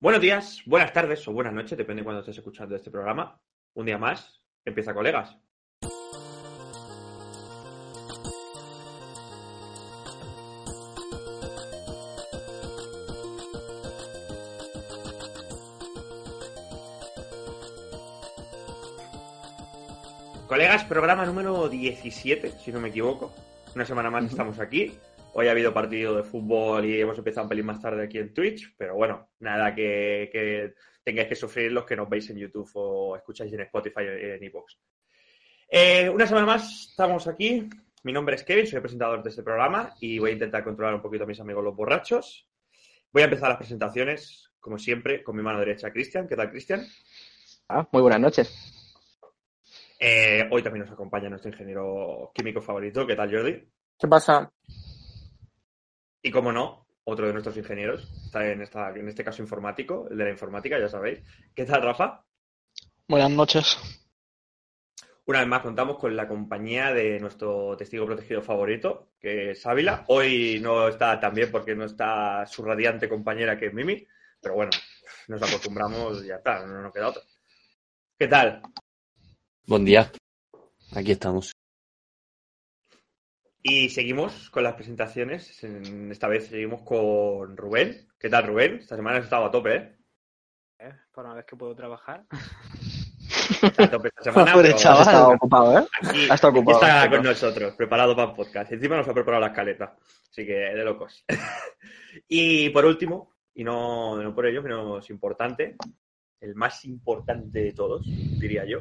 Buenos días, buenas tardes o buenas noches, depende de cuando estés escuchando este programa. Un día más, empieza colegas. Colegas, programa número 17, si no me equivoco. Una semana más estamos aquí. Hoy ha habido partido de fútbol y hemos empezado un pelín más tarde aquí en Twitch, pero bueno, nada que, que tengáis que sufrir los que nos veis en YouTube o escucháis en Spotify o en iVoox. Eh, una semana más estamos aquí. Mi nombre es Kevin, soy el presentador de este programa y voy a intentar controlar un poquito a mis amigos los borrachos. Voy a empezar las presentaciones, como siempre, con mi mano derecha, Cristian. ¿Qué tal, Cristian? Ah, muy buenas noches. Eh, hoy también nos acompaña nuestro ingeniero químico favorito. ¿Qué tal, Jordi? ¿Qué pasa? Y como no, otro de nuestros ingenieros, está en, esta, en este caso informático, el de la informática, ya sabéis. ¿Qué tal, Rafa? Buenas noches. Una vez más contamos con la compañía de nuestro testigo protegido favorito, que es Ávila. Hoy no está tan bien porque no está su radiante compañera que es Mimi, pero bueno, nos acostumbramos y ya está, no nos queda otra. ¿Qué tal? Buen día. Aquí estamos. Y seguimos con las presentaciones. En- Esta vez seguimos con Rubén. ¿Qué tal, Rubén? Esta semana has estado a tope, ¿eh? ¿Eh? Por una vez que puedo trabajar. Está a tope esta semana. Pobre pero chaval. Has estado ocupado, ¿eh? Aquí, Ha estado aquí ocupado, está ha con nosotros, preparado para el podcast. Encima nos ha preparado la escaleta. Así que de locos. y por último, y no, no por ello menos importante, el más importante de todos, diría yo,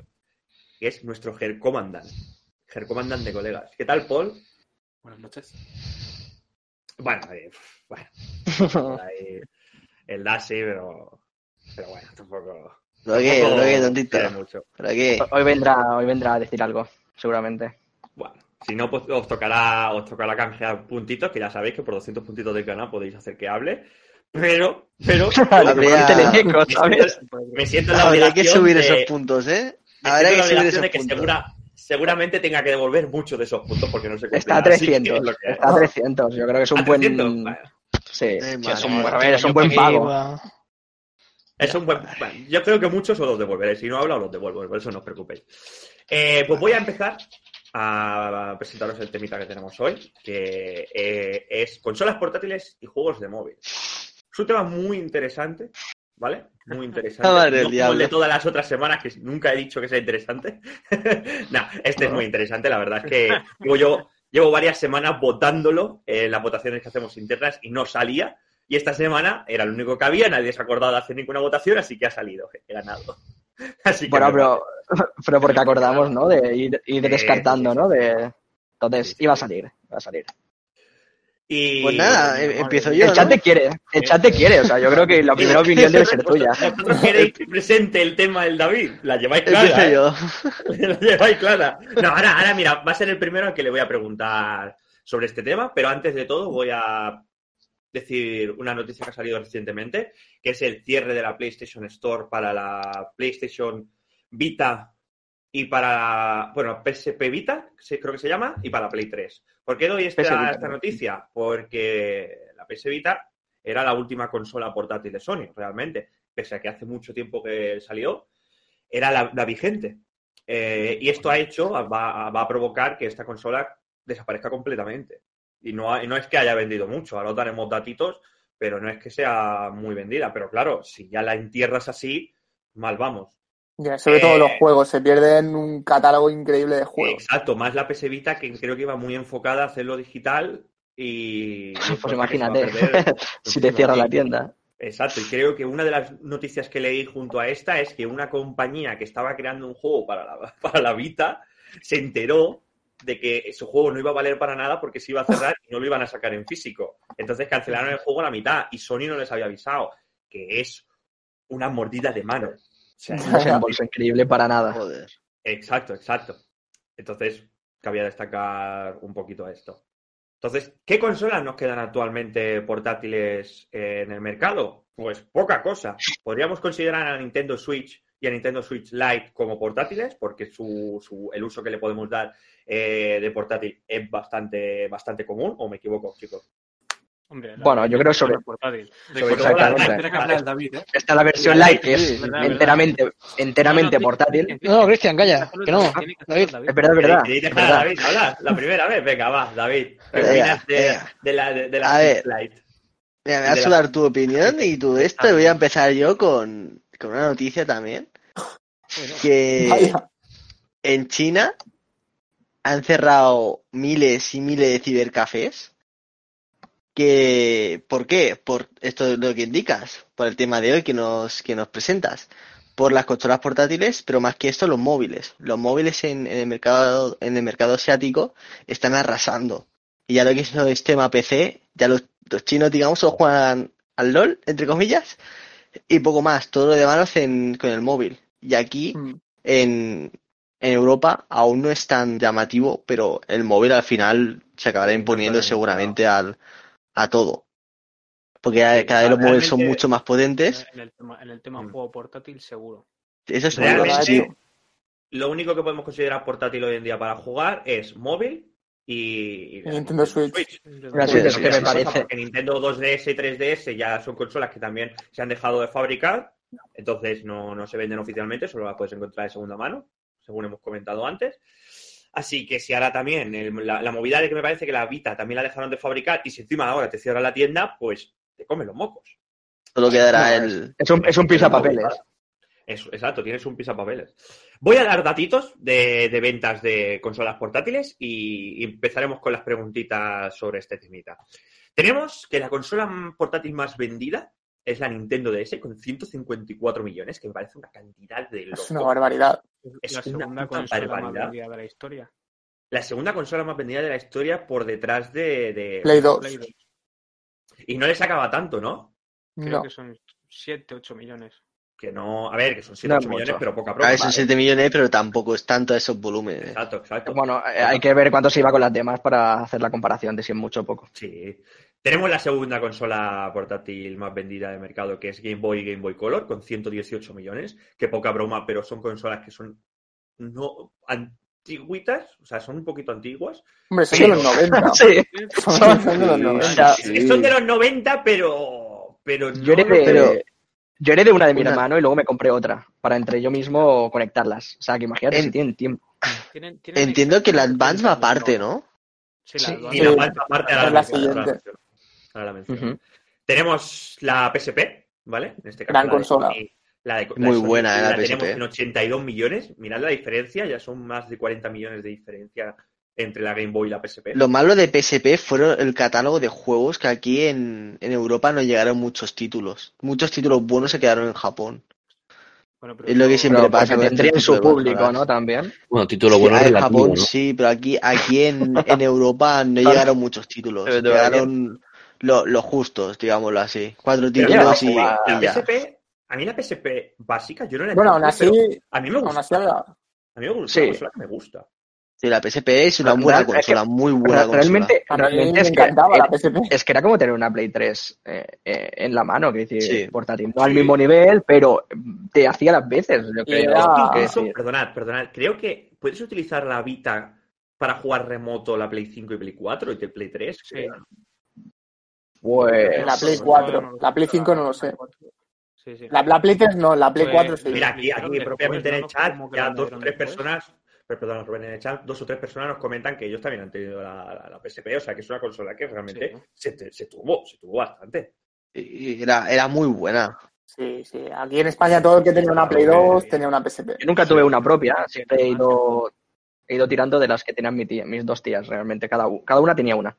que es nuestro. Hercomandan de colegas. ¿Qué tal, Paul? Buenas noches. Bueno, eh, bueno, el da sí, pero, pero bueno, tampoco. ¿Pero qué? tampoco ¿Pero qué, tontito? mucho. ¿Pero qué? Hoy vendrá, hoy vendrá a decir algo, seguramente. Bueno, si no, pues os tocará, os tocará canjear puntitos, que ya sabéis que por 200 puntitos del canal podéis hacer que hable. Pero, pero, Habría- me ¿sabes? siento, me siento en la Habría que obligación subir de- esos puntos, ¿eh? Habrá que subir obligación esos de que puntos. segura- seguramente tenga que devolver muchos de esos puntos porque no se Está a cumplirán, así que 300. es lo que es. Está a 300. Yo creo que es un ¿A buen. 300? Bueno, Sí, Eh, sí, madre es un, mía. a ver, es un buen pago. Es un buen. bueno, yo creo que muchos os los devolveré. Si no hablo, os los devuelvo. Por eso no os preocupéis. Eh, pues voy a empezar a presentaros el temita que tenemos hoy, que eh, es consolas portátiles y juegos de móvil. Es un tema muy interesante, ¿vale? Muy interesante. Madre no como el de todas las otras semanas, que nunca he dicho que sea interesante. no, este es muy interesante. La verdad es que llevo yo llevo varias semanas votándolo en las votaciones que hacemos internas y no salía. Y esta semana era lo único que había, nadie se ha acordado de hacer ninguna votación, así que ha salido, he ganado. Así que Bueno, pero, pero porque acordamos, ¿no? De ir, ir descartando. ¿no? De... Entonces, iba a salir, iba a salir. Y... Pues nada, em- empiezo yo, El chat ¿no? te quiere, el chat te quiere. O sea, yo creo que la primera opinión debe ser tuya. ¿Vosotros queréis que presente el tema del David? La lleváis clara. Empiezo ¿eh? yo. La lleváis clara. No, ahora, ahora, mira, va a ser el primero al que le voy a preguntar sobre este tema, pero antes de todo voy a decir una noticia que ha salido recientemente, que es el cierre de la PlayStation Store para la PlayStation Vita y para, bueno, PSP Vita, creo que se llama, y para Play 3. ¿Por qué doy esta, esta ¿no? noticia? Porque la PS Vita era la última consola portátil de Sony, realmente, pese a que hace mucho tiempo que salió, era la, la vigente. Eh, y esto ha hecho, va, va a provocar que esta consola desaparezca completamente. Y no, ha- no es que haya vendido mucho, ahora os daremos datitos, pero no es que sea muy vendida. Pero claro, si ya la entierras así, mal vamos. Ya, sobre Eh, todo los juegos, se pierden un catálogo increíble de juegos. Exacto, más la PS Vita que creo que iba muy enfocada a hacerlo digital y... Pues imagínate, perder si te cierra la tienda. Exacto, y creo que una de las noticias que leí junto a esta es que una compañía que estaba creando un juego para la, para la Vita se enteró de que su juego no iba a valer para nada porque se iba a cerrar y no lo iban a sacar en físico. Entonces cancelaron el juego a la mitad y Sony no les había avisado, que es una mordida de mano. Sea, Un desembolso increíble para nada. Joder. Exacto, exacto. Entonces, cabía destacar un poquito esto. Entonces, ¿qué consolas nos quedan actualmente portátiles eh, en el mercado? Pues poca cosa. Podríamos considerar a Nintendo Switch y a Nintendo Switch Lite como portátiles, porque su, su- el uso que le podemos dar eh, de portátil es bastante, bastante común, o me equivoco, chicos. Hombre, la Bueno, yo creo sobre- portátil. Sobre Exactamente. David, ¿eh? Está la versión light, que es verdad, verdad. enteramente, enteramente No, no, portátil. tiene- No, Cristian, calla, que no. David. Es verdad, es verdad. ¿Queréis es dejar a verdad. David hablar la primera vez? Venga, va, David. ¿Qué Venga, opinas de, venga. de la, de, de la Light? Mira, me de vas a dar tu opinión y tú esto. y Voy a empezar yo con, con una noticia también. Que Vaya. en China han cerrado miles y miles de cibercafés. Que, ¿Por qué? Por esto es lo que indicas, por el tema de hoy que nos, que nos presentas. Por las consolas portátiles, pero más que esto, los móviles. Los móviles en, en el mercado, en el mercado asiático están arrasando. Y ya lo que es el sistema PC, ya los, los chinos, digamos, solo juegan al LOL, entre comillas, y poco más. Todo lo demás lo hacen con el móvil. Y aquí, Mm. en, en Europa, aún no es tan llamativo, pero el móvil al final se acabará imponiendo seguramente al, a todo. Porque Sí, cada vez los móviles son mucho más potentes. En el tema, en el tema Mm. juego portátil, seguro. Eso es Realmente, sí. lo único que podemos considerar portátil hoy en día para jugar es móvil y, y Nintendo Switch. Me parece. Porque Nintendo 2DS y 3DS ya son consolas que también se han dejado de fabricar, entonces no, no se venden oficialmente, solo las puedes encontrar de segunda mano, según hemos comentado antes. Así que si ahora también el- la, la movida de que me parece que la Vita también la dejaron de fabricar y si encima ahora te cierran la tienda, pues te comen los mocos. Solo quedará No, el. Es un, es un pisapapeles. Eso, exacto, tienes un pisapapeles. Voy a dar datitos de, de ventas de consolas portátiles y, y empezaremos con las preguntitas sobre este temita. Tenemos que la consola portátil más vendida es la Nintendo DS con 154 millones, que me parece una cantidad de Es locos. una barbaridad. Es la una segunda puta consola más barbaridad. vendida de la historia. La segunda consola más vendida de la historia por detrás de... de- Play 2. Play dos. Y no le sacaba tanto, ¿no? Creo No. que son 7, 8 millones. Que no... A ver, que son 7 No 8 es millones, mucho. pero poca A broma. ver, son 7 millones, pero tampoco es tanto a esos volúmenes. Exacto, exacto. Bueno, eh, hay que ver cuánto se iba con las demás para hacer la comparación de si es mucho o poco. Sí. Tenemos la segunda consola portátil más vendida del mercado, que es Game Boy y Game Boy Color, con 118 millones. Que poca broma, pero son consolas que son no antiguitas, o sea, son un poquito antiguas. Hombre, son Sí. de los 90. Sí, Son, son de los Sí, 90. sí. Es que son de los 90, pero. pero Yo no heredé, pero- yo heredé una de mi Una- hermano y luego me compré otra para entre yo mismo conectarlas. O sea, que imagínate En- si tienen tiempo. Tienen- tienen Entiendo que la Advance va 30 aparte. ¿no? Sí, la. Advance Y la Sí. parte aparte Es la siguiente. Ahora la menciono. Tenemos la PSP, ¿vale? En este caso. Gran la de consola. Sony, la de- la de Muy Sony, buena, eh, la la tenemos PSP. en 82 millones. Mirad la diferencia, ya son más de 40 millones de diferencia entre la Game Boy y la PSP. Lo malo de PSP fueron el catálogo de juegos que aquí en, en Europa no llegaron muchos títulos. Muchos títulos buenos se quedaron en Japón. Bueno, pero Es lo que siempre Pero pasa tendrían su público. ¿no? También. Bueno, título Sí, bueno en Japón ¿no? sí, pero aquí, aquí en, en Europa no llegaron muchos títulos. Llegaron lo- los justos, digámoslo así. Cuatro títulos la, y, la y ya. PSP, a mí la PSP básica, yo no la Bueno, aún así, a mí me gusta. así había- A mí me gusta, Sí. una consola que me gusta. Sí, la PSP es una buena es que- consola, muy buena Re- Realmente, es que, encantaba la PSP. es que era como tener una Play 3 eh, eh, en la mano, que decir, Sí. portátil. No al Sí. mismo nivel, pero te hacía las veces, yo creo. era- que Incluso, perdonad, perdonad, creo que puedes utilizar la Vita para jugar remoto la Play 5 y Play 4 y de Play 3. Sí. creo. Pues, La Play no, 4. no, no, La Play 5 no lo sé. Sí, sí. La, la Play 3 no, la Play Pues, 4 sí. Mira, aquí, aquí Después, propiamente en el chat, ya dos o tres personas, perdón, Rubén, en el chat, dos o tres personas nos comentan que ellos también han tenido la, la- la PSP, o sea que es una consola que realmente Sí. se, se tuvo, se tuvo bastante. Y Era, era muy buena. Sí, sí. Aquí en España todo el que tenía una Play 2 tenía una PSP. yo nunca tuve una propia, siempre he ido, he ido tirando de las que tenían mi tía- mis dos tías, realmente, cada, cada una tenía una.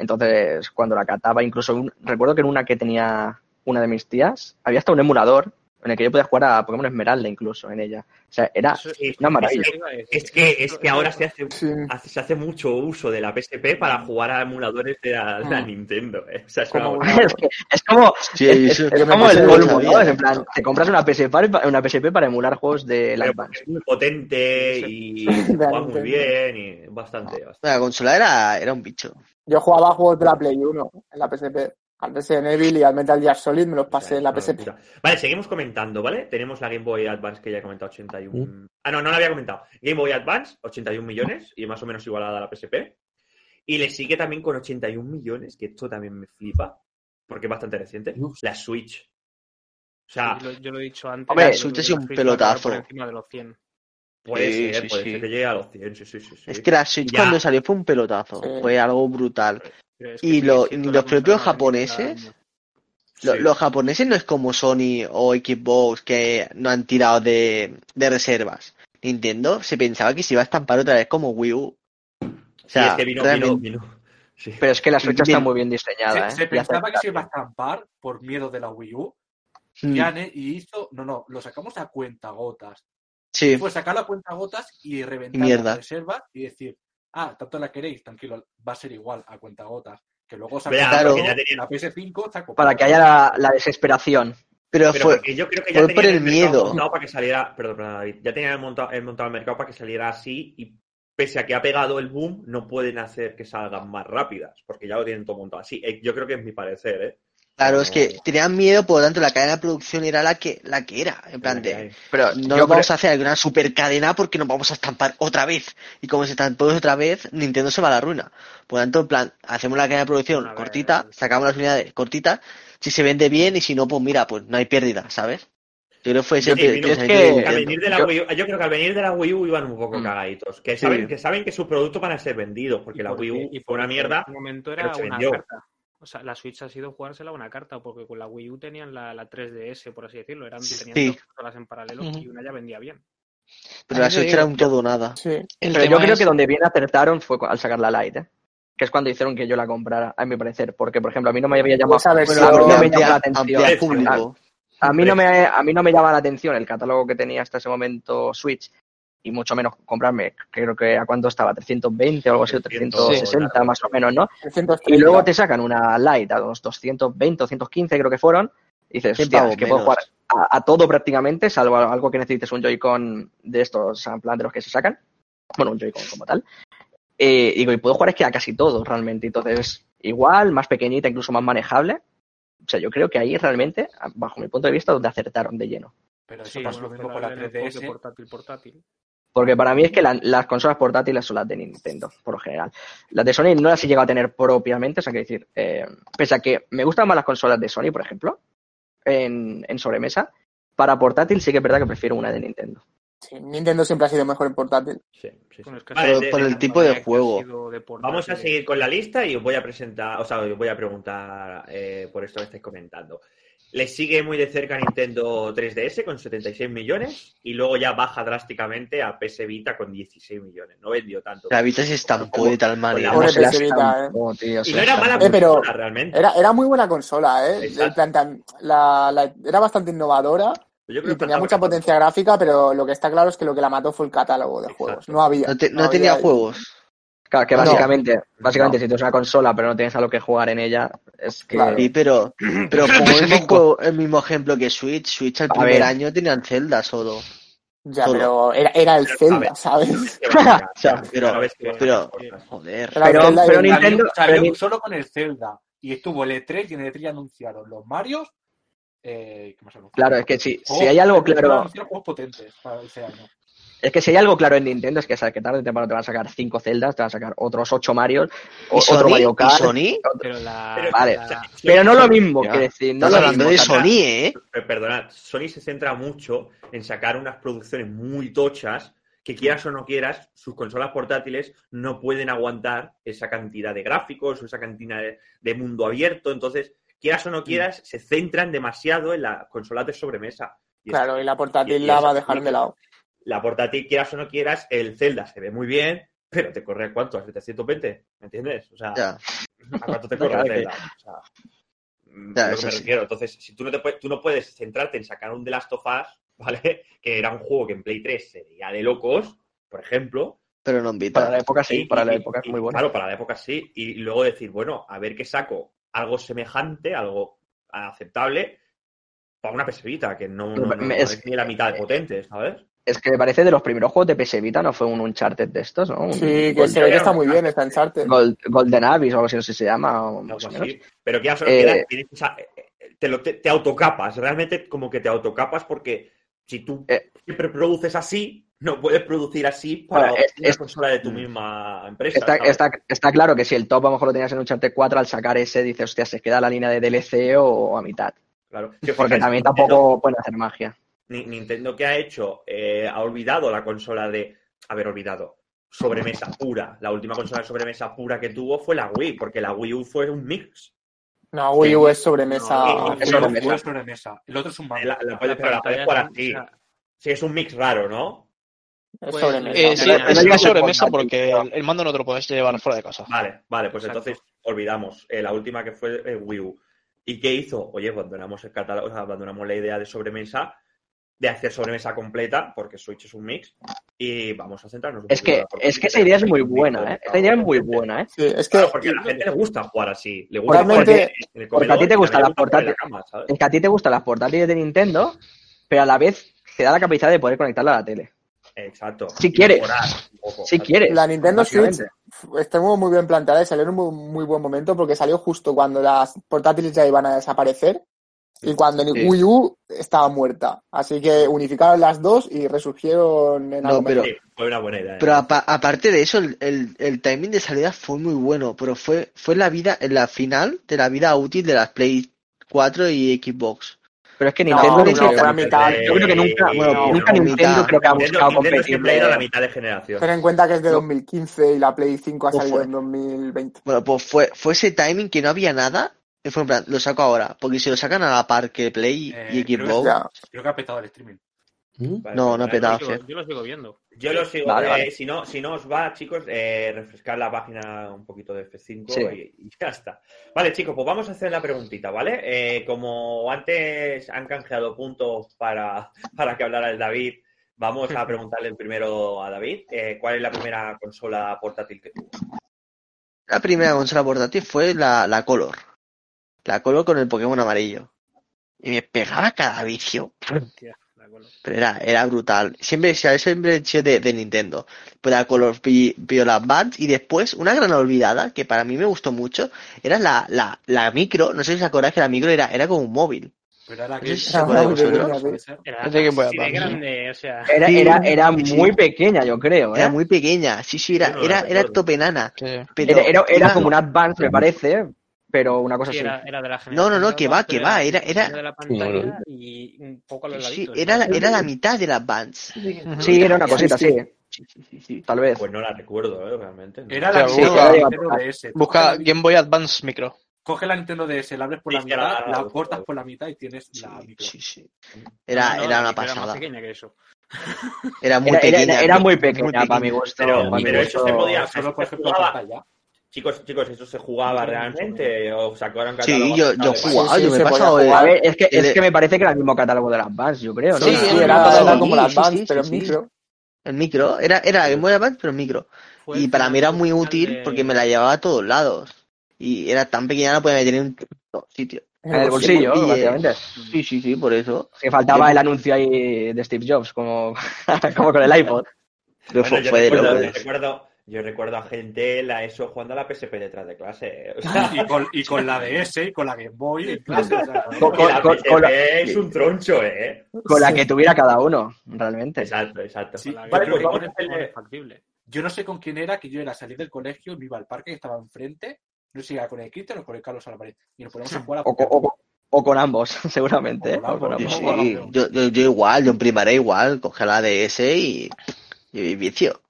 Entonces, cuando la cataba, incluso un- recuerdo que en una que tenía una de mis tías, había hasta un emulador en el que yo podía jugar a Pokémon Esmeralda incluso en ella. O sea, era Eso- una maravilla. Es que, es que ahora se hace, Sí. hace- se hace mucho uso de la PSP para jugar a emuladores de la, de la Mm. Nintendo. ¿eh? O sea, es Como una- es, que es como, Sí, es, el sabía. ¿no? En plan, te compras una PSP, para- una PSP para emular juegos de la es muy potente y juega muy bien y bastante, bastante. La consola era, era un bicho. Yo jugaba juegos de la Play 1 en la PSP. Al Resident Evil y al Metal Gear Solid me los pasé en la PSP. Vale, seguimos comentando, ¿vale? Tenemos la Game Boy Advance que ya he comentado, 81. Mm. Ah, no, no la había comentado. Game Boy Advance, 81 millones y más o menos igualada a la PSP. Y le sigue también con 81 millones, que esto también me flipa, porque es bastante reciente, la Switch. O sea, yo, lo, yo lo he dicho antes. Hombre, yo Switch es un la pelotazo. Por encima de los 100. puede Sí, ser, sí, puede sí. ser que llegue a los 100, sí, sí, sí. sí. Es que la Switch Ya. cuando salió fue un pelotazo, Sí. fue algo brutal. Pero es que Y lo- y los propios japoneses. Lo- Sí. Los japoneses no es como Sony o Xbox que no han tirado de, de reservas. Nintendo se pensaba que se iba a estampar otra vez como Wii U. O Sí, sea, es que vino, realmente- vino, vino. Sí. Pero es que la Switch está muy bien diseñada, Se, ¿eh? se pensaba que se iba a estampar por miedo de la Wii U. Mm, y hizo. No, no, lo sacamos a cuenta gotas. Sí, Fue sacar la cuenta gotas y reventar las reservas y decir, ah, tanto la queréis, tranquilo, va a ser igual a cuenta gotas. Que luego Ya, Claro. porque ya tenía- la PS5 sacó Para que haya la, la desesperación. pero, Pero fue, porque yo creo que ya fue por el miedo. montado para que saliera, perdón, perdón, David, ya tenían el montado, el montado el mercado para que saliera así y pese a que ha pegado el boom, no pueden hacer que salgan más rápidas, porque ya lo tienen todo montado así. Eh, Yo creo que es mi parecer, ¿eh? Claro, No- es que tenían miedo, por lo tanto la cadena de producción era la que, la que era. En plan de, Pero no yo nos creo- vamos a hacer una super cadena porque nos vamos a estampar otra vez. Y como se estampó otra vez, Nintendo se va a la ruina. Por lo tanto, en plan, hacemos la cadena de producción A ver. cortita, sacamos las unidades cortitas, si se vende bien y si no, pues mira, pues no hay pérdida, ¿sabes? Yo creo que fue al venir de la Yo- Wii U- yo creo que al venir de la Wii U iban un poco Mm. cagaditos. Que Sí. saben, que saben que sus productos van a ser vendidos, porque la Wii U y fue una mierda. En momento pero era se una vendió. carta. O sea, la Switch ha sido jugársela a una carta, porque con la Wii U tenían la, la 3DS, por así decirlo. Eran, tenían Sí. dos consolas en paralelo y una ya vendía bien. Pero la Switch era un todo o nada. Sí. El Pero yo creo es- que donde bien acertaron fue al sacar la Lite, ¿eh? que es cuando hicieron que yo la comprara, a mi parecer. Porque, por ejemplo, a mí no me había llamado, Esa a mí no me la atención. A mí no me, a mí no me llama la atención el catálogo que tenía hasta ese momento Switch y mucho menos comprarme, creo que a cuánto estaba, 320 o algo así, o 300, 360 sí. más o menos, ¿no? 330. Y luego te sacan una Lite a unos 220 o 115 creo que fueron y dices, 100 hostia, es que puedo jugar a, a todo prácticamente, salvo algo que necesites un Joy-Con de estos, en plan de los que se sacan. Bueno, un Joy-Con como tal. Eh, digo, y puedo jugar es que a casi todo realmente. Entonces, igual, más pequeñita, incluso más manejable. O sea, yo creo que ahí realmente, bajo mi punto de vista, donde acertaron de lleno. Pero eso Sí, pasó bueno, lo mismo con la el enfoque 3DS. portátil, portátil. Porque para mí es que la- las consolas portátiles son las de Nintendo, por lo general. Las de Sony no las he llegado a tener propiamente, o sea, que decir, eh, pese a que me gustan más las consolas de Sony, por ejemplo, en, en sobremesa, para portátil sí que es verdad que prefiero una de Nintendo. Sí, Nintendo siempre ha sido mejor en portátil. Sí, sí, sí. Bueno, es que Vale, ha sido de- por el de- tipo de juego. de Vamos a seguir con la lista y os voy a presentar, o sea, os voy a preguntar eh, por esto que estáis comentando. Le sigue muy de cerca Nintendo 3DS con 76 millones y luego ya baja drásticamente a PS Vita con 16 millones. No vendió tanto. La Vita se estampó de tal manera. Pobre PS Vita, eh. tío, se Y no era mala. Eh, pero- consola realmente. Era, era muy buena consola, ¿eh? La- la- era bastante innovadora Yo creo y que tenía mucha potencia gráfica, pero lo que está claro es que lo que la mató fue el catálogo de Exacto. juegos. No había. No, te- no había- tenía juegos. Claro, que No. básicamente, básicamente si tienes una consola pero no tienes a lo que jugar en ella, es que... Claro. Sí, pero, pero como el el mismo ejemplo que Switch, Switch al A primer ver. año tenían Zelda solo. Ya, Solo. pero era, era el Pero, Zelda. ¿sabes? pero- pero-. Joder. Pero- pero Nintendo- Salió, solo con el Zelda y estuvo el E3 y en el E3 ya anunciaron los Marios. Eh, ¿qué más anunciaron? Claro, es que si, si Juegos- hay algo a claro, anunciar juegos potentes para ese año. Es que si hay algo claro en Nintendo es que sabes que tarde o temprano te van a sacar cinco Zeldas, te van a sacar otros ocho Marios, o- ¿Y otro Sony? Mario ¿Y Kart, Sony? Pero la, Pero- Vale, la- pero no lo mismo, Ya. quiero decir, no Estás hablando mismo. de Sony, ¿eh? Perdonad, Sony se centra mucho en sacar unas producciones muy tochas que quieras o no quieras, sus consolas portátiles no pueden aguantar esa cantidad de gráficos o esa cantidad de, de mundo abierto. Entonces, quieras o no quieras, se centran demasiado en las consolas de sobremesa. Y es- Claro, y la portátil y la va a dejar de lado. La portátil, quieras o no quieras, el Zelda se ve muy bien, pero te corre a cuánto, a 720, ¿me entiendes? O sea, Ya. ¿a cuánto te corre el Zelda? O sea, mm, Ya, lo que eso me sí. refiero. Entonces, si tú no, te puedes, tú no puedes centrarte en sacar un The Last of Us, ¿vale? Que era un juego que en Play 3 sería de locos, por ejemplo. Pero no en Para la época sí, y- para la y- época es muy bueno. Claro, para la época sí. Y luego decir, bueno, a ver qué saco algo semejante, algo aceptable para una PS que no, no, no- no Es- es ni la mitad de potente, ¿sabes? Es que me parece de los primeros juegos de PS Vita, ¿no? Fue un Uncharted de estos, ¿no? Un Sí, que Gold- se ve que está muy bien esta Uncharted. Gold- Golden Abyss o algo así, no sé si se llama, o más algo o menos. así. Pero que Eh, queda- tienes esa- te, lo- te- te autocapas, realmente como que te autocapas porque si tú Eh. siempre produces así, no puedes producir así para es- una es- consola de tu misma empresa. Está, está, está claro que si el top a lo mejor lo tenías en Uncharted 4, al sacar ese dices, hostia, se queda la línea de DLC o a mitad. Claro. Porque también tampoco pueden hacer magia. Ni- Nintendo que ha hecho, Eh, ha olvidado la consola de, haber olvidado, sobremesa pura. La última consola de sobremesa pura que tuvo fue la Wii, porque la Wii U fue un mix. No, Wii U es sobremesa. No, El es sobremesa. fue sobremesa. El otro es un mando. La, la puedes, pero la puedes jugar es- así. Sí, es un mix raro, ¿no? Es Pues, sobremesa. Eh, sí, es una sobremesa porque el, el mando no te lo puedes llevar fuera de casa. Vale, vale, pues Exacto. entonces olvidamos eh, la última que fue eh, Wii U. ¿Y qué hizo? Oye, abandonamos el catálogo, abandonamos la idea de sobremesa, de hacer sobremesa completa, porque Switch es un mix, y vamos a centrarnos un Es que, es que esa idea es muy buena, ¿eh? Esa idea es muy buena, ¿eh? Sí, es que Claro, porque a la gente le gusta jugar así. Le gusta jugar en el porque a ti te gustan las portátiles. Es que a ti te gustan las portátiles de Nintendo, pero a la vez te da la capacidad de poder conectarla a la tele. Exacto. Si quieres. poco, Si quieres. la Nintendo Switch está muy, muy bien planteada y salió en un muy, muy buen momento porque salió justo cuando las portátiles ya iban a desaparecer y cuando Sí. Wii U estaba muerta. Así que unificaron las dos y resurgieron en No, algo pero-. Sí, fue una buena idea. ¿eh? Pero apa- aparte de eso, el, el- el timing de salida fue muy bueno, pero fue, fue la vida, en la final de la vida útil de las Play 4 y Xbox. Pero es que No, Nintendo no, nunca- fue a mitad. Yo creo que nunca, Eh, bueno, no, nunca no, Nintendo creo que ha buscado Nintendo competir. siempre ha ido a la mitad de generación. Ten en cuenta que es de 2015 y la Play 5 ha No salido en 2020. Bueno, pues fue, fue ese timing que no había nada, fue en plan, lo saco ahora, porque si lo sacan a la par que Play Eh, y que Xbox. Creo que ha petado el streaming. Vale, No, no vale, petaba. Yo, sigo- yo lo sigo viendo. Yo lo sigo. Vale, eh, vale. Si, no, si no os va, chicos, eh, refrescar la página un poquito de F5 Sí. y, y ya está. Vale, chicos, pues vamos a hacer la preguntita, ¿vale? Eh, como antes han canjeado puntos para, para que hablara el David, vamos a preguntarle el primero a David. eh, ¿Cuál es la primera consola portátil que tuvo? la primera consola portátil fue la, la Color. La Color con el Pokémon amarillo. Y me pegaba cada vicio. Hostia. Pero era, era brutal. Siempre, siempre he sido de, de Nintendo. Pues la Color vi- vio la Advance y después una gran olvidada que para mí me gustó mucho era la, la, la micro. No sé si os acordáis que la micro era, era como un móvil. Pero era que. Era grande, o sea. Era, muy pequeña, yo creo, ¿eh? Era muy pequeña. Sí, sí, era, era, era topenana. Sí. Pero Era, era, como un Advance, me parece, pero una cosa Sí, así. era, era de la No, no, no, que va, que va, era- era- de la pantalla y un poco a los Sí, laditos. era, la- ¿no? era la mitad de la Advance. Sí, era una cosita Sí, Sí, sí, sí, sí. tal vez. Pues no la recuerdo, ¿eh? Realmente. no. Era la sí, Nintendo, DS. Busca Game Boy Advance Micro. coge la Nintendo DS, la abres por la mitad, la- cortas por la mitad y tienes la micro. Sí, sí. Era, era una micro Era pasada. más pequeña que eso. Era muy Era, era- pequeña. era muy muy pequeña para mi gusto. Pero- para mi pero eso se podía- Solo, por ejemplo, pantalla. Chicos, chicos, ¿eso se jugaba realmente? ¿O sacaron Sí, yo, yo jugaba, Sí, sí, yo me he pasado. A ver, es que, es que me parece que era el mismo catálogo de las Advance, yo creo, ¿no? Sí, Sí, sí, sí, era, sí, era sí, como la sí, Advance, sí, pero sí, en sí. micro. el micro. Era, era Game Boy Advance, pero micro. Fue Y para mí era muy útil de- porque me la llevaba a todos lados. Y era tan pequeña, la podía meter en un sitio. En el bolsillo, Y, eh, básicamente. Sí, sí, sí, por eso. Que faltaba el anuncio ahí de Steve Jobs, como, como con el iPod. Pero Bueno, fue, yo, fue de recuerdo, yo, recuerdo, yo recuerdo a gente la ESO jugando a la PSP detrás de clase. O sea, Y con, y con la DS y con la Game Boy en clase. o sea, Con- que la con- PSP con la- es un troncho, ¿eh? Con la que tuviera cada uno, realmente. Exacto, exacto. Sí, vale, yo pues vamos a hacerle... factible. Yo no sé con quién era, que yo era salir del colegio, me iba al parque que estaba enfrente, no sé si era con el Cristian o con el Carlos Álvarez, y nos poníamos a jugar a O, co- o- o con ambos, seguramente. O con ¿eh? Ambos, Sí, sí, yo, yo, yo igual, yo en primaria igual, cogía la DS y, y vicio.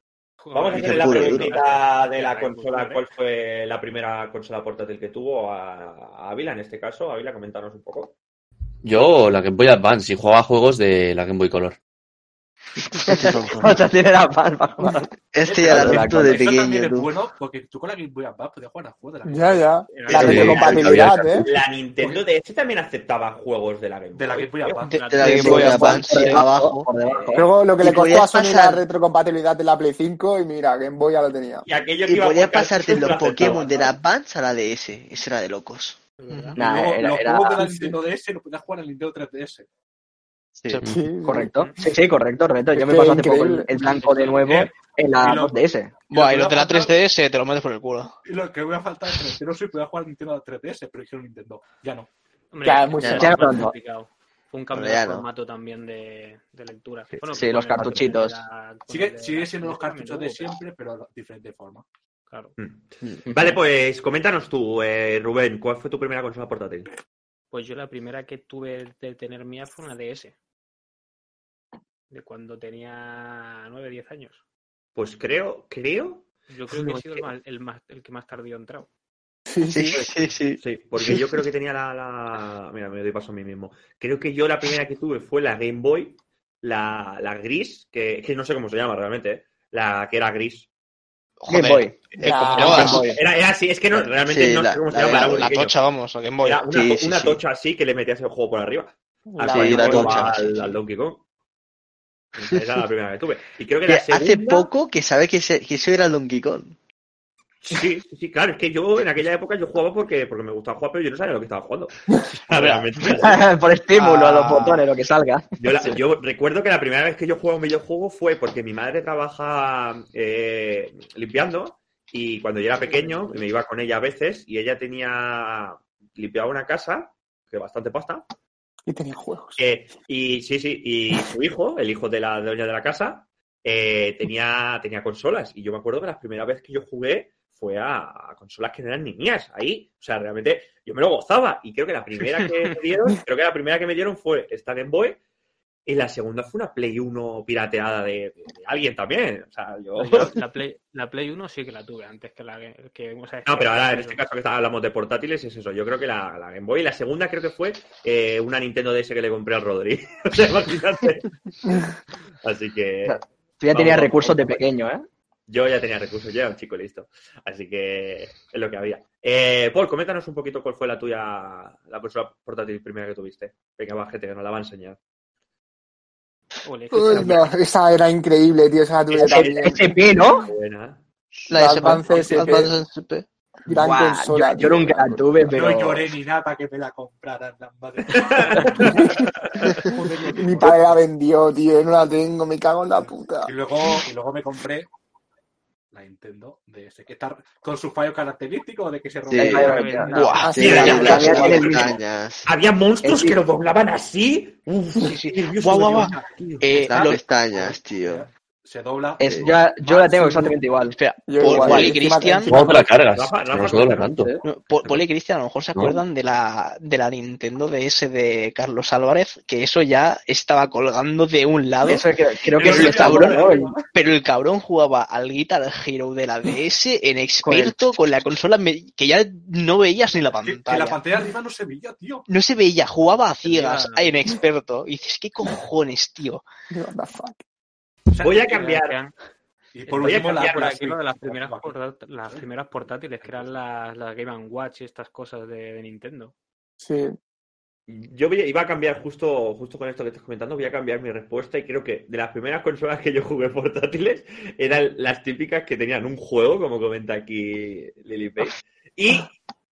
Vamos a hacer la preguntita de la consola. ¿Cuál fue la primera consola portátil que tuvo a a Ávila en este caso? Ávila, coméntanos un poco. Yo la Game Boy Advance y jugaba juegos de la Game Boy Color. O sea, tiene la palma. Este ya era la justo de también pequeño, es tú. bueno porque tú con la Game Boy Advance podías jugar a juegos de la Game Ya, ya. La ¿eh? La Nintendo DS también aceptaba juegos de la Game Boy. de la Game Boy Advance. De, de la Game Boy Advance, abajo. Luego lo que le costó a Sony la retrocompatibilidad de la Play 5 y mira, Game Boy ya lo tenía. Y aquello que Y iba podías pasarte los Pokémon de la. Advance a la DS. Eso era de locos. Nah, luego era- los era- juegos de la sí. Nintendo DS los podías jugar en el Nintendo 3DS. Sí. Sí. Sí, sí. Correcto. Sí, sí, correcto, correcto. Yo me pasé hace poco el, blanco de nuevo Eh, en la y lo- 2DS. Buah, y lo los de la que voy a 3DS te lo metes por el culo. Y lo que voy a faltar es que no soy podía jugar Nintendo 3DS, pero dijeron Nintendo. Ya no. Hombre, Ya, más Ya no. complicado. Fue un cambio ya de no. formato también de, de lectura. Sí. Bueno, Sí, que los cartuchitos. Sigue, sigue siendo los cartuchos de siempre, pero de diferente forma. Claro. Mm. Vale, pues coméntanos tú, eh, Rubén, ¿cuál fue tu primera consola portátil? Pues yo la primera que tuve de tener mía fue una DS. De cuando tenía 9, 10 años. Pues creo, creo, Yo creo que No, he sido que- el, más, el, más- el que más tardío ha entrado. Sí, Sí, sí. sí, sí. sí, porque yo creo que tenía la, la- Mira, me doy paso a mí mismo. Creo que yo la primera que tuve fue la Game Boy, la, la gris, que, que no sé cómo se llama realmente, ¿eh? la que era gris. Game Boy. eh, Game. Boy. Era, era así, es que no, realmente Sí, no la- sé cómo se la- llama. la- La pequeño. tocha, vamos, la Game Boy. Era una, Sí, sí, una sí. tocha así que le metías el juego por arriba. La Así, Sí, la tocha, al, al Donkey Kong. Esa era la primera que tuve. Y creo que Que la hace segunda... poco que sabe que, se- que eso era el Donkey Kong. Sí, sí, sí, claro, es que yo en aquella época yo jugaba porque, porque me gustaba jugar, pero yo no sabía lo que estaba jugando. Realmente. Por estímulo a los Ah. botones, lo que salga. Yo, la- yo recuerdo que la primera vez que yo jugaba un videojuego fue porque mi madre trabaja eh, limpiando y cuando yo era pequeño me iba con ella a veces y ella tenía limpiaba una casa que bastante pasta Y tenía juegos. eh, y sí sí y su hijo el hijo de la dueña de la casa eh, tenía tenía consolas y yo me acuerdo que la primera vez que yo jugué fue a, a consolas que no eran ni mías ahí o sea realmente yo me lo gozaba y creo que la primera que me dieron creo que la primera que me dieron fue esta Game Boy y la segunda fue una Play 1 pirateada de, de- de alguien también. O sea, yo... Yo la Play, la Play 1 sí que la tuve antes que la que, o sea, No, pero ahora en este caso que está- hablamos de portátiles es eso. Yo creo que la, la Game Boy. La segunda creo que fue eh, una Nintendo DS que le compré al Rodri. o sea, imagínate. Así que Tú ya tenías recursos de pequeño, ¿eh? Yo ya tenía recursos, yo era un chico listo. Así que es lo que había. Eh, Paul, coméntanos un poquito cuál fue la tuya, la consola portátil primera que tuviste. Venga, va, gente, que nos la va a enseñar. Ole, Uy, no, esa era increíble, tío. Esa la tuve también. SP, ¿no? Buena. La La SP. Advance SP. Advance SP. Gran consola. yo, nunca la tuve, pero. No lloré ni nada para que me la compraran. la madre. Joder, lo que- Mi padre la vendió, tío. No la tengo. Me cago en la puta. Y luego, y luego me compré la Nintendo DS, que está con sus fallos característicos de que se rompe. Sí. Ah, Sí. Había monstruos El- que lo doblaban así. Uf, Sí, sí. Guau, guau, guau. Eh, lo- pestañas, tío. Se dobla. Es, yo, yo la tengo exactamente igual. espera, Yo Paul, igual, Paul y Cristian, y Cristian a lo mejor se No. acuerdan de la, de la Nintendo DS de Carlos Álvarez, que eso ya estaba colgando de un lado, Eso que, creo que es sí, el cabrón, pero el cabrón jugaba al Guitar Hero de la DS en experto con la consola que ya no veías ni la Que, que pantalla. la pantalla arriba no se veía, tío. No se veía, jugaba a ciegas en experto. Y dices, ¿qué cojones, tío? What the fuck. Voy a cambiar. Y por voy a último, la, cambiar por la aquí lo de las primeras, las primeras portátiles, que eran las, las Game Watch y estas cosas de, de Nintendo. Sí. Yo voy- iba a cambiar justo, justo con esto que estás comentando, voy a cambiar mi respuesta y creo que de las primeras consolas que yo jugué portátiles eran las típicas que tenían un juego, como comenta aquí Lily Page, y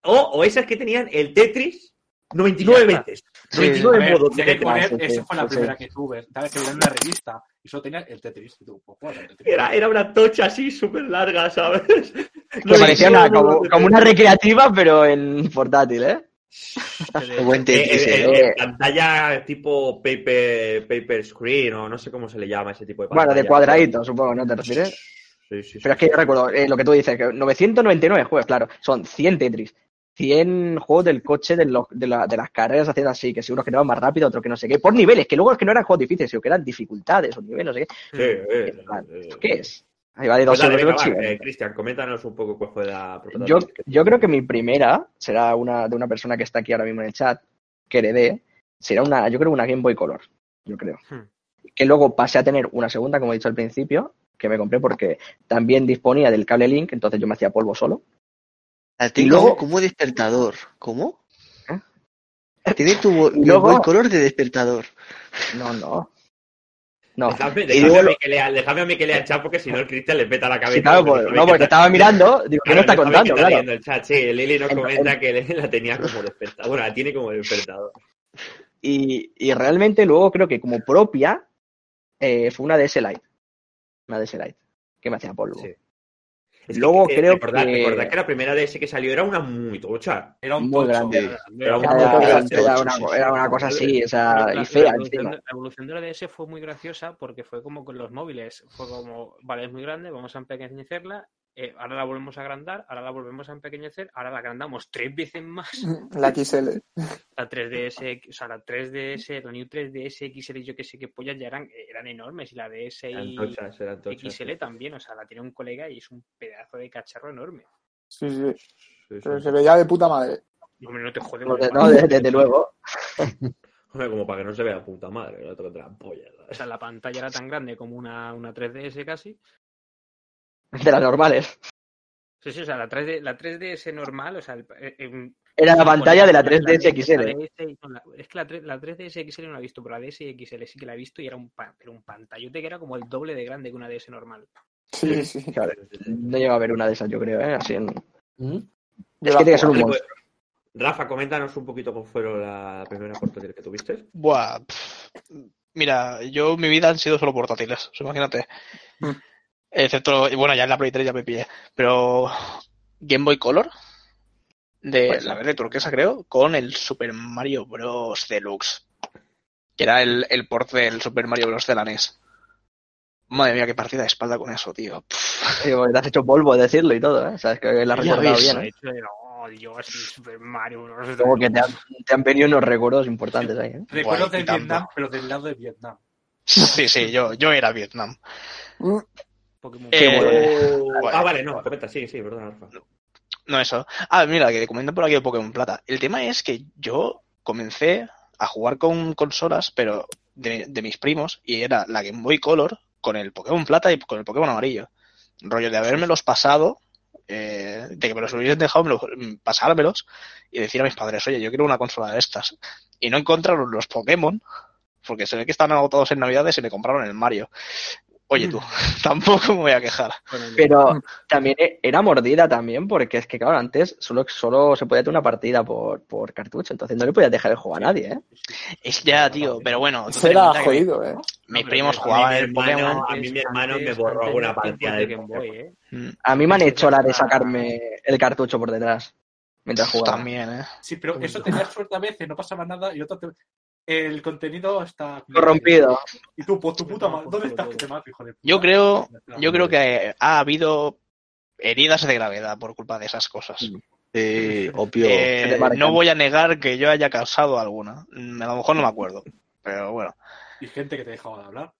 o, o esas que tenían el Tetris 99 veces. A 99 ver, modos de tienes que Tetris. poner, sí, sí, esa fue la sí, primera sí. que tuve. ¿Sabes? Que era una revista y solo tenía el Tetris. Y tú, pues, juega al Tetris. Era, era una tocha así súper larga, ¿sabes? Que parecía una, como, como una recreativa, pero en portátil, ¿eh? Qué buen Eh, Tetris, eh, eh. eh, pantalla tipo paper, paper screen o no sé cómo se le llama ese tipo de Bueno, pantalla. de cuadradito, supongo, ¿no te refieres? Sí, sí, sí. Pero es que yo recuerdo eh, lo que tú dices, que 999 juegos, claro, son 100 Tetris, 100 juegos del coche, de, los- de, la- de las carreras haciendo así, que seguro que no van más rápido, otros que no sé qué, por niveles, que luego es que no eran juegos difíciles, sino que eran dificultades o niveles, no sé qué. Eh, eh, ¿Esto ¿Qué es? Ahí va de Pues dos euros. sí. eh, Cristian, coméntanos un poco cuál fue la Yo, que- yo creo que mi primera será una de una persona que está aquí ahora mismo en el chat, que heredé, será una, yo creo una Game Boy Color, yo creo. Hmm. Que luego pasé a tener una segunda, como he dicho al principio, que me compré porque también disponía del cable Link, entonces yo me hacía polvo solo. La tengo luego- como despertador. ¿Cómo? ¿Eh? Tiene tu luego- color de despertador. No, no. No. Dejadme, dejadme luego- a mí que lea, dejadme a mí que lea el chat porque si no el Cristian le peta la cabeza. Sí, claro, porque pues- no, que porque está- estaba mirando, digo, ¿qué Claro, está no sabe contando? está Claro. el chat. Sí, Lili nos En- comenta que la tenía como despertador. Bueno, la tiene como despertador. Y, y realmente luego creo que como propia eh, fue una DS Lite. Una DS Lite. Que me hacía polvo. Sí. Es Luego que creo recordad, que- recordad que la primera DS que salió era una muy tocha. Era un Muy tocho. grande. Era Era, una era- grande. era una, era una cosa así, o sea, La, y fea la evolución, encima. de, la evolución de la DS fue muy graciosa porque fue como con los móviles. Fue como, vale, es muy grande, vamos a empequeñecerla. Eh, ahora la volvemos a agrandar, ahora la volvemos a empequeñecer, ahora la agrandamos tres veces más. La XL. La 3DS, o sea, la 3DS, la New 3DS XL y yo que sé qué pollas ya eran, eran enormes. Y la DS y tochas, eran tochas. XL también, o sea, la tiene un colega y es un pedazo de cacharro enorme. Sí, sí. Sí, sí. Pero se veía de puta madre. Hombre, no te. No, vale, de- vale. no, de- desde luego. Hombre, como para que no se vea puta madre, no te la polla. O sea, la pantalla era tan grande como una, una 3DS casi. De las normales. Sí, sí, o sea, la, 3D, la 3DS normal, o sea, el- eh, Era la pantalla de la la- 3DS la XL. DS y- no, la- es que la, 3, la 3DS XL no la he visto, pero la DS XL sí que la he visto y era un, pero un pantallote que era como el doble de grande que una DS normal. Sí, sí. Claro, no llega a haber una de esas, yo creo, ¿eh? Así en... ¿Mm? Es que tiene que ser un monstruo. Rafa, coméntanos un poquito cómo fue la primera portátil que tuviste. Buah, pf, mira, yo mi vida han sido solo portátiles, imagínate. Mm. Excepto, y bueno, ya en la Play 3 ya me pillé, pero Game Boy Color, de Pues la verde turquesa creo, con el Super Mario Bros. Deluxe, que era el, el port del Super Mario Bros. de la NES. Madre mía, qué partida de espalda con eso, tío. Sí, te has hecho polvo decirlo y todo, ¿eh? Sabes que la has recordado ves, bien. De ¿eh? oh, Dios, Super Mario Bros. Como que te han, te han venido unos recuerdos importantes ahí, ¿eh? Recuerdos de. Vietnam, pero del lado de Vietnam. Sí, sí, yo, yo era Vietnam. Pokémon. Eh, Oh, Ah, vale, no, comenta, sí, sí, perdona, Rafa. No eso. Ah, mira, que comentan por aquí el Pokémon Plata. El tema es que yo comencé a jugar con consolas, pero de, de mis primos, y era la Game Boy Color con el Pokémon Plata y con el Pokémon Amarillo. Rollo de habérmelos pasado, eh, de que me los hubiesen dejado, me los- mm, pasármelos y decir a mis padres, oye, yo quiero una consola de estas. Y no encontraron los Pokémon, porque se ve que estaban agotados en Navidades y me compraron el Mario. Oye tú, tampoco me voy a quejar. Pero también era mordida también, porque es que, claro, antes solo, solo se podía hacer una partida por, por cartucho, entonces no le podías dejar el juego a nadie, ¿eh? Es ya, tío, pero bueno, Eso era jodido, ¿eh? mis primos jugaban a mí el mi hermano- Pokémon. a mí mi hermano me borró antes una los partida de Game Boy, ¿eh? Mm, A mí me han hecho la de sacarme el cartucho por detrás mientras jugaba. También, ¿eh? Sí, pero eso tenías suerte a veces, no pasaba nada y otras te- el contenido está Corrompido. Y tú, pues tu puta madre, ¿dónde estás que te mato, hijo de puta? Yo creo, yo creo que ha habido heridas de gravedad por culpa de esas cosas. Eh, obvio. Eh, no voy a negar que yo haya causado alguna. Mm, A lo mejor no me acuerdo. Pero bueno. Y gente que te dejaba de hablar.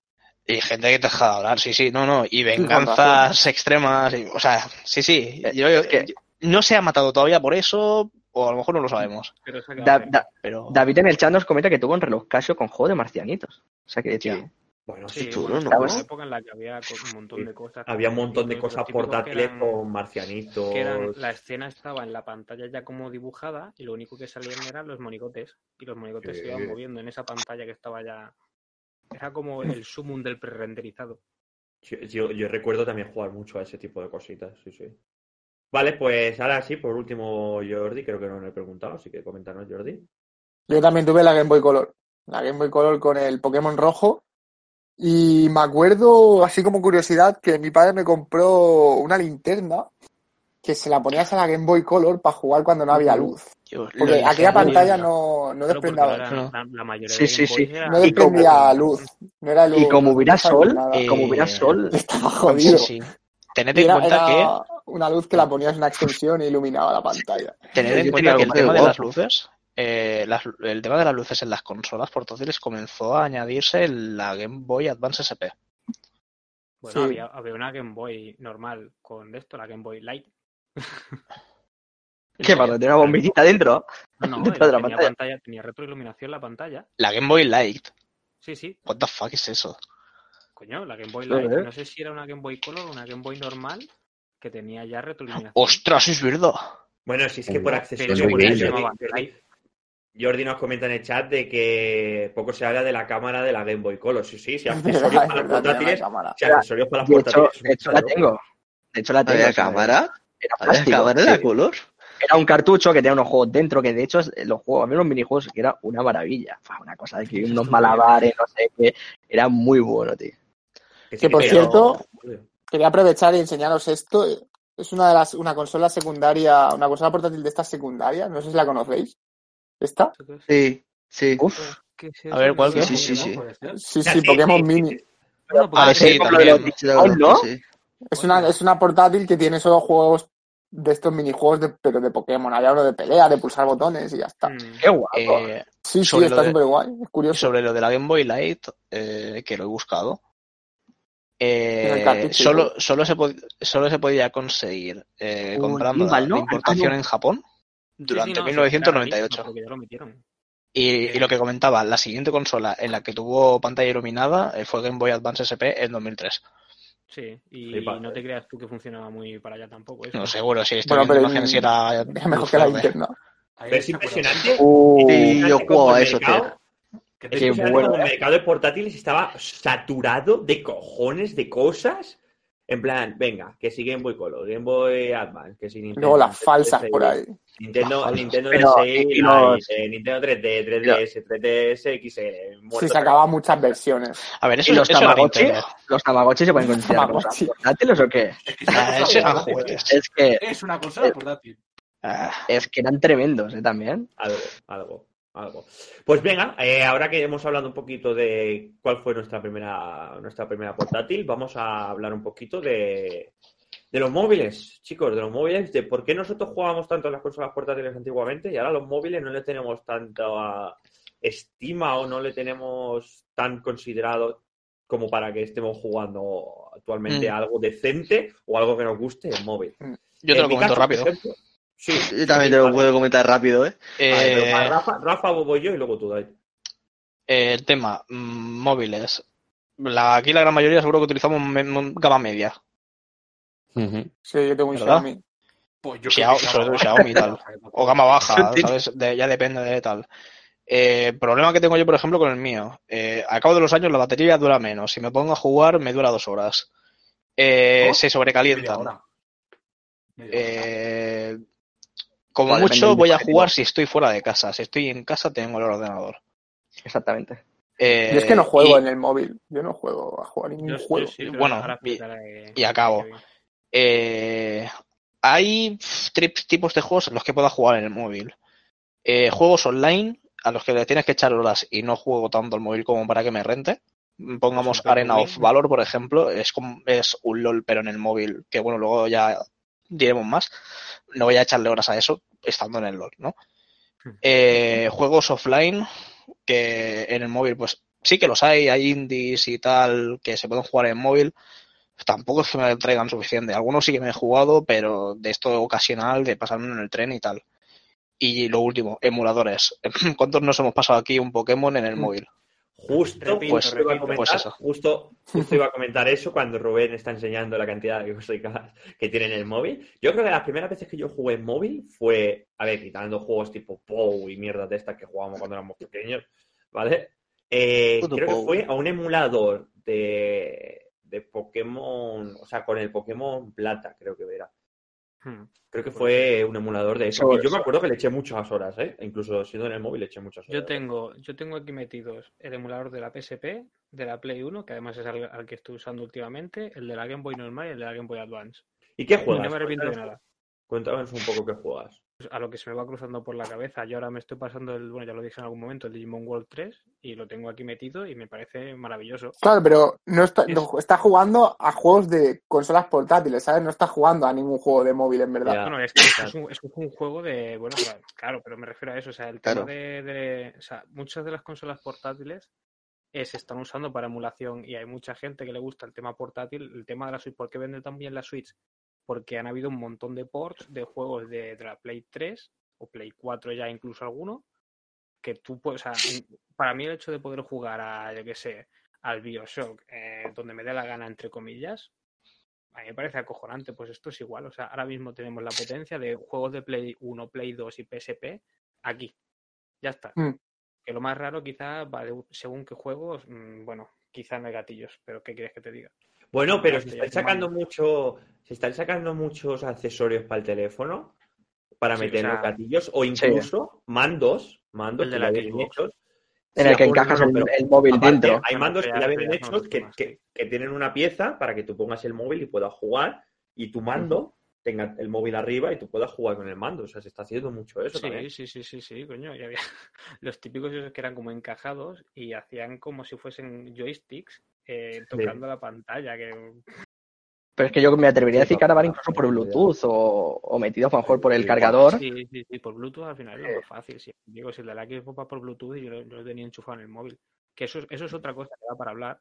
Y gente que te deja de hablar, sí, sí, no, no. Y venganzas extremas. y- o sea, sí, sí. Yo, yo- que- yo- no se ha matado todavía por eso, o a lo mejor no lo sabemos. Pero Da- da- David en el chat nos comenta que tuvo un reloj Casio con juego de marcianitos. O sea que sí. Bueno, Sí, chulo, bueno, ¿no? fue ¿Sabes? una época en la que había un montón de cosas. Había un montón de cosas portátiles con marcianitos. que eran, la escena estaba en la pantalla ya como dibujada y lo único que salían eran los monigotes y los monigotes se iban moviendo en esa pantalla que estaba ya era como el sumum del pre-renderizado Yo, yo- yo recuerdo también jugar mucho a ese tipo de cositas, sí, sí. Vale, pues ahora sí, por último, Jordi, creo que no le he preguntado, así que coméntanos, Jordi. Yo también tuve la Game Boy Color. La Game Boy Color con el Pokémon rojo. Y me acuerdo, así como curiosidad, que mi padre me compró una linterna que se la ponías a la Game Boy Color para jugar cuando no había luz. Dios, Porque lo aquella pantalla no, no desprendía, no. la, la mayoría Sí, de sí, sí. Era- no como- desprendía luz. No era luz. Y como hubiera no sol, eh, como hubiera sol, Estaba jodido. sí. Tened en era, cuenta que una luz que la ponías en una extensión e iluminaba la pantalla. Tened Yo en tenía cuenta que el tema de las luces, eh, las- el tema de las luces en las consolas portátiles comenzó a añadirse en la Game Boy Advance SP. bueno Sí. había, había una Game Boy normal con esto la Game Boy Light ¿qué pasa? Tiene una bombillita dentro. no, no, Dentro de la tenía pantalla. pantalla tenía retroiluminación la pantalla La Game Boy Light. sí sí What the fuck es eso? coño la Game Boy. Light no sé si era una Game Boy Color o una Game Boy normal que tenía ya retroiluminación ¡Ostras, es verdad! Bueno, si es que por bien, Jordi, se llamaba Jordi- nos comenta en el chat de que poco se habla de la cámara de la Game Boy Color. Sí, sí, sí, Es accesorios para tenía portátiles. la cámara. Sí, accesorios para De hecho, portátiles. de hecho la tengo. De hecho la tengo. ¿Había cámara? Era ¿Había plástico. cámara la color? Era un cartucho que tenía unos juegos dentro, que de hecho los juegos, había unos minijuegos que era una maravilla. Fue una cosa de que unos malabares, no sé qué. Era muy bueno, tío. Que por cierto, quería aprovechar y enseñaros esto. Es una de las, una consola secundaria, una consola portátil de estas secundarias, no sé si la conocéis. ¿Esta? Sí, sí. Uf, ¿Qué es A ver? ¿cuál? No Sí, sí, sí. Sí, sí, sí, Pokémon Mini. pues, Ah, sí, también. Sí, la ¿Aún conozco, no? Es una, es una portátil que tiene solo juegos de estos minijuegos, de, pero de Pokémon. Había uno de pelea, de pulsar botones y ya está. mm, Qué guapo. Eh, Sí, sí, sobre lo está de- súper guay. Es curioso. sobre lo de la Game Boy Light, eh, que lo he buscado, eh, y solo, solo, se solo se podía conseguir eh, comprando gimbal, la ¿no? de importación Ah, no. en Japón Sí, durante sí, no, sí, 1998. porque ya lo metieron. Y, y lo que comentaba, la siguiente consola en la que tuvo pantalla iluminada eh, fue Game Boy Advance SP en 2003. Sí, y no te creas tú que funcionaba muy para allá tampoco. eso. No seguro si estoy Bueno, viendo pero imágenes si era Es mejor que la Pero es bueno. impresionante. Uh, Sí, impresionante yo juego a eso, tío. Que te- Qué bueno. el mercado de portátiles estaba saturado de cojones de cosas. En plan, venga, que si Game Boy Color, Game Boy Advance, que si Nintendo. Luego las Nintendo falsas 3DS, por ahí. Nintendo, falsas. Nintendo Pero, DSi, los- eh, Nintendo 3D, 3DS, 3DS, XL. muerto Sí, sacaba muchas versiones. A ver, eso, ¿Y los Tamagotchi? ¿Los Tamagotchi se pueden considerar portátiles o qué? Es que Ah, que, Es una consola portátil. Ah, es que eran tremendos, ¿eh? También. Algo, algo, algo. Pues venga, eh, ahora que hemos hablado un poquito de cuál fue nuestra primera, nuestra primera portátil, vamos a hablar un poquito de, de los móviles, chicos, de los móviles, de por qué nosotros jugábamos tanto en las consolas portátiles antiguamente y ahora los móviles no le tenemos tanta estima o no le tenemos tan considerado como para que estemos jugando actualmente Mm. algo decente o algo que nos guste en móvil. yo te En lo comento caso, rápido. ejemplo, sí, Yo también te lo vale. puedo comentar rápido, ¿eh? Vale, pero Eh, Rafa, Rafa voy yo y luego tú, David. eh, el tema, mm, móviles. La, aquí la gran mayoría seguro que utilizamos me- me- gama media. Sí, yo tengo un ¿Verdad? Xiaomi. Pues yo Xiao- sobre todo Xiaomi y tal. ¿eh? O gama baja. ¿sabes? De- ya depende de tal. Eh, problema que tengo yo, por ejemplo, con el mío. Eh, a cabo de los años la batería dura menos. Si me pongo a jugar, me dura dos horas. Eh, ¿Oh? se Media hora. Media hora. Como mucho voy a jugar si estoy fuera de casa. Si estoy en casa tengo el ordenador. Exactamente. Eh, Yo es que no juego y- en el móvil. Yo no juego a jugar ningún Yo- yo juego. sí, Bueno, y- acabo. Eh, hay tri- tipos de juegos en los que pueda jugar en el móvil. Eh, juegos online a los que le tienes que echar horas y no juego tanto el móvil como para que me rente. Pongamos Arena of. Valor, por ejemplo, es, como- es un LOL pero en el móvil, que bueno, luego ya diremos más. No voy a echarle horas a eso estando en el LOL, ¿no? Eh, juegos offline que en el móvil, pues sí que los hay, hay indies y tal que se pueden jugar en móvil. Tampoco es que me traigan suficiente. Algunos sí que me he jugado, pero de esto ocasional, de pasarme en el tren y tal. Y lo último, emuladores. ¿Cuántos nos hemos pasado aquí un Pokémon en el Mm. móvil? Justo, Repito, pues, iba a repito. comentar, Pues eso. Justo, justo iba a comentar eso cuando Rubén está enseñando la cantidad de cosas que tiene en el móvil. Yo creo que las primeras veces que yo jugué en móvil fue, a ver, quitando juegos tipo POU y mierdas de estas que jugábamos cuando éramos pequeños, ¿vale? Eh, creo que fue a un emulador de, de Pokémon, o sea, con el Pokémon Plata, creo que era. Hmm. Creo que fue un emulador de eso. Yo me acuerdo que le eché muchas horas, ¿eh? Incluso siendo en el móvil le eché muchas horas. Yo tengo, yo tengo aquí metidos el emulador de la PSP, de la Play 1, que además es al, al que estoy usando últimamente, el de la Game Boy normal y el de la Game Boy Advance. ¿Y qué juegas? no me arrepiento de nada. Cuéntanos un poco qué juegas. A lo que se me va cruzando por la cabeza. Yo ahora me estoy pasando el, bueno, ya lo dije en algún momento, el Digimon World 3 y lo tengo aquí metido y me parece maravilloso. Claro, pero no está, Es- no- está jugando a juegos de consolas portátiles, ¿sabes? No está jugando a ningún juego de móvil, en verdad. Bueno, es que es, un, es un juego de. Bueno, claro, claro, pero me refiero a eso. O sea, el tema Claro. de, de- O sea, muchas de las consolas portátiles eh, se están usando para emulación y hay mucha gente que le gusta el tema portátil, el tema de la Switch. ¿Por qué vende tan bien la Switch? Porque han habido un montón de ports de juegos de, de la Play 3 o Play 4 ya incluso alguno, que tú puedes. O sea, para mí el hecho de poder jugar a, yo qué sé, al Bioshock, eh, donde me dé la gana, entre comillas, a mí me parece acojonante, pues esto es igual. O sea, ahora mismo tenemos la potencia de juegos de Play 1, Play 2 y PSP aquí. Ya está. Mm. Que lo más raro quizás va de según qué juegos, mm, bueno, quizás no hay gatillos, pero ¿qué quieres que te diga? Bueno, pero se están sacando mucho, se están sacando muchos accesorios para el teléfono para Sí, o meter los gatillos o incluso mandos, mandos El de que la ya vienen Xbox. hechos. En Sí, el que encajas el, móvil aparte, dentro. Hay mandos que ya- ya vienen ya hechos que, que- sí. que tienen una pieza para que tú pongas el móvil y puedas jugar y tu mando tenga el móvil arriba y tú puedas jugar con el mando. O sea, se está haciendo mucho eso también. Sí, sí, sí, sí, sí, coño. Y había los típicos esos que eran como encajados y hacían como si fuesen joysticks eh, tocando la pantalla. Que... Pero es que yo me atrevería a decir que ahora van incluso por Bluetooth o, o metidos a lo mejor por el cargador. Sí, sí, sí, por Bluetooth al final es lo más fácil. Sí. Digo, si el de la Xbox va por Bluetooth y yo lo, yo lo tenía enchufado en el móvil. Que eso, es- eso es otra cosa que da para hablar,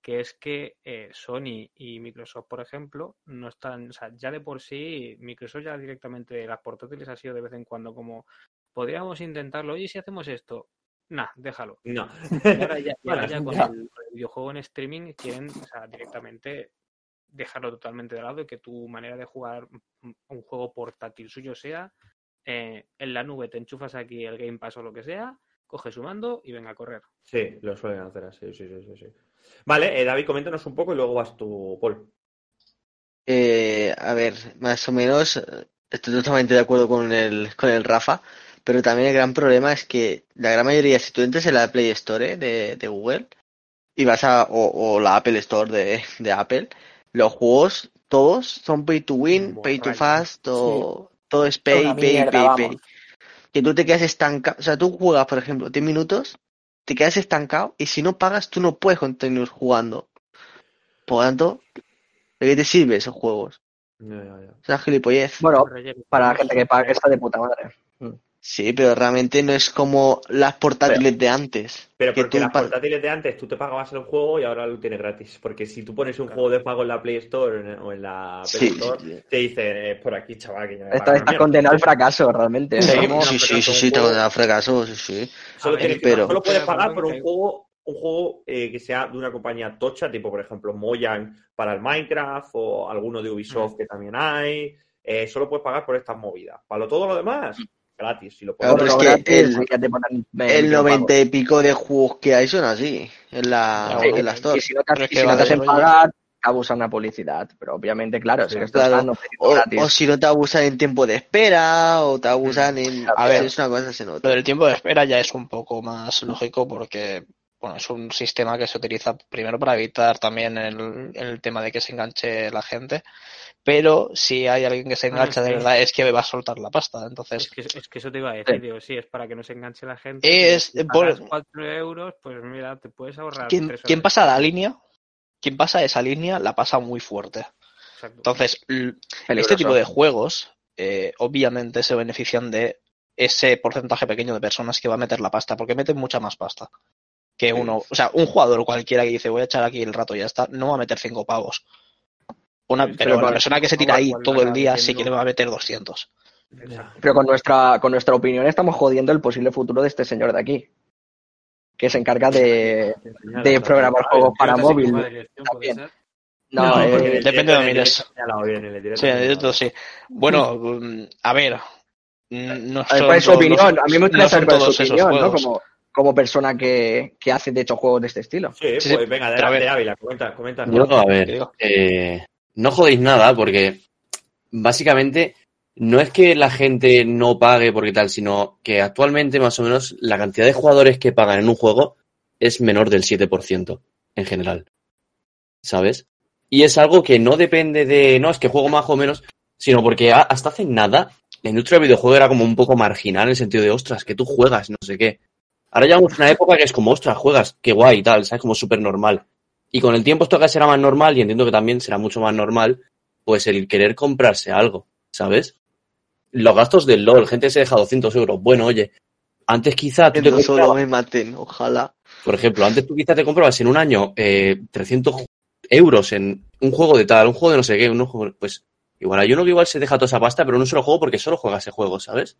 que es que eh, Sony y Microsoft, por ejemplo, no están, o sea, ya de por sí, Microsoft ya directamente las portátiles ha sido de vez en cuando como, podríamos intentarlo, oye, si hacemos esto, nah, déjalo. No. Y ahora ya, y ahora Bueno, ya con, ya. el, videojuego en streaming quieren o sea, directamente dejarlo totalmente de lado y que tu manera de jugar un un juego portátil suyo sea eh, en la nube te enchufas aquí el Game Pass o lo que sea, coges su mando y venga a correr. Sí, lo suelen hacer así, sí, sí, sí, sí. Vale, eh, David, coméntanos un poco y luego vas tú, Paul. Eh, a ver, más o menos eh, estoy totalmente de acuerdo con el, con el Rafa, pero también el gran problema es que la gran mayoría, si tú entras en la Play Store de, de Google y vas a, o, o la Apple Store de, de Apple, los juegos todos son pay to win, pay to fast, todo, todo es pay, pay, mierda, pay, vamos. pay. Que tú te quedas estancado, o sea, tú juegas, por ejemplo, 10 minutos, te quedas estancado y si no pagas, tú no puedes continuar jugando. Por lo tanto, ¿de qué te sirve esos juegos? O sea, gilipollez. Bueno, para la gente que paga que está de puta madre. Sí, pero realmente no es como las portátiles de antes. Pero que porque tú las portátiles de antes tú te pagabas el juego y ahora lo tienes gratis. Porque si tú pones un Claro. juego de pago en la Play Store o en- la Apple Sí, Store, sí, te dicen, eh, por aquí, chaval, que ya me Estás pagan está mierda". condenado al fracaso, realmente. sí, sí, sí, sí, sí, te da fracaso, sí, sí. Solo, ver, pero- puedes pagar por un juego, un juego eh, que sea de una compañía tocha, tipo por ejemplo Mojang para el Minecraft o alguno de Ubisoft que también hay. Eh, solo puedes pagar por estas movidas. Para lo- todo lo demás, gratis. Si lo puedes Claro, pero es que el- El 20 noventa y pico de juegos que hay son así, en la, Sí, en la Store. y si no te, es que si no te hacen pagar, abusan la publicidad. Pero obviamente, claro, si Sí, que esto claro. está dando O, gratis. o si no te abusan en tiempo de espera, o te abusan en... A ver. es una cosa, se Lo nota. del tiempo de espera ya es un poco más lógico porque bueno, es un sistema que se utiliza primero para evitar también el, el tema de que se enganche la gente, pero si hay alguien que se Bueno, engancha de verdad es que va a soltar la pasta. Entonces, Es que, es que eso te iba a decir, digo, sí, es para que no se enganche la gente. Es, Si por- pagas 4 euros, pues mira, te puedes ahorrar. horas. pasa la línea, quien pasa esa línea, la pasa muy fuerte. Exacto. Entonces, l- este Peligroso. tipo de juegos, eh, obviamente se benefician de ese porcentaje pequeño de personas que va a meter la pasta, porque meten mucha más pasta que uno. O sea, un jugador cualquiera que dice voy a echar aquí el rato y ya está, no va a meter cinco pavos. Una, pero pero la persona que se tira ahí todo el día sí que le va a meter 200. Ya. Pero con nuestra, con nuestra opinión estamos jodiendo el posible futuro de este señor de aquí. Que se encarga de, de programar juegos para móvil. también. No, No, eh, depende de directo Sí, directo sí. Bueno, mm, a ver. mm, No son ¿cuál es su todos opinión? los- A mí me no gustaría son saber cuál es todos su esos opinión, ¿no? juegos. Como, como persona que, que hace, de hecho, juegos de este estilo. Sí, Sí, sí, pues venga, adelante. Ávila, comenta, comenta. Yo, a ver, eh, no jodéis nada porque básicamente no es que la gente no pague porque tal, sino que actualmente más o menos la cantidad de jugadores que pagan en un juego es menor del 7% en general. ¿Sabes? Y es algo que no depende de, no, es que juego más o menos, sino porque hasta hace nada la industria del videojuego era como un poco marginal en el sentido de, ostras, que tú juegas, no sé qué. Ahora llegamos a una época que es como, ostras, juegas, qué guay y tal, ¿sabes? Como súper normal. Y con el tiempo esto que será más normal y entiendo que también será mucho más normal, pues el querer comprarse algo, ¿sabes? Los gastos del LOL, gente se deja 200 euros. Bueno, oye, antes quizá tú te No solo me maten, ojalá. por ejemplo, antes tú quizá te comprabas en un año eh, 300 euros en un juego de tal, un juego de no sé qué, un juego, pues igual hay uno que igual se deja toda esa pasta, pero en un solo juego porque solo juega ese juego, ¿sabes?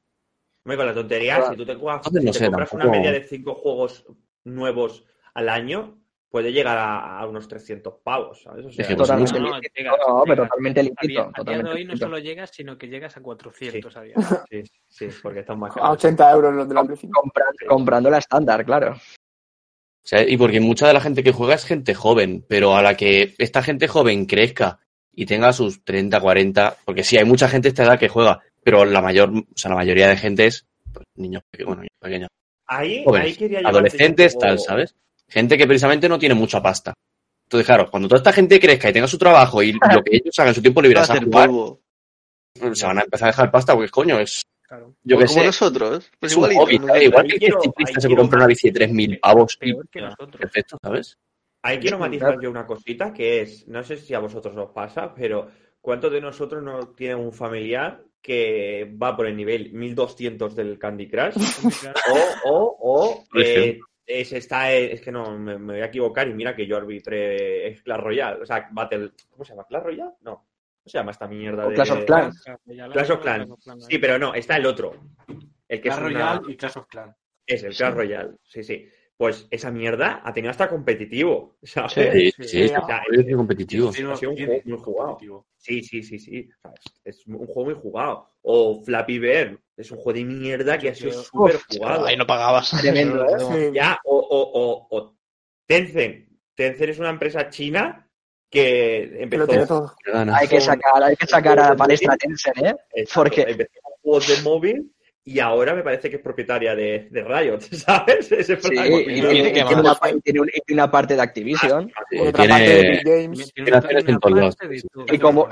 Hombre, con la tontería, si tú te, juegas- no si te sé, compras tampoco- una media de cinco juegos nuevos al año, puede llegar a, a unos 300 pavos, ¿sabes? O sea, Es que Totalmente no, no, No, pero totalmente A lícito. a día de hoy no solo llegas, sino que llegas a 400 a día. sí, sí, porque están más A caros. 80 euros los de la Play 5. Compra- comprando la estándar, claro. O sea, y porque mucha de la gente que juega es gente joven, pero a la que esta gente joven crezca y tenga sus 30, 40, porque sí, hay mucha gente de esta edad que juega, pero la mayor, o sea, la mayoría de gente es pues, niños pequeños, bueno, niños pequeños, Ahí, ahí quería adolescentes, tal, ¿sabes? Gente que precisamente no tiene mucha pasta. Entonces, claro, cuando toda esta gente crezca y tenga su trabajo y lo que ellos hagan en su tiempo libre Va a jugar, polvo. se van a empezar a dejar pasta, porque coño, es. Claro. Yo Pues qué como sé. nosotros. Pues Es un igualito, hobby, ¿no? ¿sabes? Igual que el ciclista se compra una bici de 3.000 pavos. Peor que nosotros. Perfecto, ¿sabes? Ahí quiero matizar yo una cosita que es, no sé si a vosotros os pasa, pero ¿cuántos de nosotros no tienen un familiar que va por el nivel 1200 del Candy Crush? O, o, o eh, es, está, es que no, me, me voy a equivocar y mira que yo arbitré es Clash Royale, o sea, Battle, ¿cómo se llama? ¿Clash Royale? No, ¿cómo se llama esta mierda O de... Clash of Clans. Clash of Clans. Sí, pero no, está el otro. El que Clash es una- Royale y Clash of Clans. Es el Clash Royale, sí, sí. Pues esa mierda ha tenido hasta competitivo, ¿sabes? Sí, sí, Sí, es o sea, es muy competitivo. Tiene ha sido un tiene juego muy jugado. competitivo. Sí, sí, sí, sí. O sea, es, es un juego muy jugado. O Flappy Bird, es un juego de mierda que ha sido súper jugado. ahí no pagabas. Tremendo, ¿eh? Sí. Ya, o, o, o, o Tencent. Tencent es una empresa china que empezó. Hay que sacar, hay que sacar a la palestra Tencent, ¿eh? exacto, porque- empezó con juegos de móvil y ahora me parece que es propietaria de, de Riot, ¿sabes? Ese Sí, fue- y, y tiene, una, más. y tiene un- y tiene una parte de Activision. Sí, Y otra parte de Epic Games. Y como-.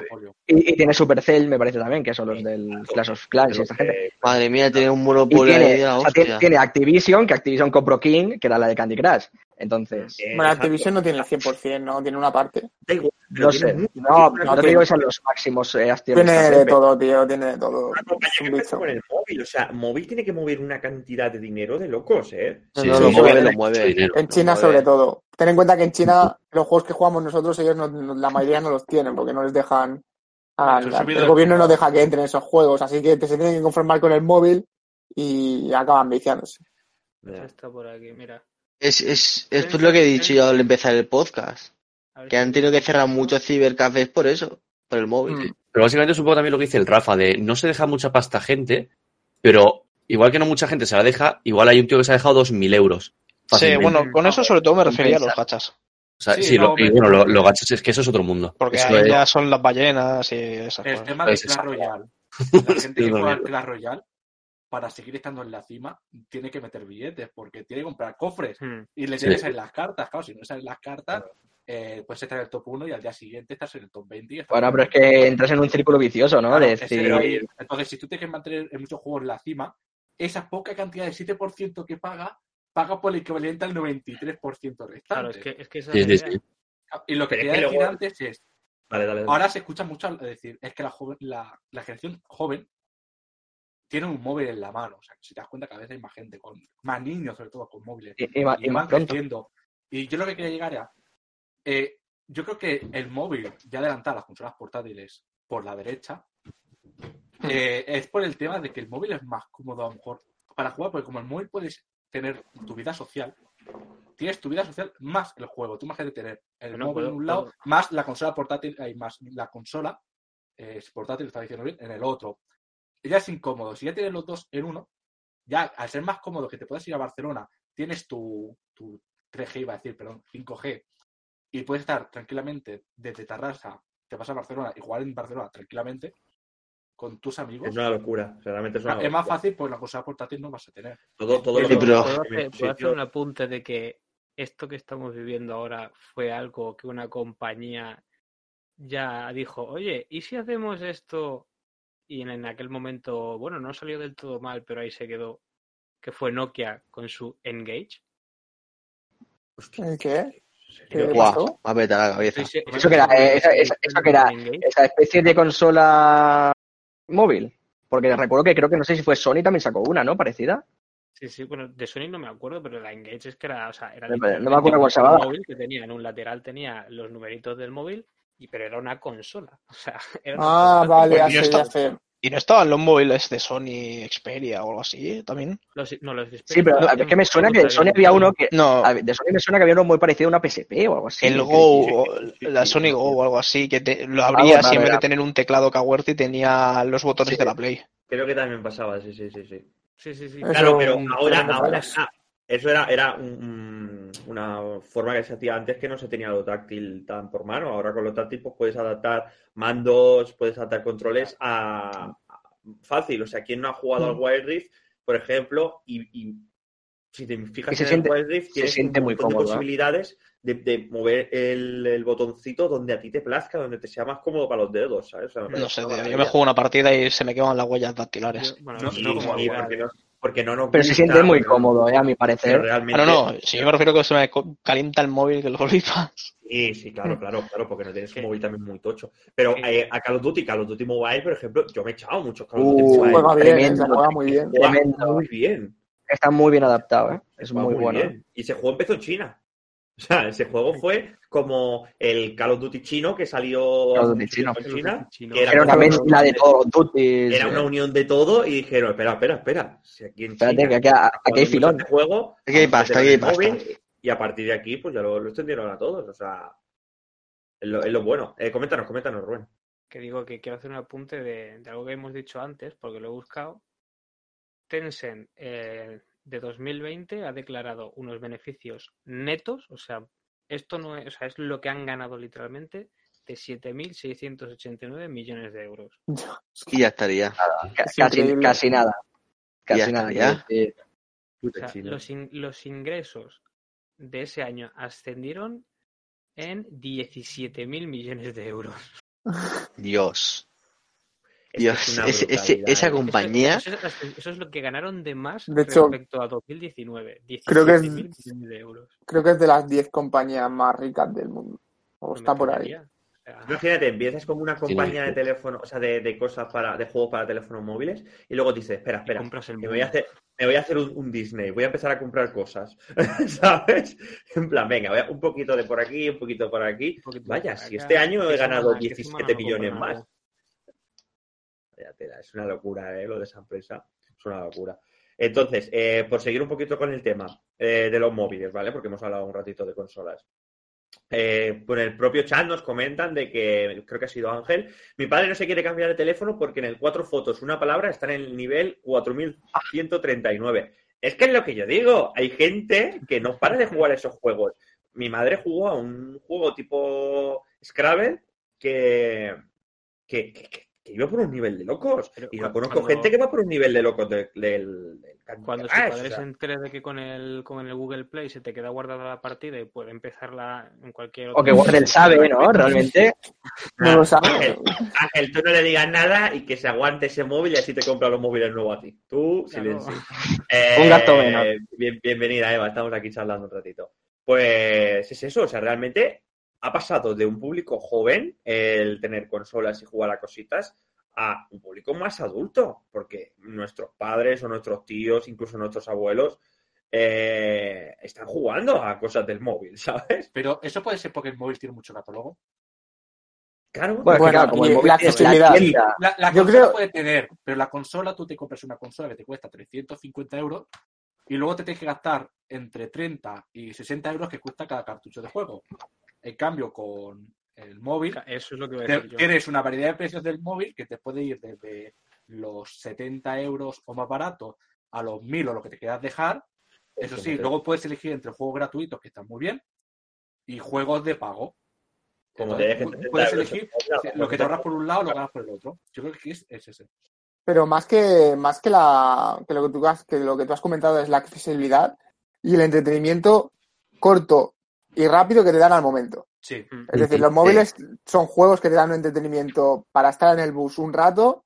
Y, y tiene Supercell, me parece también, que son los del Clash of Clans y esta gente. Madre mía, tiene un monopolio tiene, o sea, tiene Activision, que Activision compró King, que era la de Candy Crush. Entonces, eh, Bueno, Activision no tiene el 100%, ¿no? Tiene una parte. da igual, pero no sé. mucho. No, no te digo que sean los máximos eh. Tiene ¿eh? de todo, tío, tiene de todo. Una compañía Es que con el móvil, o sea, móvil tiene que mover una cantidad de dinero de locos, ¿eh? Sí, no, sí, lo sí, mueve, sí, lo mueve. dinero. En China, sobre todo. Ten en cuenta que en China los juegos que jugamos nosotros, ellos no, no- la mayoría no los tienen porque no les dejan. Son el gobierno no deja que entren esos juegos, así que te, se tienen que conformar con el móvil y acaban viciándose. Ya está por aquí, mira. Es, es, es por lo que he dicho yo al empezar el podcast. Que han tenido que cerrar muchos cibercafés por eso. Por el móvil. Mm. Pero básicamente es un poco también lo que dice el Rafa, de no se deja mucha pasta a gente, pero igual que no mucha gente se la deja, igual hay un tío que se ha dejado 2.000 euros. Sí, bueno, con eso sobre todo me refería a los gachas. O sea, Sí, sí, no, lo, y bueno, lo, lo gachas es que eso es otro mundo. Porque Eso ahí es- ya son las ballenas y esas El cosas. tema del Es Clash. Royale. La gente que juega al. Clash Royale, para seguir estando en la cima, tiene que meter billetes, porque tiene que comprar cofres. Hmm. Y le Sí. tienen que salir las cartas. Claro, si no salen las cartas, eh, puedes estar en el top 1 y al día siguiente estás en el top 20. y estás Bueno, en pero es que entras en un círculo vicioso, ¿no? Claro, decir. Entonces, si tú tienes que mantener en muchos juegos la cima, esa poca cantidad de 7% que paga, paga por el equivalente al 93% restante. Claro, es que, es que esa Sí, es la sí, idea. sí. Y lo que quería que decir luego- antes es, Vale, dale, dale. ahora se escucha mucho decir, es que la, joven, la, la generación joven tiene un móvil en la mano. O sea, que si te das cuenta, cada vez hay más gente, con más niños sobre todo con móviles. y, y más- y y más van pronto. creciendo. Y yo lo que quería llegar era, eh, yo creo que el móvil, ya adelantar las consolas portátiles por la derecha, eh, es por el tema de que el móvil es más cómodo a lo mejor para jugar, porque como el móvil puedes tener tu vida social, tienes tu vida social más el juego. Tú imagínate tener el móvil en un lado, más la consola portátil, hay más la consola eh, portátil, está diciendo bien, en el otro. Ya es incómodo. Si ya tienes los dos en uno, ya al ser más cómodo que te puedas ir a Barcelona, tienes tu, tu 3G, iba a decir, perdón, 5G, y puedes estar tranquilamente desde Tarrasa, te vas a Barcelona y jugar en Barcelona tranquilamente con tus amigos. Es una locura, o sea, realmente es una Es más locura. fácil, pues la consola portátil no vas a tener. Todo, todo lo Sí, ¿Puedo hacer, puedo hacer un apunte de que esto que estamos viviendo ahora fue algo que una compañía ya dijo, oye, ¿y si hacemos esto? Y en, en aquel momento, bueno, no salió del todo mal, pero ahí se quedó, que fue Nokia con su Engage. ¿El ¿Qué? ¿Qué me ha petado la cabeza. Estoy se- Eso que era, esa- esa- que eso que era, esa especie de consola móvil. Porque recuerdo que creo que no sé si fue Sony también sacó una, ¿no? Parecida. Sí, sí, bueno, de Sony no me acuerdo, pero la Engage es que era, o sea, era No me- no me acuerdo llamaba. móvil que tenía, en un lateral tenía los numeritos del móvil, y pero era una consola. O sea, era una Ah, consola vale, Pues estaba-. ¿Y no estaban los móviles de Sony Xperia o algo así también? Los, no, los Sí, pero Xperia es que me suena que de Sony había uno que. No, a ver, De Sony me suena que había uno muy parecido a una PSP o algo así. el Go, sí, o sí, sí, la Sony sí. Go o algo así, que te- lo Algo abrías y en vez de tener un teclado QWERTY tenía los botones Sí. de la Play. Creo que también pasaba, sí, sí, sí, sí. Sí, sí, sí. Claro, pero ahora, ahora fallas. ah, eso era, era un- un- una forma que se hacía antes que no se tenía lo táctil tan por mano. Ahora con lo táctil pues puedes adaptar mandos, puedes adaptar controles a, a- fácil. O sea, quien no ha jugado al Wild Rift, por ejemplo, y, y si te fijas se en siente- el Wild Rift, se tienes un muy montón de cómodo, ¿eh? posibilidades de, de mover el, el botoncito donde a ti te plazca, donde te sea más cómodo para los dedos, ¿sabes? O sea, me No sé, tío, yo me juego una partida y se me queman las huellas dactilares. Bueno, No, no, como porque no, no nos Pero se siente muy cómodo, ¿eh? a mi parecer. Ah, realmente... no, no, si yo me refiero que se me calienta el móvil que lo flipa. Sí, sí, claro, claro, claro, porque no tienes un móvil también muy tocho. Pero eh, a Call of Duty, Call of Duty Mobile, por ejemplo, yo me he echado muchos Call of Duty Uh, Mobile. Juega bien, tremendo, se juega muy bien. Juega tremendo. muy bien. Está muy bien adaptado, ¿eh? es muy, bueno. bien. Y ese juego empezó en China. O sea, ese juego fue como el Call of Duty chino que salió Call of hace Duty mucho chino. en China. Call of Duty chino. que Era una mezcla de todo, Duty. Era una unión de todo y dijeron, espera, espera, espera. Si aquí en Espérate, China que aquí, aquí hay filón. este juego, Aquí hay pasta, aquí hay móvil, Y a partir de aquí, pues ya lo, lo extendieron a todos. O sea, es lo, es lo bueno. Eh, coméntanos, coméntanos, Rubén. que digo que quiero hacer un apunte de, de algo que hemos dicho antes, porque lo he buscado. Tencent eh, de 2020 ha declarado unos beneficios netos, o sea, esto no es, o sea, es lo que han ganado literalmente de 7.689 millones de euros. Y ya estaría. Ca- Es Casi, nada. Casi Ya nada. ya. O sea, China. los, in- los ingresos de ese año ascendieron en 17.000 millones de euros. Dios. Dios, es una ese- ese- brutalidad, esa ¿eh? Eso- compañía. Eso, es- eso es lo que ganaron de más De hecho, respecto a 2019. creo que es- 17.000 millones de euros. Creo que es de las 10 compañías más ricas del mundo. O No me está por ahí. Imagínate, empiezas como una compañía de teléfono, o sea, de, de cosas para, de juegos para teléfonos móviles, y luego dices, espera, espera, el me voy a hacer, me voy a hacer un, un Disney, voy a empezar a comprar cosas, ¿sabes? En plan, venga, voy a- un poquito de por aquí, un poquito por aquí. Poquito Vaya, por si acá, este año he ganado 17 semana no compro millones nada. más. Es una locura, ¿eh? Lo de esa empresa. Es una locura. Entonces, eh, por seguir un poquito con el tema eh, de los móviles, ¿vale? Porque hemos hablado un ratito de consolas. Eh, por el propio chat nos comentan de que, creo que ha sido Ángel, mi padre no se quiere cambiar de teléfono porque en el cuatro fotos una palabra está en el nivel 4139. Es que es lo que yo digo, hay gente que no para de jugar esos juegos. Mi madre jugó a un juego tipo Scrabble que, que- que- iba por un nivel de locos. Pero y cu- conozco cuando- gente que va por un nivel de locos de- del, del Candy Cuando su Crush, padre o sea. se entere de que con el, con el Google Play se te queda guardada la partida y puede empezarla en cualquier O que Wardell sabe, ¿no? Realmente. No lo sabe. Ángel, Ángel, tú no le digas nada y que se aguante ese móvil y así te compra los móviles nuevos a ti. Tú, Claro. silencio. Eh, Un gasto menos. bien- bienvenida, Eva. Estamos aquí charlando un ratito. Pues es eso, o sea, realmente ha pasado de un público joven el tener consolas y jugar a cositas a un público más adulto, porque nuestros padres o nuestros tíos, incluso nuestros abuelos, eh, están jugando a cosas del móvil, ¿sabes? Pero eso puede ser porque el móvil tiene mucho catálogo. Claro. Bueno, Bueno, claro, como el móvil la accesibilidad. tienda, La, la Yo consola creo- puede tener, pero la consola, tú te compras una consola que te cuesta 350 euros y luego te tienes que gastar entre 30 y 60 euros que cuesta cada cartucho de juego. En cambio, con el móvil, Eso es lo que voy a decir yo. tienes una variedad de precios del móvil que te puede ir desde los 70 euros o más barato a los 1000 o lo que te quieras dejar. Eso sí, luego puedes elegir entre juegos gratuitos, que están muy bien, y juegos de pago. Como te Entonces, dejen pu- 70 puedes elegir lo que te ahorras por un lado, lo ganas por el otro. Yo creo que es, es ese. Pero más que, más que, la, que, lo que, tú has, que lo que tú has comentado es la accesibilidad y el entretenimiento corto y rápido que te dan al momento. Sí. Es decir, los móviles son juegos que te dan un entretenimiento para estar en el bus un rato,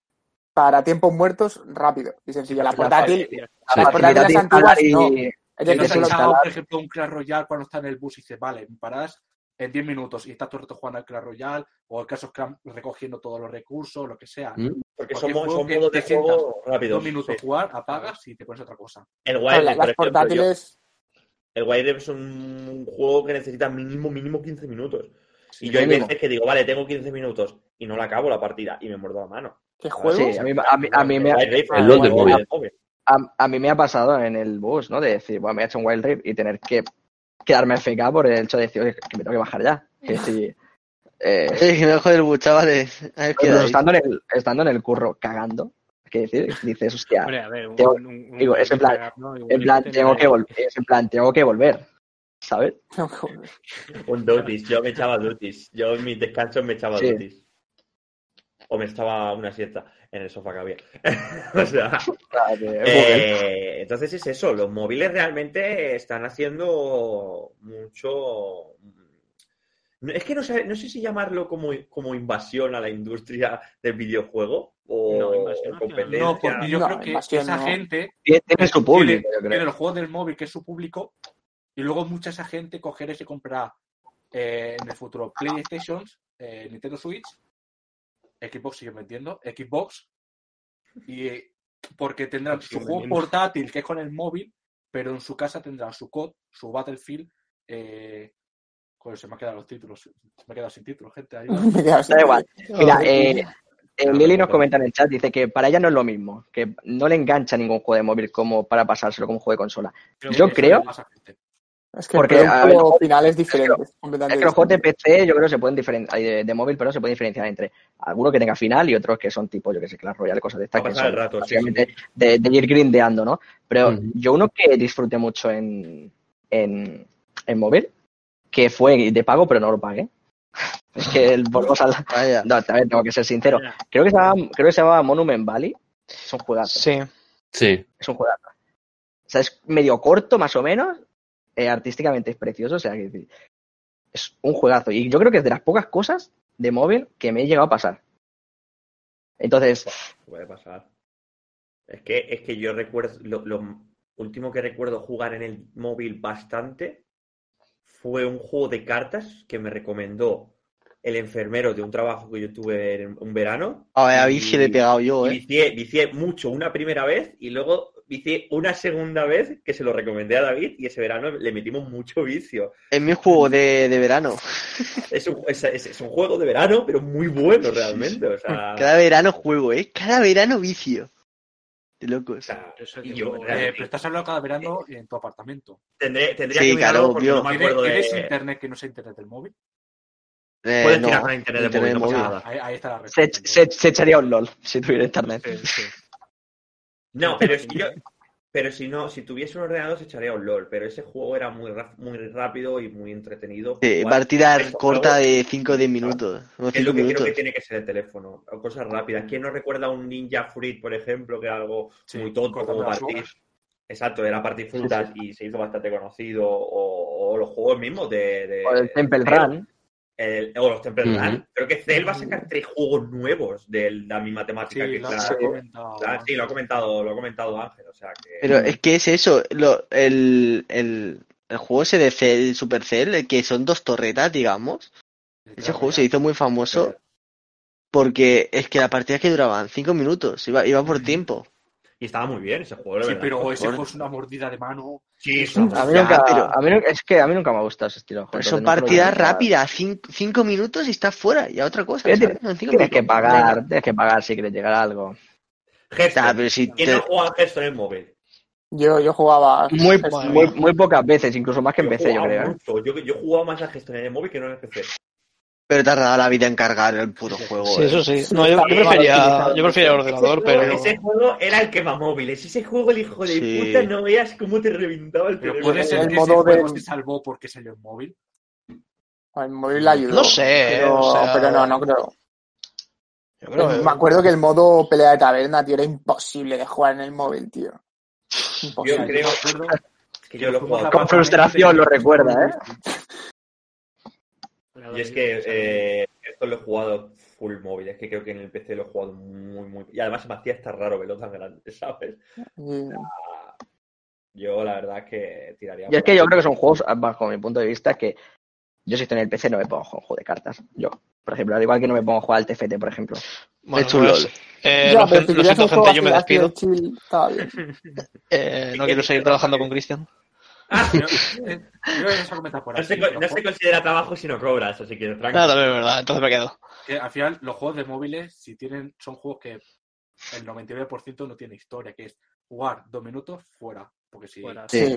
para tiempos muertos, rápido y sencillo. La portátil, la las portátiles de antiguas no. y- Es decir, que echado, por ejemplo, un Clash Royale cuando está en el bus y dice, vale, paras en 10 minutos y estás todo el rato jugando al Clash Royale, o el caso Scrum recogiendo todos los recursos, lo que sea. ¿Mm? Porque son, modos de juego rápidos. Dos minutos sí. jugar, apagas y te pones otra cosa. El Wild las portátiles, el Wild Rift es un juego que necesita mínimo, mínimo 15 minutos. Y yo hay mínimo. veces que digo, vale, tengo 15 minutos y no la acabo la partida y me muerdo la mano. ¿qué juegos? Sí, a mí, a mí- a mí me, El Wild Rift, el LOL del juego móvil. a, a mí me ha pasado en el bus, ¿no? De decir, bueno, me he hecho un Wild Rift y tener que quedarme FK por el hecho de decir, oye, que me tengo que bajar ya. Que si, eh, Eh, que me joder el bus, chavales. Pero estando, en el, estando en el curro cagando, que decir, dices, hostia, Hombre, a ver, un, Tengo- un- un- digo, es en plan- en plan, que tengo que volver, es en plan, tengo que volver, ¿sabes? Un dotis, yo me echaba dotis. Yo en mis descansos me echaba Sí. dotis. O me echaba una siesta. en el sofá que había. o sea, sea, que- eh, entonces es eso, los móviles realmente están haciendo mucho... No, Es que no sé, no sé si llamarlo como, como invasión a la industria del videojuego o, No, invasión o al final competencia. No, porque yo No, creo que esa no. gente Tiene, su público, tiene, yo los juegos del móvil, que es su público, y luego mucha esa gente cogerá y se comprará eh, en el futuro PlayStation, eh, Nintendo Switch, Xbox sigue vendiendo, Xbox, y eh, porque tendrán su juego portátil que es con el móvil, pero en su casa tendrán su COD, su Battlefield, eh, joder, se me han quedado los títulos, se me ha quedado sin títulos, gente. ahí. Me sin- Da igual. Mira, eh, eh, Lili nos comenta en el chat, dice que para ella no es lo mismo, que no le engancha ningún juego de móvil como para pasárselo como juego de consola. Creo Yo que creo-. Es que Porque, el a producto ver, final es diferente. es que los juegos de. PC yo creo que se pueden diferenciar, de, de móvil, pero se pueden diferenciar entre algunos que tenga final y otros que son tipo, yo que sé, Clash Royale, cosas de estas que son rato, sí, de, de ir grindeando, ¿no? Pero yo uno que disfruté mucho en, en, en móvil, que fue de pago, pero no lo pagué. Es que el. Vaya. No, también tengo que ser sincero. Creo que se llamaba, creo que se llamaba Monument Valley. Es un juegazo. Sí. Sí. Es un juegazo. O sea, es medio corto, más o menos. eh, artísticamente es precioso. O sea, que es un juegazo. Y yo creo que es de las pocas cosas de móvil que me he llegado a pasar. Entonces, Puede pasar. Es que, es que yo recuerdo, lo, lo último que recuerdo jugar en el móvil bastante fue un juego de cartas que me recomendó el enfermero de un trabajo que yo tuve en un verano. A ver, a le he pegado yo, ¿eh? vicié, vicié mucho una primera vez y luego vicié una segunda vez que se lo recomendé a David y ese verano le metimos mucho vicio. Es mi juego de, de verano. Es un, es, es- es un juego de verano, pero muy bueno realmente. O sea, Cada verano juego, ¿eh? Cada verano vicio. De o locos. sea, Eso y que yo Eh, pero estás hablando cada verano en tu apartamento. tendré, tendría Sí, que mirarlo claro, porque no me ¿Tienes, acuerdo de... tienes internet que no sea internet del móvil? Eh, no, tirar con la internet de móvil, no. Ahí, ahí está la se, respuesta. se, se echaría un LOL si tuviera internet. Sí, sí. No, pero si yo, pero si no, si tuviese un ordenador se echaría un LOL, pero ese juego era muy, ra- muy rápido y muy entretenido. Sí, partida corta juegos, de 5 o 10 minutos. Es lo 5 que creo que tiene que ser el teléfono, o cosas rápidas. ¿Quién no recuerda un Ninja Fruit, por ejemplo, que era algo Sí, muy tonto como partir? Exacto, era partir frutas y se hizo bastante conocido, o, o los juegos mismos de... de- O el Temple de- Run. El- o los Temple. Creo que Cell va a sacar tres juegos nuevos de la misma temática Sí, que lo, comentado. Ah, sí, lo ha comentado, lo ha comentado Ángel, o sea que... Pero es que es eso, lo- el, el, el juego ese de Cell, Super Cell, el que son dos torretas, digamos. Ese juego se hizo muy famoso porque es que la partida que duraban 5 minutos, iba, iba por tiempo. Y estaba muy bien ese juego, Sí, verdad. pero ese juego es una mordida de mano. Sí, Eso- sí, A mí nunca, pero- a mí es que a mí nunca me ha gustado ese estilo. de juego, Pero son no partidas rápidas, 5 minutos y estás fuera, y a otra cosa. Pero ¿sabes? tienes, En cinco tienes que pagar, tienes que pagar si quieres llegar a algo. Pero si ¿Quién te- no juega Hearthstone en el móvil? Yo, yo jugaba. Muy, es- muy, muy pocas veces, incluso más que en PC, yo creo. mucho. Yo, yo jugaba más al Hearthstone en el móvil que no en el PC. Pero dado la vida en cargar el puto juego. Sí, eh. eso sí. No, yo, yo prefería, yo prefería el ordenador, ese, pero. ese juego era el quemamóviles. Ese juego, el hijo de Sí. puta, no veas cómo te reventaba el Pero teléfono. puede ser el que ese modo juego de- se salvó porque salió en móvil. El móvil le ayudó. No sé, Pero, o sea- pero no, no creo. Yo creo que- Me acuerdo que el modo pelea de taberna, tío, era imposible de jugar en el móvil, tío. Yo Imposible. creo que yo lo he jugado. Con frustración lo recuerda, ¿eh? Y es que eh, esto lo he jugado full móvil. Es que creo que en el PC lo he jugado muy, muy. Y además me hacía hasta raro verlo tan grande, ¿sabes? Y- Yo la verdad es que tiraría. Y es que yo creo que son juegos, bajo mi punto de vista, que yo si estoy en el PC no me pongo a jugar un juego de cartas. Yo, por ejemplo, al igual que no me pongo a jugar al TFT, por ejemplo. Bueno, pues, eh, Ya, lo, pero si lo siento, gente, yo me despido. chill. Eh, no quiero seguir trabajando con Cristian. Ah, eh, eso por no, se, no juegos- considera trabajo si no cobras, así que tranquilo. También es verdad, entonces me quedo. que al final, los juegos de móviles, si tienen, son juegos que el 99% no tiene historia, que es jugar dos minutos fuera. Porque si, Fuera. Sí.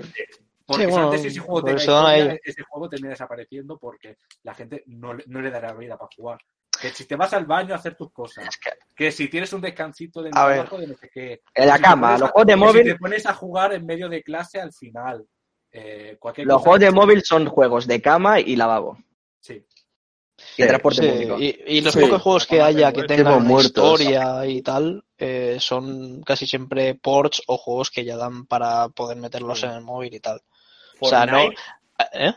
porque Sí, si bueno, antes ese juego tenga se dan a historia, ello. ese juego termina desapareciendo porque la gente no, le- no le dará vida para jugar. Que si te vas al baño a hacer tus cosas, que si tienes un descansito ver. trabajo de no sé qué. En la si cama, los juegos de móvil- Si te pones a jugar en medio de clase al final. Eh, cualquier Los cosa juegos de móvil son juegos de cama y lavabo. Sí. Y transporte Sí, público. y, y los Sí. pocos juegos que haya que tengan muertos. historia y tal eh, son casi siempre ports o juegos que ya dan para poder meterlos en el móvil y tal. O sea, no. ¿eh?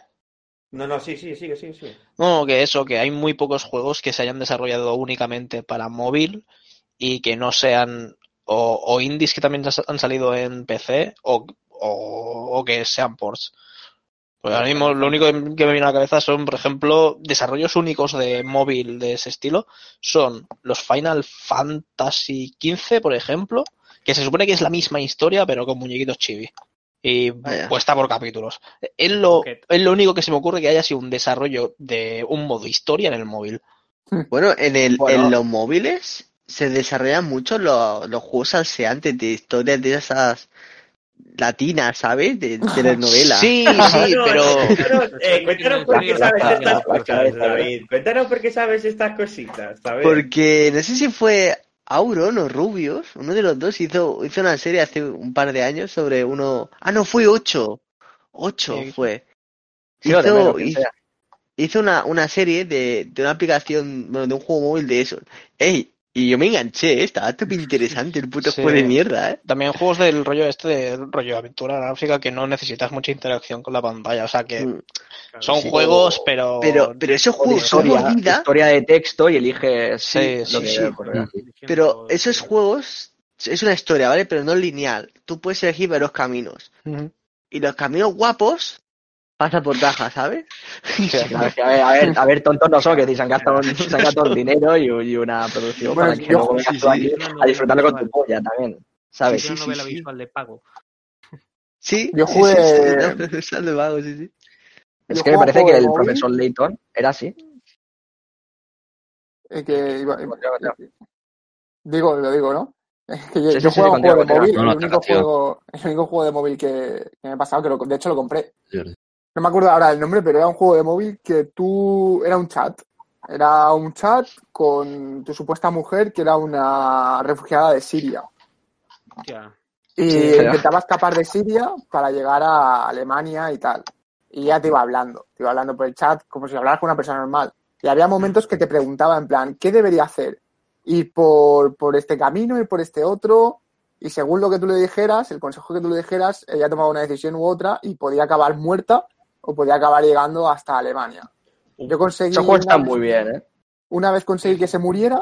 No, no, sí, sí, sigue, sigue, sigue. No, que eso, que hay muy pocos juegos que se hayan desarrollado únicamente para móvil y que no sean o, o indies que también han salido en PC o, o, o que sean ports. Pues ahora mismo lo único que me viene a la cabeza son, por ejemplo, desarrollos únicos de móvil de ese estilo. Son los Final Fantasy XV, por ejemplo, que se supone que es la misma historia, pero con muñequitos chibi. Y Vaya. puesta por capítulos. Es lo, es lo único que se me ocurre que haya sido un desarrollo de un modo historia en el móvil. Bueno, en, el, Bueno. en los móviles se desarrollan mucho los, los juegos salseantes de historias de esas latinas, ¿sabes? De telenovelas. Sí, sí, pero... Cuéntanos, eh, cuéntanos por qué sabes estas cosas, David. Cuéntanos por qué sabes estas cositas, ¿sabes? Porque no sé si fue Auron o Rubius, uno de los dos hizo, hizo una serie hace un par de años sobre uno. Ah, no, fue ocho. Ocho Sí. fue. Menos hizo una, una serie de, de una aplicación, bueno, de un juego móvil de eso. ¡Ey! Y yo me enganché, ¿eh? estaba súper interesante el puto Sí. juego de mierda, ¿eh? También juegos del rollo este de rollo aventura gráfica que no necesitas mucha interacción con la pantalla. O sea que Mm. son Sí. juegos, pero... Pero, pero esos juegos son historia, vida, historia de texto y eliges Sí, lo sí, que sí. ocurrirá. pero esos juegos es una historia, ¿vale? Pero no lineal. Tú puedes elegir varios caminos. Y los caminos guapos pasan por caja, ¿sabes? Claro, es a, ver, a, ver, a ver, tontos no son, que si se han gastado, se han gastado dinero y, y una producción Bueno, para que yo- luego sí, tú sí. aquí a disfrutarlo con tu polla también, ¿sabes? Sí, sí, novela sí. visual de pago. Sí, Yo sí, jugué- sí, sí, de sí, sí. Es Yo que me parece que el móvil. profesor Layton era así. Eh, que iba- iba- digo, lo digo, ¿no? Es que yo, Sí, sí, yo sí, juego un continúa, juego de móvil, No, no, el único juego, el único juego de móvil que, que me ha pasado, que lo- de hecho lo compré. No me acuerdo ahora el nombre, pero era un juego de móvil que tú, era un chat. Era un chat con tu supuesta mujer, que era una refugiada de Siria. Hostia. Y Sí, intentaba escapar de Siria para llegar a Alemania y tal. Y ya te iba hablando, te iba hablando por el chat como si hablaras con una persona normal. Y había momentos que te preguntaba en plan, ¿qué debería hacer? Ir por, por este camino, ir por este otro. Y según lo que tú le dijeras, el consejo que tú le dijeras, ella tomaba una decisión u otra y podía acabar muerta o podía acabar llegando hasta Alemania. Yo conseguí una, están muy bien, ¿eh? una vez conseguí que se muriera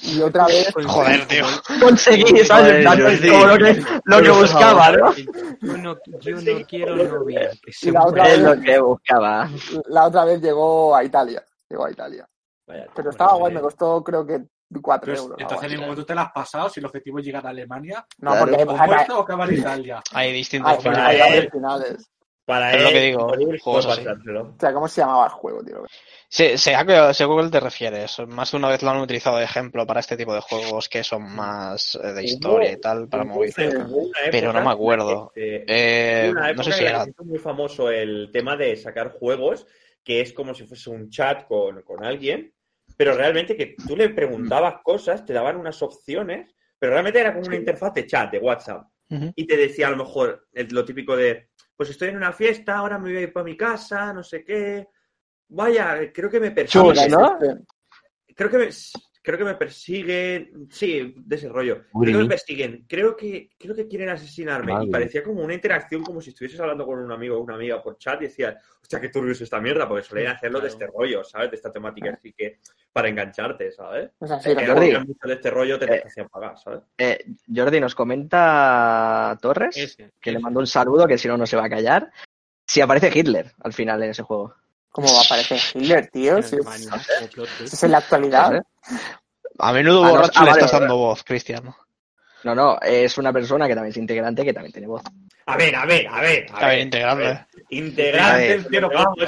y otra vez Joder, tío. Conseguí, ¿sabes? Plan, Jordi. como lo que, lo que buscaba, ¿no? Yo no, yo no quiero novia. Que la otra. Es lo que buscaba. la otra vez llegó a Italia. Llegó a Italia. Vaya, Pero estaba guay, me costó creo que 4 Pero es- euros. entonces, en ningún momento te la has pasado si el objetivo es llegar a Alemania. No, Claro. porque O hay, o acabar en Italia. Hay distintos hay- finales. hay finales. Para Es lo él, que digo, morir juegos así. O sea, ¿cómo se llamaba el juego, tío? Sí, sé a qué te refieres. Más de una vez lo han utilizado de ejemplo para este tipo de juegos que son más eh, de historia y tal para móvil. una Pero no me acuerdo. en la que, Eh, una no época sé si era. muy famoso el tema de sacar juegos, que es como si fuese un chat con, con alguien, pero realmente que tú le preguntabas cosas, te daban unas opciones, pero realmente era como una interfaz de chat, de WhatsApp. Y te decía a lo mejor el- lo típico de, pues estoy en una fiesta, ahora me voy a ir para mi casa, no sé qué. Vaya, creo que me persiguen. Chus, ¿no? Creo que me, creo que me persiguen. Sí, de ese rollo. Uy. Creo que me persiguen. Creo que, creo que quieren asesinarme. Madre. Y parecía como una interacción, como si estuvieses hablando con un amigo o una amiga por chat y decías, hostia, qué turbio es esta mierda, porque suelen hacerlo de este rollo, ¿sabes? De esta temática así que para engancharte, ¿sabes? O sea, sí, Jordi. mucho de este rollo te, Eh, te hacían pagar, ¿sabes? Eh, Jordi nos comenta Torres, Ese, que le mando un saludo, que si no, no se va a callar. Si aparece Hitler al final en ese juego. ¿Cómo va a aparecer Hitler, tío? Si es, en la actualidad. A menudo Ah, no, borracho ah, le estás dando voz, Cristian. No, no, es una persona que también es integrante, que también tiene voz. A ver, a ver, a ver. Integrado, a ver. ¿eh? Integrante, A ver. pero vamos,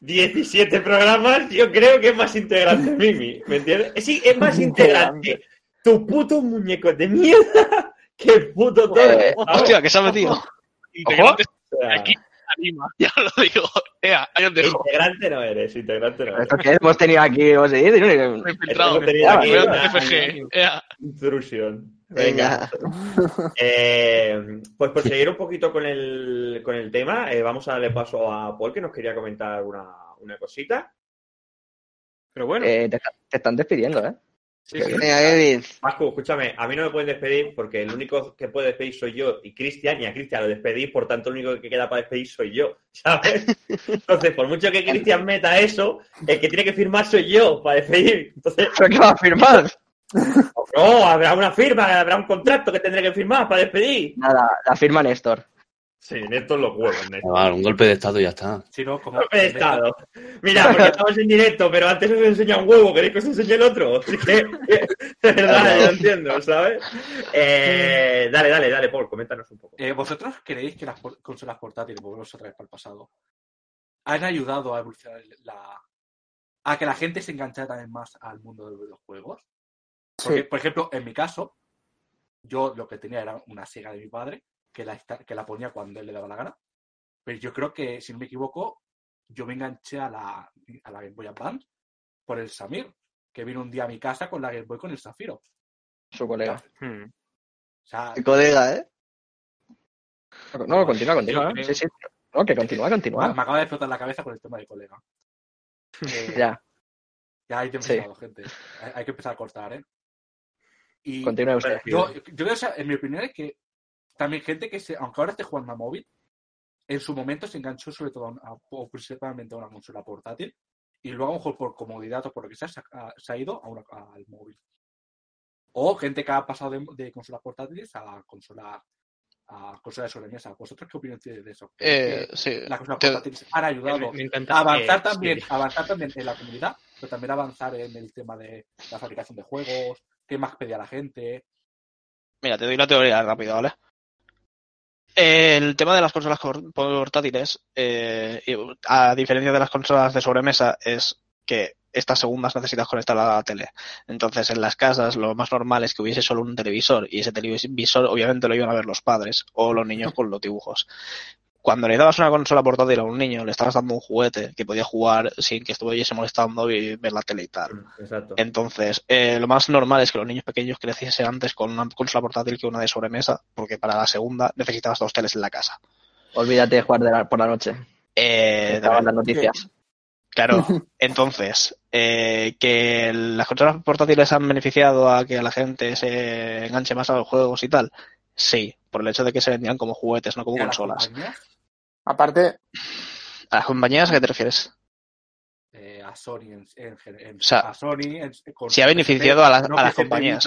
17 programas, yo creo que es más integrante Mimi, ¿me entiendes? Sí, es más integrante tu puto muñeco de mierda que el puto todo. Eh, Hostia, que se ha metido. Integrante, aquí. Anima, ya lo digo. Ea, ahí os dejo. integrante no eres, integrante no eres. Esto que hemos tenido aquí, hemos tenido aquí una FG. Ea. intrusión. Venga. Venga. Eh, pues por seguir un poquito con el, con el tema, eh, vamos a darle paso a Paul que nos quería comentar una, una cosita. Pero bueno, Eh, te, te están despidiendo, ¿eh? Sí, sí. Venga, escúchame, a mí no me pueden despedir porque el único que puede despedir soy yo y Cristian, y a Cristian lo despedí, por tanto el único que queda para despedir soy yo, ¿sabes? Entonces, por mucho que Cristian meta eso, el que tiene que firmar soy yo para despedir. Entonces, ¿Pero qué va a firmar? no, habrá una firma, habrá un contrato que tendré que firmar para despedir. Nada, la firma Néstor. Sí, Néstor los huevos, Néstor. Vale, un golpe de estado y ya está. Si no, como. Golpe de estado. Mira, porque estamos en directo, pero antes os enseña un huevo, ¿queréis que os enseñe el otro? Así que, de verdad, yo entiendo, ¿sabes? Eh, dale, dale, dale, Paul, coméntanos un poco. Eh, ¿Vosotros creéis que las consolas portátiles, volvemos otra vez para el pasado, han ayudado a evolucionar la. a que la gente se enganchara también más al mundo de los videojuegos? Porque, Sí. por ejemplo, en mi caso, yo lo que tenía era una Sega de mi padre, que la, que la ponía cuando él le daba la gana. Pero yo creo que, si no me equivoco, yo me enganché a la, a la Game Boy Advance por el Samir, que vino un día a mi casa con la Game Boy con el Zafiro. Su colega. Hmm. O sea, Mi colega, ¿eh? No, continúa, continúa. Yo creo- Sí, sí. No, que continúa, continúa. me acaba de explotar la cabeza con el tema de colega. Eh, Ya, Ya hay Sí. demasiado, gente. Hay, hay que empezar a cortar, ¿eh? Y continúe usted. yo, yo creo, o sea, en mi opinión, es que también gente que, se, aunque ahora esté jugando a móvil, en su momento se enganchó sobre todo a, una- o principalmente a una consola portátil y luego a lo mejor por comodidad o por lo que sea se ha, se ha ido a una- al móvil. O gente que ha pasado de, de consolas portátiles a consola a consola de sobremesa. ¿Vosotros qué opinión tenéis de eso? ¿Creéis Eh, sí. las consolas te- portátiles han ayudado a avanzar eh, también, sí. avanzar también en la comunidad, pero también avanzar en el tema de la fabricación de juegos, qué más pedía la gente. Mira, te doy la teoría rápido, ¿vale? El tema de las consolas portátiles, eh, a diferencia de las consolas de sobremesa, es que estas segundas necesitas conectar a la tele. Entonces, en las casas lo más normal es que hubiese solo un televisor y ese televisor obviamente lo iban a ver los padres o los niños con los dibujos. Cuando le dabas una consola portátil a un niño, le estabas dando un juguete que podía jugar sin que estuviese molestando y ver la tele y tal. Exacto. Entonces, eh, lo más normal es que los niños pequeños creciesen antes con una consola portátil que una de sobremesa, porque para la segunda necesitabas dos teles en la casa. Olvídate de jugar de la- por la noche. Eh, Estaban las noticias. claro, entonces, eh, que las consolas portátiles han beneficiado a que la gente se enganche más a los juegos y tal, sí, por el hecho de que se vendían como juguetes, no como Y a las consolas. compañías, Aparte, ¿A las compañías a qué te refieres? eh, a Sony en, en, en- O sea, a Sony con sí ha beneficiado a las- no a las PSP compañías.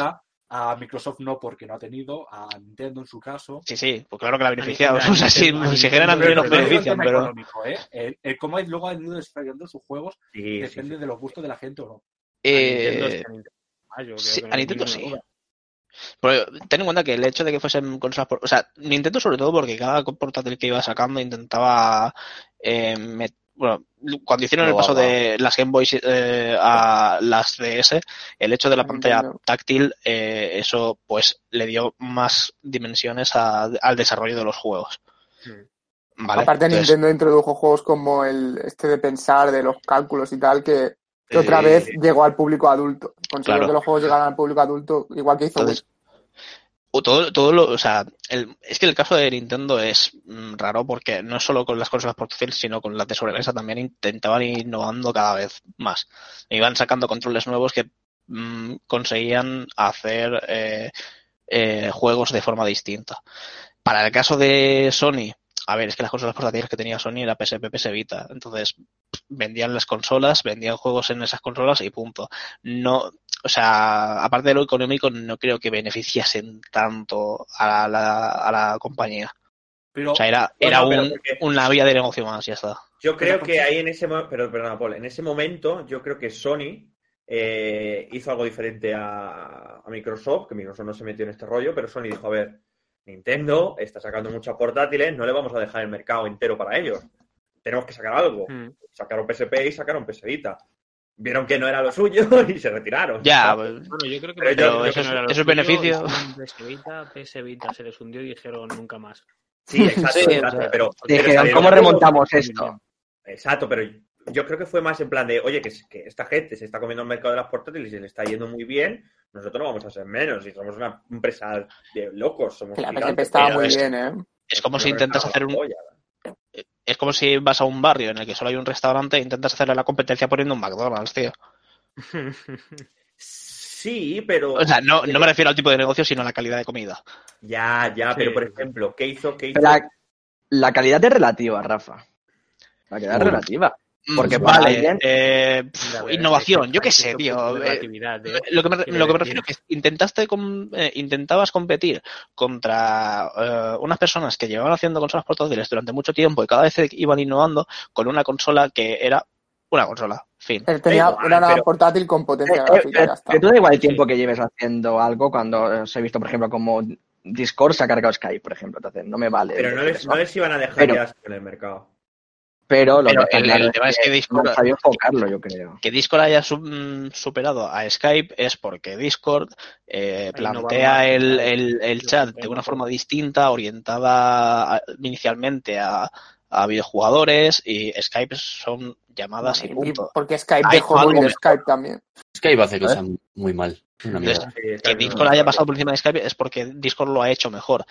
A Microsoft no porque no ha tenido, a Nintendo en su caso. Sí, sí, pues claro que la ha beneficiado. O sea, si, si generan benefician, tema pero... ¿eh? El, el cómo es- luego han ido desarrollando sus juegos Sí, depende sí. de los gustos de la gente o no. A Nintendo Eh, es que a Nintendo- ah, sí, Pero ten en cuenta que el hecho de que fuesen consolas por... O sea, Nintendo sobre todo porque cada portátil que iba sacando intentaba... eh, met- Bueno, cuando hicieron el paso de las Game Boys eh, a las DS, el hecho de la pantalla Nintendo. táctil, eh, eso pues le dio más dimensiones a- al desarrollo de los juegos. Hmm. ¿Vale? aparte Entonces, Nintendo introdujo juegos como el este de pensar, de los cálculos y tal, que, que otra Sí. vez llegó al público adulto. Consiguió Claro. que los juegos llegaran al público adulto, igual que hizo Entonces, o todo, todo lo, o sea, el- es que el caso de Nintendo es mm, raro porque no solo con las consolas portátiles, sino con las de sobremesa también intentaban ir innovando cada vez más. Iban sacando controles nuevos que mm, conseguían hacer eh, eh, juegos de forma distinta. Para el caso de Sony, a ver, es que las consolas portátiles que tenía Sony era PSP, PS Vita. Entonces, vendían las consolas, vendían juegos en esas consolas y punto. No, o sea, aparte de lo económico, no creo que beneficiasen tanto a la, a la compañía. Pero O sea, era, Bueno, era un- porque- una vía de negocio más, ya está. Yo creo que ahí en ese momento, pero perdona, Paul, en ese momento yo creo que Sony eh, hizo algo diferente a, a Microsoft, que Microsoft no se metió en este rollo, pero Sony dijo, a ver, Nintendo está sacando muchas portátiles, no le vamos a dejar el mercado entero para ellos. Tenemos que sacar algo. Hmm. Sacaron PSP y sacaron PS Vita. Vieron que no era lo suyo y se retiraron. Ya, ¿sabes? pues, Bueno, yo creo que Pero yo- pero no eso es- era lo eso es suyo, beneficio. PS Vita, PS Vita se les hundió y dijeron nunca más. Sí, exacto, Sí, exacto, o sea, pero, Dijeron, ¿cómo remontamos esto? Exacto, pero yo creo que fue más en plan de, oye, que, que esta gente se está comiendo el mercado de las portátiles y se le está yendo muy bien, nosotros no vamos a ser menos y somos una empresa de locos, somos la estaba muy es- bien, ¿eh? es como si intentas hacer un, joya. es como si vas a un barrio en el que solo hay un restaurante e intentas hacerle la competencia poniendo un McDonald's, tío. Sí, pero. O sea, no, no me refiero al tipo de negocio, sino a la calidad de comida. Ya, ya, pero por ejemplo, ¿qué hizo? ¿Qué hizo? La, la calidad es relativa, Rafa. La calidad es relativa. Mm, Porque vale, eh, innovación, yo qué sé, tío. eh, ¿eh? Lo que me, Quiero lo que me decir. refiero es que intentaste com- eh, intentabas competir contra eh, unas personas que llevaban haciendo consolas portátiles durante mucho tiempo y cada vez iban innovando con una consola que era una consola. Fin. Él tenía, Da igual, era una pero- portátil con potencia Eh, gráfica, eh, ya está. que tú da igual el Sí. tiempo que lleves haciendo algo cuando os he visto, por ejemplo, como Discord se ha cargado Skype, por ejemplo. Entonces, no me vale. Pero no les, eso. no les iban a dejar Pero- ya en el mercado. Pero lo Pero que está el- tema es que Discord- no han sabido enfocarlo, yo creo. Que Discord haya su- superado a Skype es porque Discord eh, plantea el, chat de una forma distinta, orientada a- inicialmente a, a videojugadores y Skype son llamadas y punto. porque Skype Hay dejó mejor. Skype también. Skype hace cosas muy mal. Que Discord haya pasado por encima de Skype es porque Discord lo ha hecho mejor.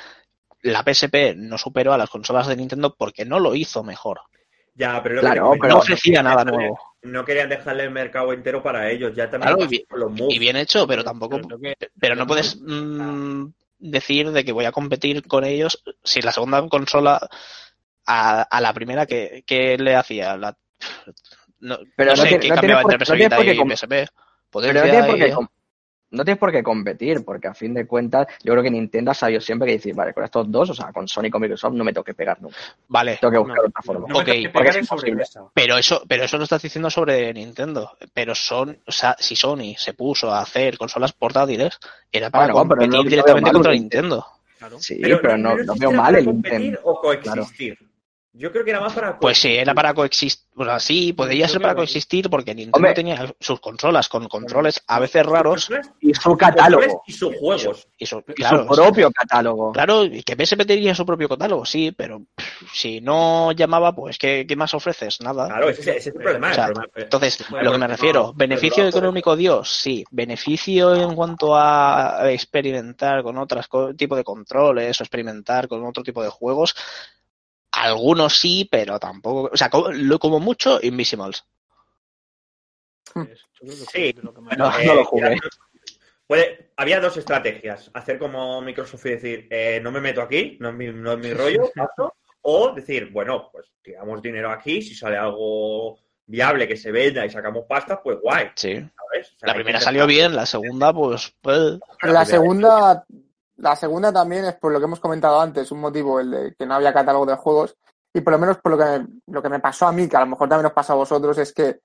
La PSP no superó a las consolas de Nintendo porque no lo hizo mejor. Ya, pero Claro, que pero No ofrecía querían nada nuevo. No querían dejarle el mercado entero para ellos. Ya también Claro, y bien- con los moves. Y bien hecho, pero tampoco. Pero que- no puedes mm, decir de que voy a competir con ellos si la segunda consola a, a la primera que, que le hacía la no, Pero no no sé tiene- qué no cambiaba entre PS Vita y PSP. Pero no tienes, por qué no tienes por qué competir, porque a fin de cuentas, yo creo que Nintendo ha sabido siempre que decir, vale, con estos dos, o sea, con Sony y con Microsoft, no me tengo que pegar nunca. Vale, Tengo que buscar No, otra forma. No porque es pero eso, pero eso lo estás diciendo sobre Nintendo. Pero son, o sea, si Sony se puso a hacer consolas portátiles, era para pero competir no- no directamente contra Nintendo. Claro. Sí, pero, no, no veo mal el competir Nintendo. o coexistir. Yo creo que era más para Pues sí, era para coexistir. O sea, sí, podría Yo ser para coexistir porque Nintendo Hombre. tenía sus consolas con controles a veces raros Y su catálogo, y sus juegos. y su, y claro, su propio catálogo. claro, y que PSP tenía su propio catálogo, sí, pero pff, si no llamaba, pues ¿qué, qué más ofreces? Nada. Claro, ese, ese es el problema. O sea, el problema- Entonces, Bueno, lo que me refiero, no, beneficio no, económico Dios, sí. Beneficio en cuanto a experimentar con otros tipo de controles o experimentar con otro tipo de juegos, algunos sí, pero tampoco, o sea, como, lo- como mucho creo que Sí. No, Eh, no lo jugué. puede- había dos estrategias. Hacer como Microsoft y decir, eh, no me meto aquí, no es mi, no es mi rollo, paso. O decir, bueno, pues tiramos dinero aquí, si sale algo viable que se venda y sacamos pasta, pues guay, Sí. ¿sabes? O sea, La primera salió bien, la segunda, pues, pues, Pero la segunda, la segunda también es por lo que hemos comentado antes, un motivo el de que no había catálogo de juegos y por lo menos por lo que, lo que me pasó a mí, que a lo mejor también os pasa a vosotros, es que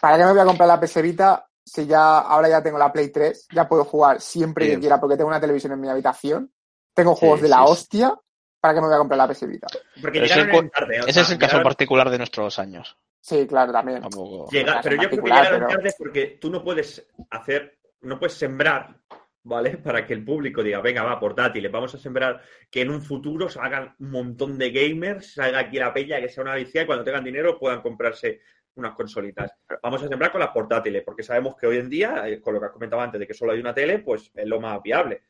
¿para qué me voy a comprar la PS Vita si ya ahora ya tengo la Play 3? Ya puedo jugar siempre Sí. que quiera porque tengo una televisión en mi habitación, tengo Sí, juegos de la sí, hostia, ¿para qué me voy a comprar la PS Vita? Porque ese el tarde. o ese sea, es el caso llegaron- particular de nuestros años. Sí, claro, también. Llega- pero yo creo que llegaron pero- tarde porque tú no puedes hacer, no puedes sembrar, ¿vale? Para que el público diga, venga, va, portátiles, vamos a sembrar que en un futuro salgan un montón de gamers, salga aquí la peña, que sea una vicia y cuando tengan dinero puedan comprarse unas consolitas. Vamos a sembrar con las portátiles, porque sabemos que hoy en día, eh, con lo que has comentado antes, de que solo hay una tele, pues es lo más viable.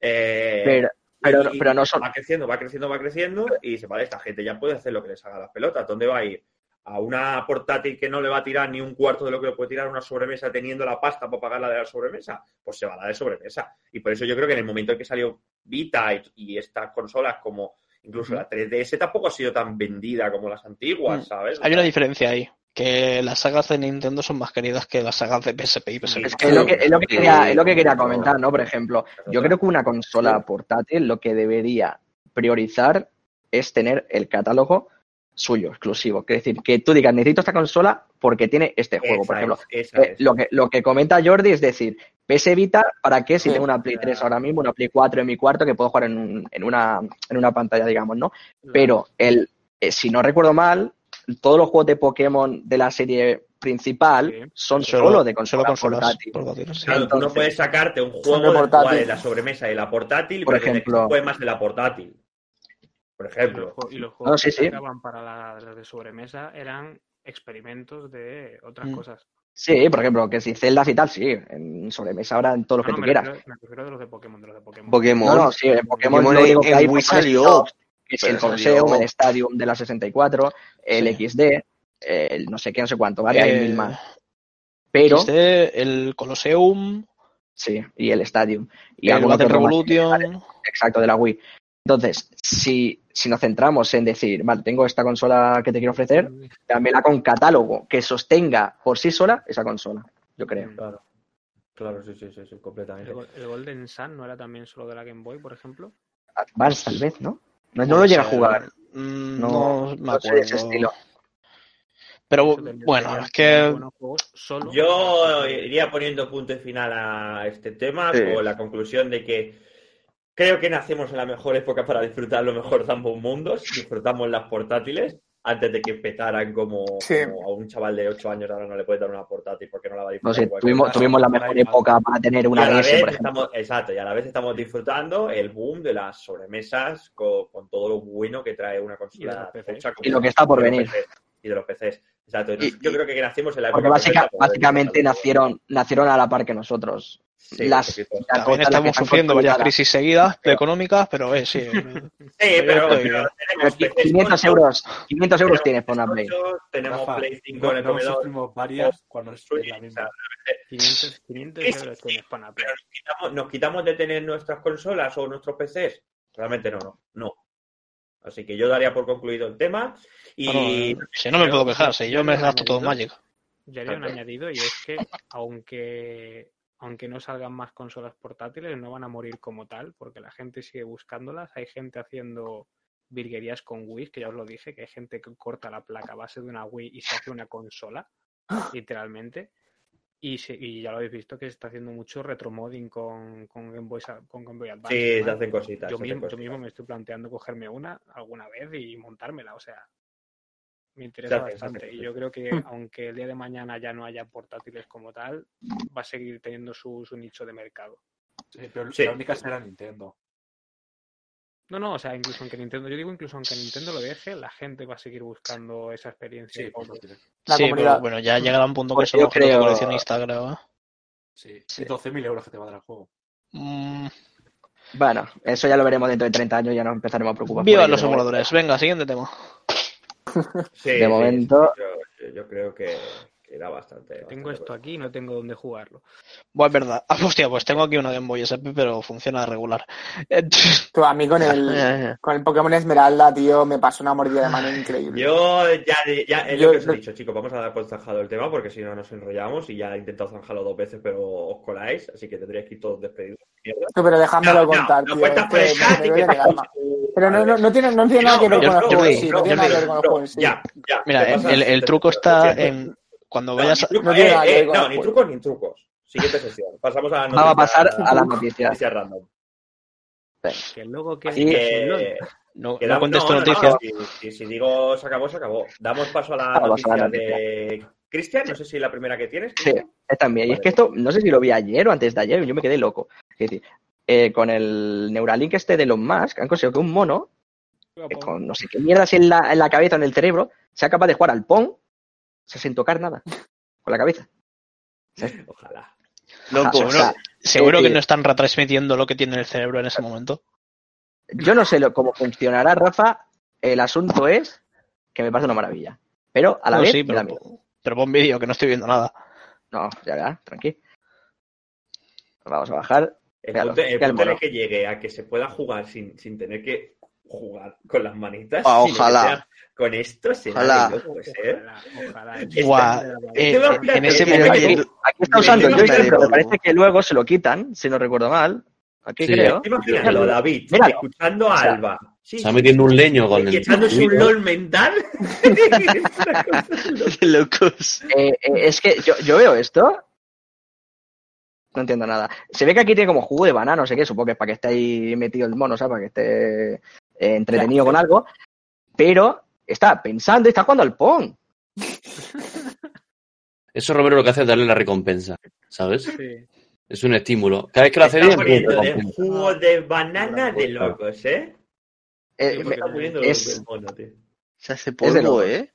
Eh, Pero, pero, no son. Va creciendo, va creciendo, va creciendo y dice, vale, esta gente ya puede hacer lo que les haga las pelotas. ¿Dónde va a ir? A una portátil que no le va a tirar ni un cuarto de lo que le puede tirar una sobremesa teniendo la pasta para pagar la de la sobremesa, pues se va a la de sobremesa. Y por eso yo creo que en el momento en que salió Vita y, y estas consolas como incluso la 3DS tampoco ha sido tan vendida como las antiguas, Mm. ¿sabes? Hay una diferencia ahí, que las sagas de Nintendo son más queridas que las sagas de PSP y PSP. Sí. Es que es lo que, es lo que quería, es lo que quería comentar, ¿no? Por ejemplo, yo creo que una consola portátil lo que debería priorizar es tener el catálogo suyo, exclusivo. Es decir, que tú digas, necesito esta consola porque tiene este juego, por ejemplo. es, Eh, es. lo, que, lo que comenta Jordi es decir, PS Vita, ¿para qué si tengo una Play 3 ahora mismo, una Play 4 en mi cuarto que puedo jugar en, un- en, una, en una pantalla, digamos, ¿no? Pero el, eh, si no recuerdo mal, todos los juegos de Pokémon de la serie principal Sí. son solo, de solo consola consolas portátil. sí. Claro, tú no entonces- puedes sacarte un juego de de la sobremesa y la portátil y Por que ejemplo- más de la portátil. Por Y los, ejemplo. y los No, juegos sí, que sí. sacaban para la, las de sobremesa eran experimentos de otras Mm. cosas. Sí, por ejemplo, que si Zelda y tal, sí, en sobremesa ahora en todo lo No, que no, tú me quieras. refiero, me refiero de los de Pokémon, de los de Pokémon. Pokémon. No, no, sí, en Pokémon, Pokémon lo único que hay Wii salió. es el Colosseum, el Stadium de la 64, el Sí. XD, el no sé qué, no sé cuánto, ¿vale? Hay Eh, mil más. Pero, el Colosseum, sí, y el Stadium. Y el Battle más. Revolution. Exacto, de la Wii. Entonces, si, si nos centramos en decir, vale, tengo esta consola que te quiero ofrecer, dámela con catálogo que sostenga por sí sola esa consola, yo creo. Claro. Claro, sí, sí, sí, sí, completamente. El Golden Sun no era también solo de la Game Boy, por ejemplo. Advance, tal vez, ¿no? No, no lo llega a jugar. Mm, No, No, me no sé de ese acuerdo. estilo. Pero bueno, es que. Yo iría poniendo punto y final a este tema Sí. con la conclusión de que creo que nacemos en la mejor época para disfrutar lo mejor de ambos mundos. Disfrutamos las portátiles antes de que petaran como, Sí. como a un chaval de 8 años ahora no le puede dar una portátil porque no la va a disfrutar. tuvimos, la mejor época para tener Y una DS, vez por ejemplo. estamos, exacto, y a la vez estamos disfrutando el boom de las sobremesas con, con todo lo bueno que trae una Y de consola los PCs. tocha como- Y lo que está por y venir. Y de los PCs. Exacto. Y- Yo creo que nacimos en la Porque época básica- perfecta para básicamente nacieron, nacieron a la par que nosotros. Sí, las, las también estamos están sufriendo varias crisis seguidas económicas, pero eh, sí. Sí, pero, pero tenemos Pero PCs 500 tochos, euros, 500 euros tienes por una Play. Tenemos Rafa, Play 5 no, en el no comedor. varias cuando es la misma. sea, 500, 500 Sí, sí, euros tienes para una Play. pero nos quitamos, nos quitamos de tener nuestras consolas o nuestros PCs. Realmente no, no, no. Así que yo daría por concluido el tema. Y Bueno, eh, si no me puedo quejar, si yo me gasto todo en Magic. Yo haría un añadido y es que aunque, aunque no salgan más consolas portátiles, no van a morir como tal, porque la gente sigue buscándolas. Hay gente haciendo virguerías con Wii, que ya os lo dije, que hay gente que corta la placa a base de una Wii y se hace una consola, literalmente. Y, se- y ya lo habéis visto que se está haciendo mucho retromodding con, con, Game, Boy, con Game Boy Advance. sí, se hacen cositas. yo, mismo, yo cositas. mismo me estoy planteando cogerme una alguna vez y montármela, o sea, me interesa bastante. Y yo creo que aunque el día de mañana ya no haya portátiles como tal, va a seguir teniendo su, su nicho de mercado. Sí, pero Sí. la única será Nintendo. No, no, o sea, incluso aunque Nintendo, yo digo incluso aunque Nintendo lo deje, la gente va a seguir buscando esa experiencia. Sí. La sí, pero bueno, ya llegará un punto que Pues yo creo- coleccionista, creo. ¿eh? Sí. Sí. Y 12.000 euros que te va a dar el juego. Mm, Bueno, eso ya lo veremos dentro de 30 años, ya nos empezaremos a preocupar. viva los emuladores. Venga, siguiente tema. Sí, De momento- sí, yo, yo creo que era bastante. Tengo esto bueno. aquí y no tengo dónde jugarlo. Bueno, es verdad. Ah, hostia, pues tengo aquí una Game Boy SP, pero funciona regular. Eh, Tú, a mí con el, con el Pokémon Esmeralda, tío, me pasó una mordida de mano increíble. Yo ya, ya es Yo- lo que os he dicho, chicos. Vamos a dar por zanjado el tema porque si no nos enrollamos y ya he intentado zanjarlo dos veces, pero os coláis, así que tendríais que ir todos despedidos. Tú, pero No, no, contar, no tío. Pero no, no, no tiene, no tiene nada que ver No, con el yo- juego en yo- sí. yo- No tiene yo nada que digo, ver con el no, juego en sí. Ya, ya. Mira, pasas- el, truco está en cuando No, vayas ni a... No eh, eh, no, ni juego. trucos ni trucos. Siguiente sesión. Pasamos a la Vamos a pasar noticia- a las noticias. noticia random. Que luego que Así que, No, no quedamos- contesto no, no, noticias. no, si, si- si digo se acabó, se acabó. Damos paso a la Vamos a la noticia de Cristian. No sé si la primera que tienes. Sí, también. Y es que esto, no sé si lo vi ayer o antes de ayer, yo me quedé loco. Es decir, eh, con el Neuralink este de Elon Musk, han conseguido que un mono, eh, con no sé qué mierdas en la, en la cabeza, en el cerebro, sea capaz de jugar al Pong, o sea, sin tocar nada, con la cabeza. Ojalá. Loco, O sea, Seguro eh, que no están retransmitiendo lo que tiene en el cerebro en ese momento. Yo no sé lo, cómo funcionará, Rafa. El asunto es que me parece una maravilla. Pero a la No, vez, sí, me da pero, miedo. pero pon vídeo, que no estoy viendo nada. No, ya verá, tranqui. Vamos a bajar. El punto, el punto que llegue a que se pueda jugar sin, sin tener que jugar con las manitas. Ah, sino ojalá. sea Con esto será Ojalá. locos, ¿eh? Ojalá, ojalá. Este eh, en ese momento- Aquí está usando el pero parece que luego se lo quitan, si no recuerdo mal. Aquí Sí, creo. Imagínalo, David, Míralo. escuchando a O sea, Alba. Sí, Se está metiendo un leño con y el. echándose un LOL mental. Locos. Eh, eh, es que yo, yo veo esto. No entiendo nada. Se ve que aquí tiene como jugo de banana, no sé qué, supongo que es para que esté ahí metido el mono, ¿sabes? Para que esté eh, entretenido con algo. Pero está pensando y está jugando al Pong. Eso Romero lo que hace es darle la recompensa, ¿sabes? Sí. Es un estímulo. Cada vez que lo hace bien, pum, de jugo de banana de locos, ¿eh? Eh, me- es- mono, tío. Se hace de polvo, locos. ¿eh?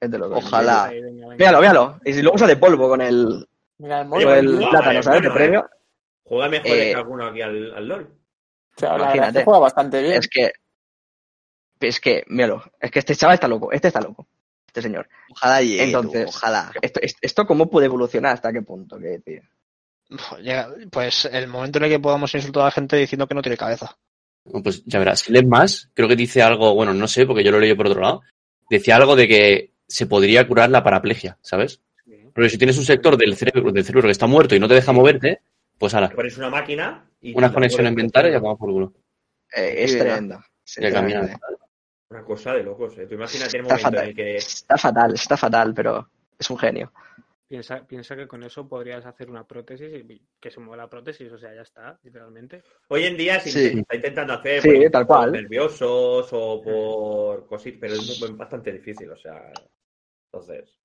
es de locos. Ojalá. Venga, venga. Míralo, míralo. Y si luego sale polvo con el, Mira, el con el guau, plátano, eh, ¿sabes? De bueno, eh. premio. Juega mejor Eh, que alguno aquí al, al LOL. o sea, la verdad es imagínate. juega bastante bien. Es que. Es que, míralo. Es que este chaval está loco. Este está loco. este señor. Ojalá llegue, tú, Entonces, ojalá. ¿esto, esto, cómo puede evolucionar? ¿Hasta qué punto? ¿Qué, tío? Llega- Pues el momento en el que podamos insultar a la gente diciendo que no tiene cabeza. Pues ya verás, si lees más, creo que dice algo, bueno, no sé, porque yo lo leí por otro lado. Decía algo de que se podría curar la paraplegia, ¿sabes? Pero si tienes un sector del cerebro, del cerebro que está muerto y no te deja moverte, pues ahora, Pones una máquina y... unas conexiones mentales y ya vamos por culo. Eh, es. Sí, Una cosa de locos, ¿eh? Tú imagínate el Está momento en el que... Está fatal, está fatal, pero es un genio. Piensa, piensa que con eso podrías hacer una prótesis y que se mueva la prótesis, o sea, ya está, literalmente. Hoy en día se Sí. está intentando hacer Sí, por ejemplo, tal cual. por nerviosos o por cositas, pero es muy- bastante difícil, o sea, entonces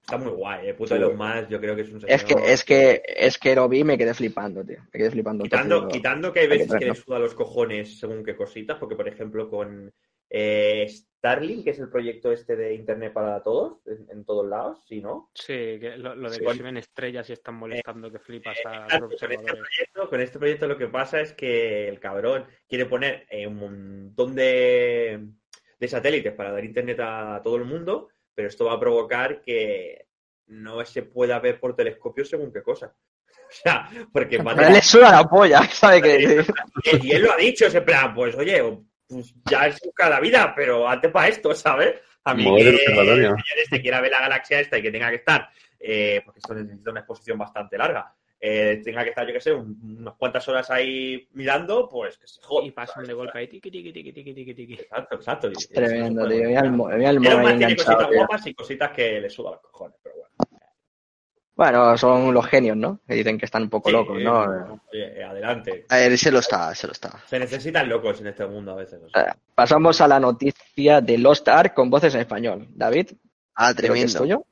está muy guay, eh, puto Sí. Elon Musk, yo creo que es un señor Es que, es que, es que lo vi y me quedé flipando, tío. Me quedé flipando. quitando, quitando que hay hay que veces que le suda los cojones según qué cositas, porque por ejemplo con eh, Starlink, que es el proyecto este de internet para todos, en, en todos lados, ¿sí, no? Sí, que lo, lo de Sí, que ven estrellas y están molestando que flipas a los con, este proyecto, con este proyecto lo que pasa es que el cabrón quiere poner eh, un montón de, de satélites para dar internet a todo el mundo, pero esto va a provocar que no se pueda ver por telescopio según qué cosa. O sea, porque va a Pero él le suda la polla, ¿sabe qué? y, y él lo ha dicho, ese plan, pues oye, pues ya es cada vida, pero hazte para esto, ¿sabes? A mí el que observatorio. el señor este quiera ver la galaxia esta y que tenga que estar, eh, porque esto necesita una exposición bastante larga, eh, tenga que estar, yo qué sé, un- unas cuantas horas ahí mirando, pues que se joda. Y pasan de golpe ahí, tiqui, tiqui, tiqui, tiqui, tiqui. Exacto, exacto. Tremendo, tío. tiene cositas guapas y cositas que le los cojones, pero bueno. Bueno, son los genios, ¿no? Que dicen que están un poco Sí, locos, ¿no? adelante. A ver, se lo está, se lo está. Se necesitan locos en este mundo a veces. o sea. Eh, Pasamos a la noticia de Lost Ark con voces en español. David, Ah, creo que es tremendo. tuyo.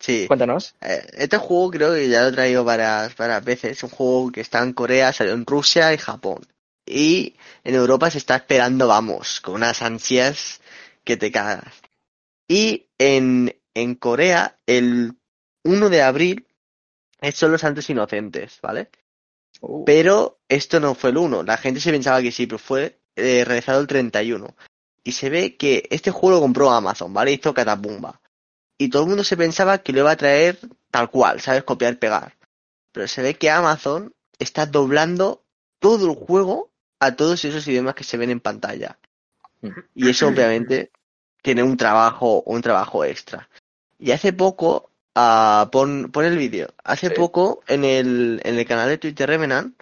Sí. Cuéntanos. Eh, Este juego creo que ya lo he traído varias, varias veces. Es un juego que está en Corea, salió en Rusia y Japón. Y en Europa se está esperando, vamos, con unas ansias que te cagas. Y en, en Corea, el 1 de abril, son los Santos Inocentes, ¿vale? Uh, Pero esto no fue el 1. La gente se pensaba que sí, pero fue eh, realizado el 31. Y se ve que este juego lo compró Amazon, ¿vale? Hizo Catapumba. Y todo el mundo se pensaba que lo iba a traer tal cual, ¿sabes? Copiar, pegar. Pero se ve que Amazon está doblando todo el juego a todos esos idiomas que se ven en pantalla. Y eso obviamente tiene un trabajo, un trabajo extra. Y hace poco, ah, pon, pon el vídeo. Hace Sí. poco en el, en el canal de Twitter Revenant,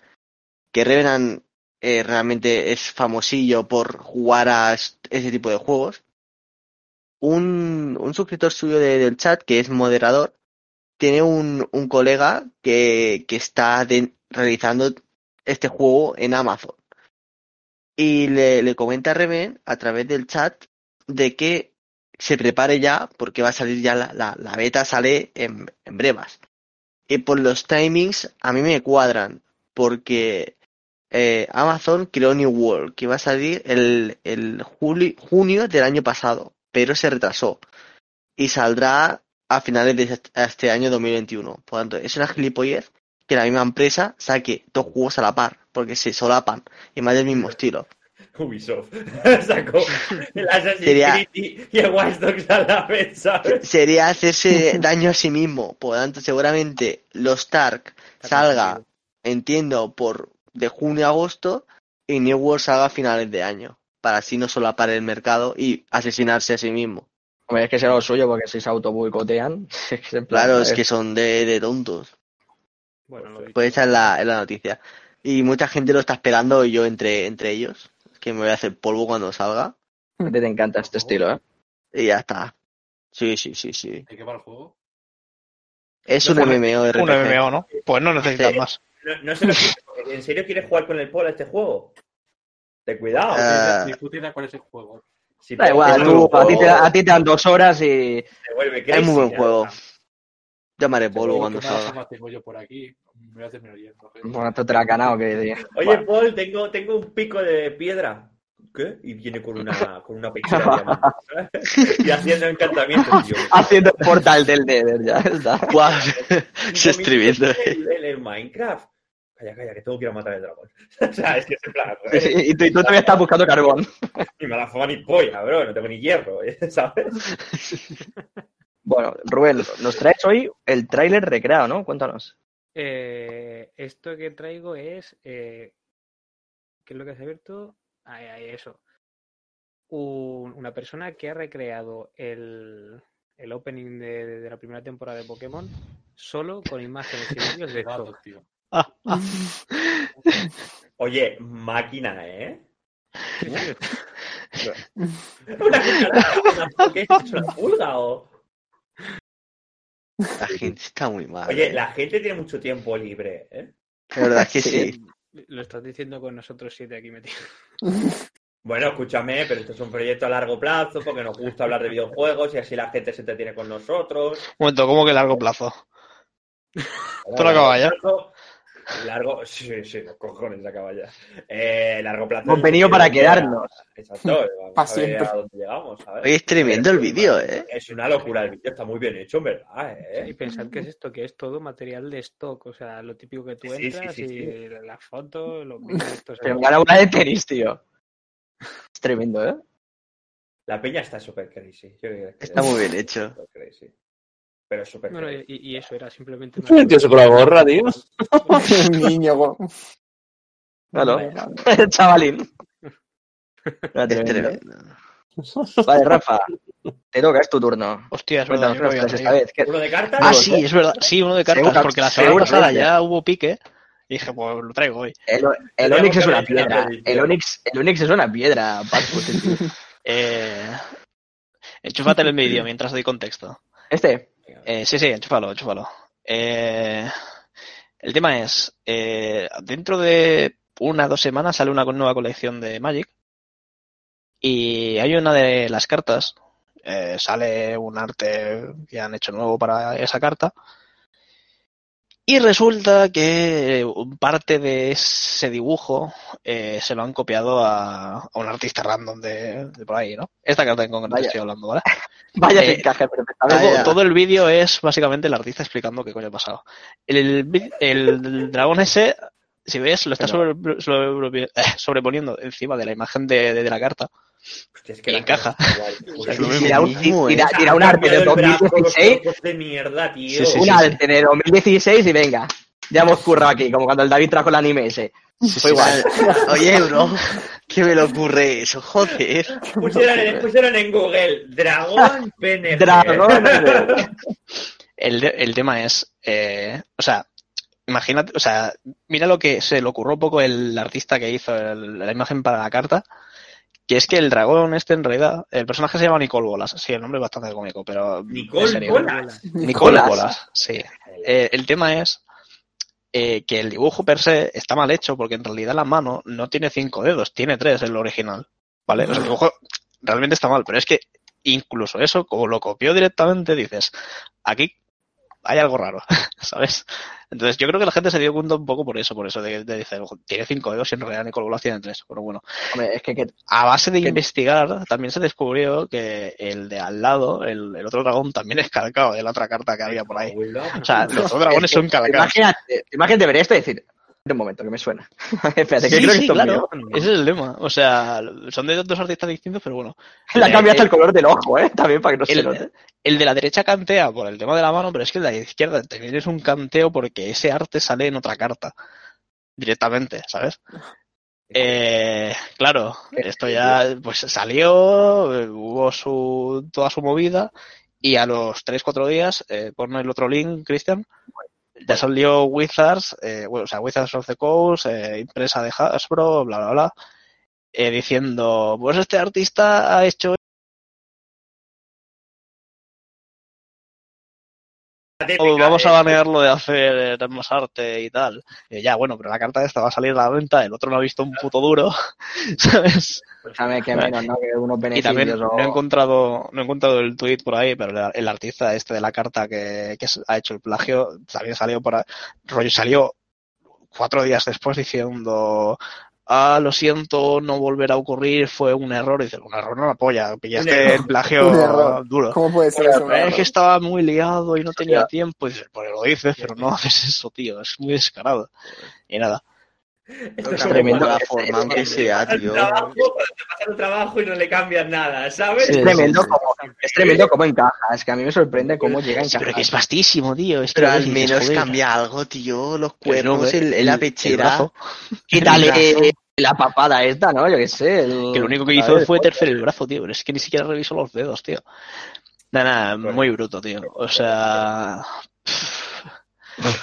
que Revenant eh, realmente es famosillo por jugar a ese tipo de juegos, un, un suscriptor suyo de- del chat, que es moderador, tiene un, un colega que, que está de- realizando este juego en Amazon. Y le, le comenta a Reven a través del chat de que se prepare ya, porque va a salir ya la, la, beta, sale en, en brevas. Y por los timings a mí me cuadran, porque eh, Amazon creó New World, que iba a salir el, el juli- junio del año pasado, pero se retrasó. Y saldrá a finales de este- año 2021. Por tanto, es una gilipollez que la misma empresa saque dos juegos a la par, porque se solapan y más del mismo estilo. Ubisoft sacó el Assassin's Sería- Creed y y el Watch Dogs a la vez, ¿sabes? Sería hacerse daño a sí mismo. Por lo tanto, seguramente los Tark salga, entiendo, por de junio a agosto y New World salga a finales de año. Para así no solapar el mercado y asesinarse a sí mismo. Hombre, es que será lo suyo porque si se autoboicotean. Claro, es que son de, de tontos. Bueno. Pues esa es la, es la noticia. Y mucha gente lo está esperando, y yo entre, entre ellos, que me voy a hacer polvo cuando salga. A ti te encanta este estilo, ¿eh? Y ya está. Sí, sí, sí, sí. ¿De qué va el juego? Es No un MMORPG. Un MMO, ¿no? Pues no necesitas Sí. más. No, no se lo ¿En serio quieres jugar con el Paul a este juego? Ten cuidado. Ni puta idea cuál es el juego. Si Da te- igual, te tú, a ti, te, loco, a ti te dan dos horas y. te vuelve Es muy buen juego. Llamaré polvo ¿Qué cuando salga. tengo yo por aquí? Me voy a terminar yendo. Bueno, esto te la ha ganado, que tío. Oye, Paul, tengo, tengo un pico de piedra. ¿Qué? Y viene con una, con una ¿sabes? Y haciendo encantamientos. Y yo, Haciendo el portal del Nether, ya está. Guau, Cinco se minutos El, el- el Minecraft. calla, calla, que tengo que ir a matar el dragón. o sea, es que es en plan, sí, y tú, y tú todavía estás buscando carbón. ni me la juega ni polla, bro, no tengo ni hierro, ¿sabes? Bueno, Rubén, nos traes hoy el tráiler recreado, ¿no? Cuéntanos. Eh, esto que traigo es. eh, ¿Qué es lo que has abierto? Ahí, ahí, eso. Un- una persona que ha recreado el, el opening de, de la primera temporada de Pokémon solo con imágenes y vídeos de tío. Oye, máquina, ¿eh? Una ¿Qué es una pulga o...? La gente está muy mal. Oye, ¿eh? la gente tiene mucho tiempo libre, ¿eh? La verdad es que Sí. sí. Lo estás diciendo con nosotros siete aquí metidos. Bueno, escúchame, pero esto es un proyecto a largo plazo porque nos gusta hablar de videojuegos y así la gente se entretiene con nosotros. Un momento, ¿cómo que largo plazo? ¿Esto lo acaba ya? Largo, sí, sí, los cojones acaba ya. Eh, largo plazo. Hemos venido para quedarnos. Exacto, vamos a ver siempre. a dónde llegamos, es tremendo el vídeo, ¿eh? Es una locura el vídeo, está muy bien hecho, en verdad, Y ¿eh? pensad que es esto, que es todo material de stock, o sea, lo típico que tú Sí, sí, entras sí, sí. y las fotos, los vídeos estos. Pero me gana una de tenis, tío. Es tremendo, ¿eh? La peña está súper crazy. Yo creo que Está muy bien hecho. súper crazy. Pero súper Bueno, y, y eso era simplemente Es un tío con la gorra, tío. Un niño con... Claro. Chavalín. Vale, Rafa, te toca, es tu turno. Hostia, es verdad. Cuéntanos yo qué no nos había traes esta leído. vez. ¿Qué- ¿Uno de cartas? Ah, sí, es verdad. Sí, uno de cartas, Seguro- porque la semana pasada ya hubo pique. Y dije, pues lo traigo hoy. El, Onix es una piedra. El Onix, el Onix es una piedra, Paco, este. Eh, enchúfate el vídeo mientras doy contexto. Este, Eh, sí, sí, enchúfalo, enchúfalo. Eh, el tema es, eh, dentro de una o dos semanas sale una nueva colección de Magic y hay una de las cartas, eh, sale un arte que han hecho nuevo para esa carta y resulta que parte de ese dibujo eh, se lo han copiado a, a un artista random de, de por ahí, ¿no? Esta carta en concreto estoy hablando, ¿vale? vaya Eh, encaje perfectamente. Todo, el vídeo es básicamente el artista explicando qué coño ha pasado. El, el dragón ese, si ves, lo está sobre- sobre- eh, sobreponiendo encima de la imagen de, de- de la carta. Hostia, es que y la encaja. lo. Tira un, mismo, tira- Se tira han un arte de cambiado el brazo, los 2016, trozos de mierda, tío. Sí, sí, un sí. arte de 2016 y venga. Ya hemos currado aquí, como cuando el David trajo el anime ese. Fue igual. Oye, bro, ¿qué me le ocurre eso? Joder. Pusieron, en- pusieron en Google Dragón PNG. Dragón. El, el tema es, eh, o sea, imagínate, o sea, mira lo que se le ocurrió un poco el artista que hizo el- la imagen para la carta, que es que el dragón este en realidad, el personaje se llama Nicole Bolas, sí, el nombre es bastante cómico, pero Nicole serio. Bolas. Nicole Nicolás. Bolas, sí. Eh, el tema es eh, que el dibujo per se está mal hecho porque en realidad la mano no tiene cinco dedos, tiene tres en lo original. ¿Vale? O sea, el dibujo realmente está mal, pero es que incluso eso, como lo copió directamente, dices, aquí hay algo raro, ¿sabes? Entonces yo creo que la gente se dio cuenta un poco por eso, por eso de, de decir, "Ojo, tiene cinco dedos y en realidad Nicole Bolas tiene tres. Pero bueno, Hombre, es que, que- a base de Que- investigar, también se descubrió que el de al lado, el, el otro dragón, también es calcado de la otra carta que había por ahí. O sea, los dos dragones son calcados. imagínate, imagínate ver esto y decir, un momento, que me suena. Espérate, que Sí, creo que sí, esto es claro. mío. Ese es el lema. O sea, son de dos artistas distintos, pero bueno. Eh, cambiado hasta eh, el color del ojo, ¿eh? También para que no se el, note. el de la derecha cantea por el tema de la mano, pero es que el de la izquierda también es un canteo porque ese arte sale en otra carta. Directamente, ¿sabes? Eh, claro, esto ya pues salió, eh, hubo su toda su movida y a los 3-4 días, eh, pon el otro link, Cristian, ya salió Wizards, eh, o sea, Wizards of the Coast, eh, empresa de Hasbro, bla, bla, bla, eh, diciendo, pues este artista ha hecho Oh, vamos a banearlo de hacer más arte y tal. Y ya, bueno, pero la carta esta va a salir a la venta, el otro no ha visto un puto duro, ¿sabes? Déjame que menos, ¿no? Que unos Y también o... no he encontrado, no he encontrado el tweet por ahí, pero el, artista este de la carta que, que ha hecho el plagio también salió por ahí, rollo salió cuatro días después diciendo ah, lo siento, no volverá a ocurrir, fue un error. Y dices, un error no la polla, pillaste el plagio duro. ¿Cómo puede ser eso? Es que estaba muy liado y no tenía tiempo. Y dices, pues lo dices, pero no haces eso, tío. Es muy descarado. Y nada. Esto es la forma aunque sea, tío. trabajo, cuando te pasa el trabajo y no le cambias nada, ¿sabes? Es tremendo, sí, sí. Como, es tremendo cómo encaja. Es que a mí me sorprende cómo llega a Sí, pero que es vastísimo, tío. Es Pero al menos cambia algo, tío. Los cuernos, el, el- la pechera. Quítale la papada esta, ¿no? Yo qué sé. el- Que lo único que hizo fue tercer el brazo, tío. Pero es que ni siquiera revisó los dedos, tío. Nada, nada, muy bruto, tío. O sea.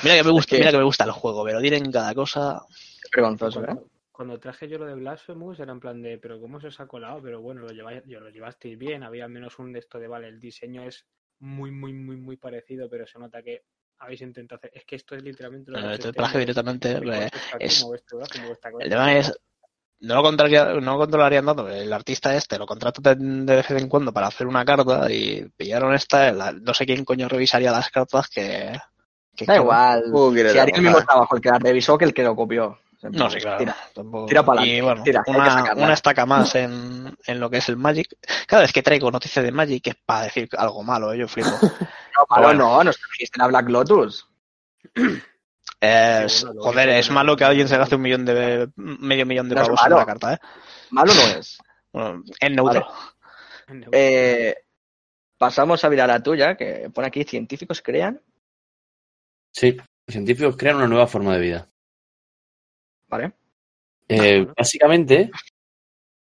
Mira que me gusta, mira que me gusta el juego, pero tienen cada cosa. Vergonzoso, ¿eh? Cuando, traje yo lo de Blasphemous era en plan de, pero ¿cómo se os ha colado? Pero bueno, lo, lleváis, yo lo llevasteis bien, había al menos un de esto de, vale, el diseño es muy, muy, muy, muy parecido, pero se nota que habéis intentado hacer. Es que esto es literalmente lo que este plagio directamente, eh, es- El El tema es. No lo, controlaría, no lo controlarían tanto. El artista este lo contrata de, de vez en cuando para hacer una carta y pillaron esta. la- no sé quién coño revisaría las cartas que. que Da que- igual. Uh, si haría el mismo trabajo el que la revisó que el que lo copió. No, sí, claro. Tira. tampoco- tira pa'lante, y bueno, tira, una, una estaca más en, en lo que es el Magic. Cada vez que traigo noticias de Magic es para decir algo malo, ¿eh? yo flipo. No, malo no, nos trajiste la Black Lotus. Es- bueno, joder, es malo que alguien se gaste un millón de medio millón de No pavos en malo. una carta, ¿eh? Malo no es. Bueno, en neutro. Eh, pasamos a mirar la tuya, que pone aquí científicos crean, Sí, los científicos crean una nueva forma de vida. ¿Vale? Eh, básicamente,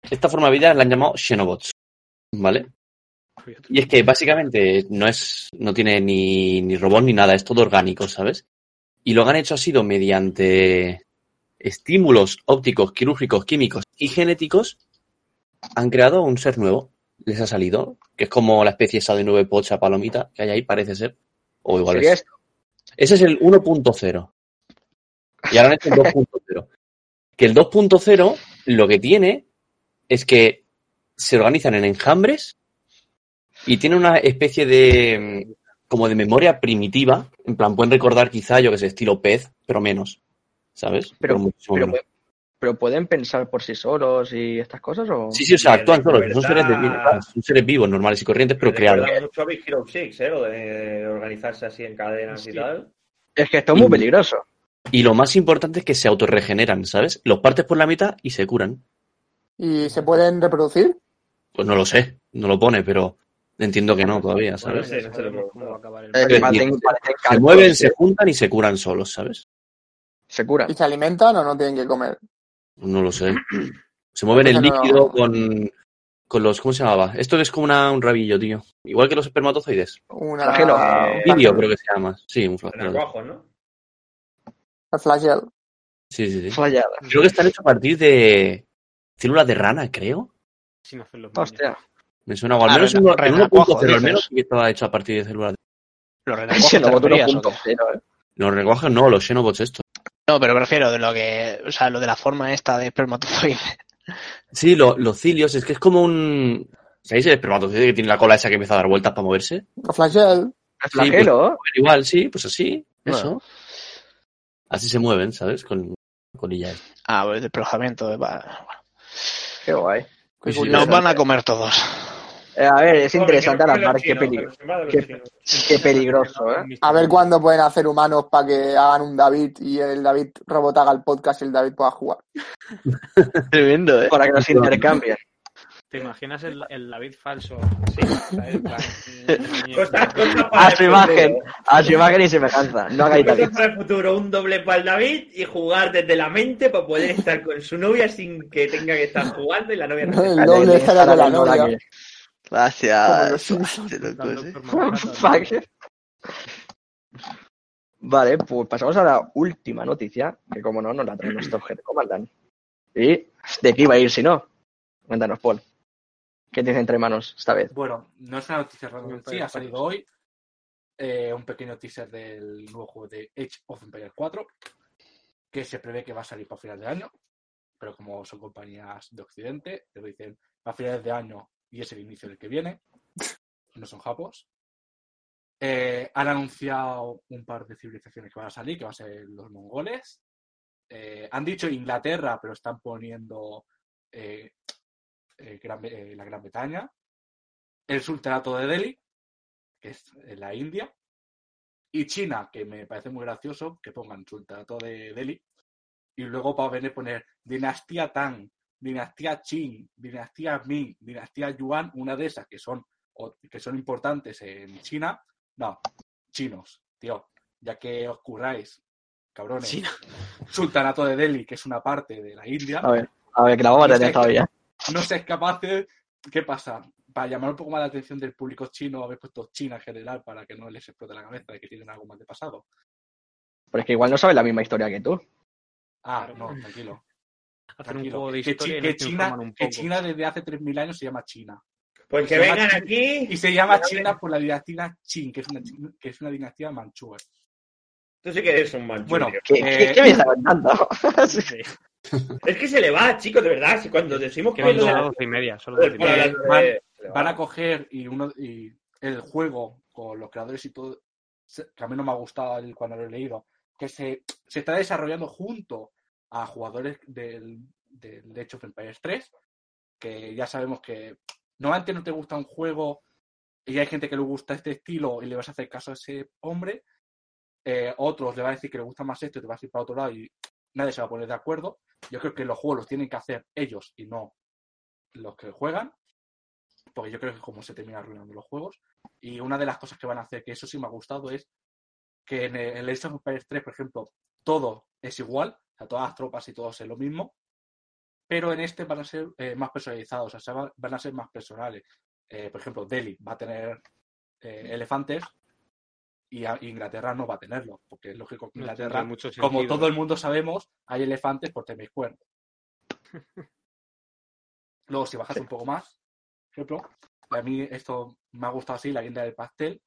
esta forma de vida la han llamado Xenobots, ¿vale? Y es que básicamente no es, no tiene ni, ni robot ni nada, es todo orgánico, ¿sabes? Y lo que han hecho ha sido mediante estímulos ópticos, quirúrgicos, químicos y genéticos, han creado un ser nuevo. Les ha salido, que es como la especie esa de nube pocha palomita que hay ahí, parece ser. O igual es. esto. Ese es el 1.0. Y ahora han hecho el 2.0. Que el 2.0 lo que tiene es que se organizan en enjambres y tienen una especie de mm, como de memoria primitiva. En plan, pueden recordar quizá, yo que sé, estilo pez, pero menos. ¿Sabes? Pero- Pero, menos. pero pueden pensar por sí solos y estas cosas o Sí, sí, o sea, actúan solos, son seres, de, son seres vivos, normales y corrientes, pero creados. mucho a Big Hero 6, ¿eh? Lo de organizarse así en cadenas y tal. es que esto es muy peligroso. Y lo más importante es que se autorregeneran, ¿sabes? Los partes por la mitad y se curan. ¿Y se pueden reproducir? Pues no lo sé, no lo pone, pero entiendo que no todavía, ¿sabes? no sé, no va a acabar el Eh, Se mueven, se juntan y se curan solos, ¿sabes? se curan. ¿Y se alimentan o no tienen que comer? No lo sé. Se mueven el No, no, no. líquido con, con los. ¿Cómo se llamaba? Esto es como una, un rabillo, tío. Igual que los espermatozoides. Una... Flagelo. Vídeo, creo que se llama. Sí, un flagelo. ¿no? El flagel. Sí, sí, sí. Creo que están hechos a partir de células de rana, creo. Sin hacer los niños. Hostia. Me suena, o al Ah, menos rena- en uno- en renacuajo, 1.0, al menos sí que estaba hecho a partir de células de Los renacuajos. Los renacuajos no, los xenobots estos. No, pero me refiero de lo que, o sea, lo de la forma esta de espermatozoide. Sí, lo- los cilios, es que es como un. ¿Sabéis el espermatozoide que tiene la cola esa que empieza a dar vueltas para moverse? El flagel. El flagelo. Igual, sí, pues así, Bueno. eso. Así se mueven, ¿sabes? Con colillas. Ah, pues desplazamiento. va. Qué guay. Qué curioso. Nos van a comer todos. Eh, a ver, es interesante a Pobre, la qué peligro. qué-. Qué peligroso, ¿eh? A ver cuándo pueden hacer humanos para que hagan un David y el David robot haga el podcast y el David pueda jugar. Tremendo, ¿eh? Para que nos intercambien. ¿Te imaginas el, el David falso? Sí, A su imagen, futuro. a su imagen y semejanza. No hagáis David. para el futuro, un doble para el David y jugar desde la mente para poder estar con su novia sin que tenga que estar jugando y la novia no El doble estará con la novia. Gracias. Fuck. Vale, pues pasamos a la última noticia, que como no, nos la trae nuestro jefe comandante. ¿Y de qué iba a ir si no? Cuéntanos, Paul. ¿Qué tienes entre manos esta vez? Bueno, no es una noticia random en sí, ha salido hoy eh, un pequeño teaser del nuevo juego de Age of Empires 4, que se prevé que va a salir para final de año, pero como son compañías de Occidente, te lo dicen a finales de año y es el inicio del que viene, no son japos. Eh, han anunciado un par de civilizaciones que van a salir, que van a ser los mongoles, eh, han dicho Inglaterra, pero están poniendo eh, eh, Gran- eh, la Gran Bretaña. El Sultanato de Delhi, que es en la India. Y China, que me parece muy gracioso que pongan Sultanato de Delhi. Y luego para venir poner Dinastía Tang, Dinastía Qing, Dinastía Ming, Dinastía Yuan, una de esas que son, o- que son importantes en China. No, chinos, tío, ya que os curráis, cabrones. China. Sultanato de Delhi, que es una parte de la India, A ver, a ver, que la vamos a tener sé. todavía. No seáis capaces. ¿Qué pasa? Para llamar un poco más la atención del público chino, habéis puesto China en general para que no les explote la cabeza de que tienen algo más de pasado. Pero es que igual no sabes la misma historia que tú. Ah, no, tranquilo. Hacer un tranquilo. juego de Que, Chi- China, informan un que poco. China desde hace 3.000 años se llama China. Pues que vengan aquí. Y se llama China por la dinastía Qing, que es una, que es una dinastía manchúa. Tú sí que eres un manchú. Bueno. ¿Qué, Eh, qué- qué me está contando? Sí. Es que se le va, chicos, de verdad. Si cuando decimos Que que son lo de solo la- doce y media. Solo doce y media. van- a coger y uno y el juego con los creadores y todo, que a mí no me ha gustado el- cuando lo he leído, que se, se está desarrollando junto a jugadores del, del Age of Empires 3, que ya sabemos que normalmente no te gusta un juego y hay gente que le gusta este estilo y le vas a hacer caso a ese hombre, eh, otros le va a decir que le gusta más esto y te vas a ir para otro lado y nadie se va a poner de acuerdo. Yo creo que los juegos los tienen que hacer ellos y no los que juegan, porque yo creo que es como se termina arruinando los juegos. Y una de las cosas que van a hacer, que eso sí me ha gustado, es que en el, Age of Empires 3, por ejemplo, todo es igual, o sea, todas las tropas y todo es lo mismo, pero en este van a ser eh, más personalizados, o sea, va- van a ser más personales. Eh, por ejemplo, Delhi va a tener eh, elefantes y a- Inglaterra no va a tenerlo, porque es lógico que Inglaterra, mucho como todo el mundo sabemos, hay elefantes por Temis Square. Luego, si bajas un poco más, por ejemplo, a mí esto me ha gustado así, la guinda del pastel.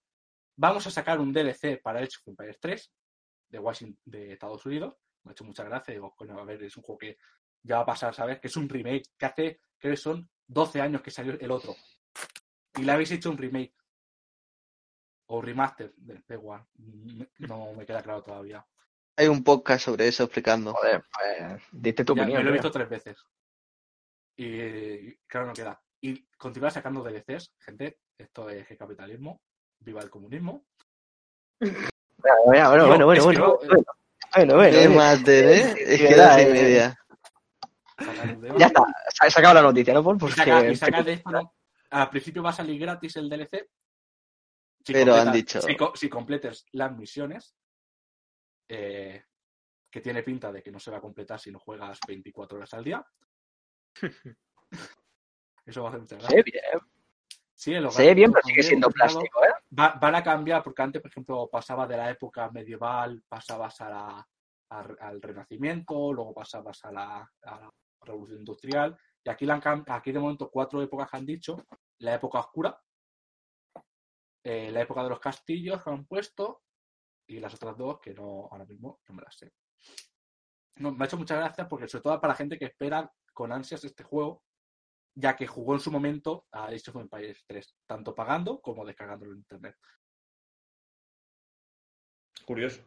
Vamos a sacar un DLC para Age of Empires 3 de Washington, de Estados Unidos. Me ha hecho mucha gracia. Digo, coño, a ver, es un juego que ya va a pasar, ¿sabes? Que es un remake que hace, creo que son 12 años que salió el otro. Y le habéis hecho un remake. O remaster, de, da igual. No me queda claro todavía. Hay un podcast sobre eso explicando. Joder, pues, diste tu Ya, opinión. me lo he visto tres veces. Y claro, no queda. Y continuar sacando DLCs, gente. Esto es el capitalismo. Viva el comunismo. Bueno, bueno, bueno, bueno, bueno, no- bueno, bueno, bueno. Es que eh. media. demo. Ya está, se ha sacado la noticia, ¿no? Y Porque saca, y saca de esto, ¿no? Al principio va a salir gratis el DLC. Si Pero han dicho- Si, si completes las misiones, eh, que tiene pinta de que no se va a completar si no juegas 24 horas al día. Eso va a hacer mucha gracia. se ve bien, Sí, ve bien, pero sigue siendo plástico, ¿eh? va- van a cambiar, porque antes, por ejemplo, pasaba de la época medieval, pasabas a la- a- al Renacimiento, luego pasabas a la, a la Revolución Industrial, y aquí, la han cam- aquí de momento cuatro épocas han dicho, la época oscura, eh, la época de los castillos que han puesto, y las otras dos que no, ahora mismo no me las sé. No, me ha hecho muchas gracias porque sobre todo para la gente que espera con ansias este juego, ya que jugó en su momento a Age of Empires 3, tanto pagando como descargándolo en internet. Curioso.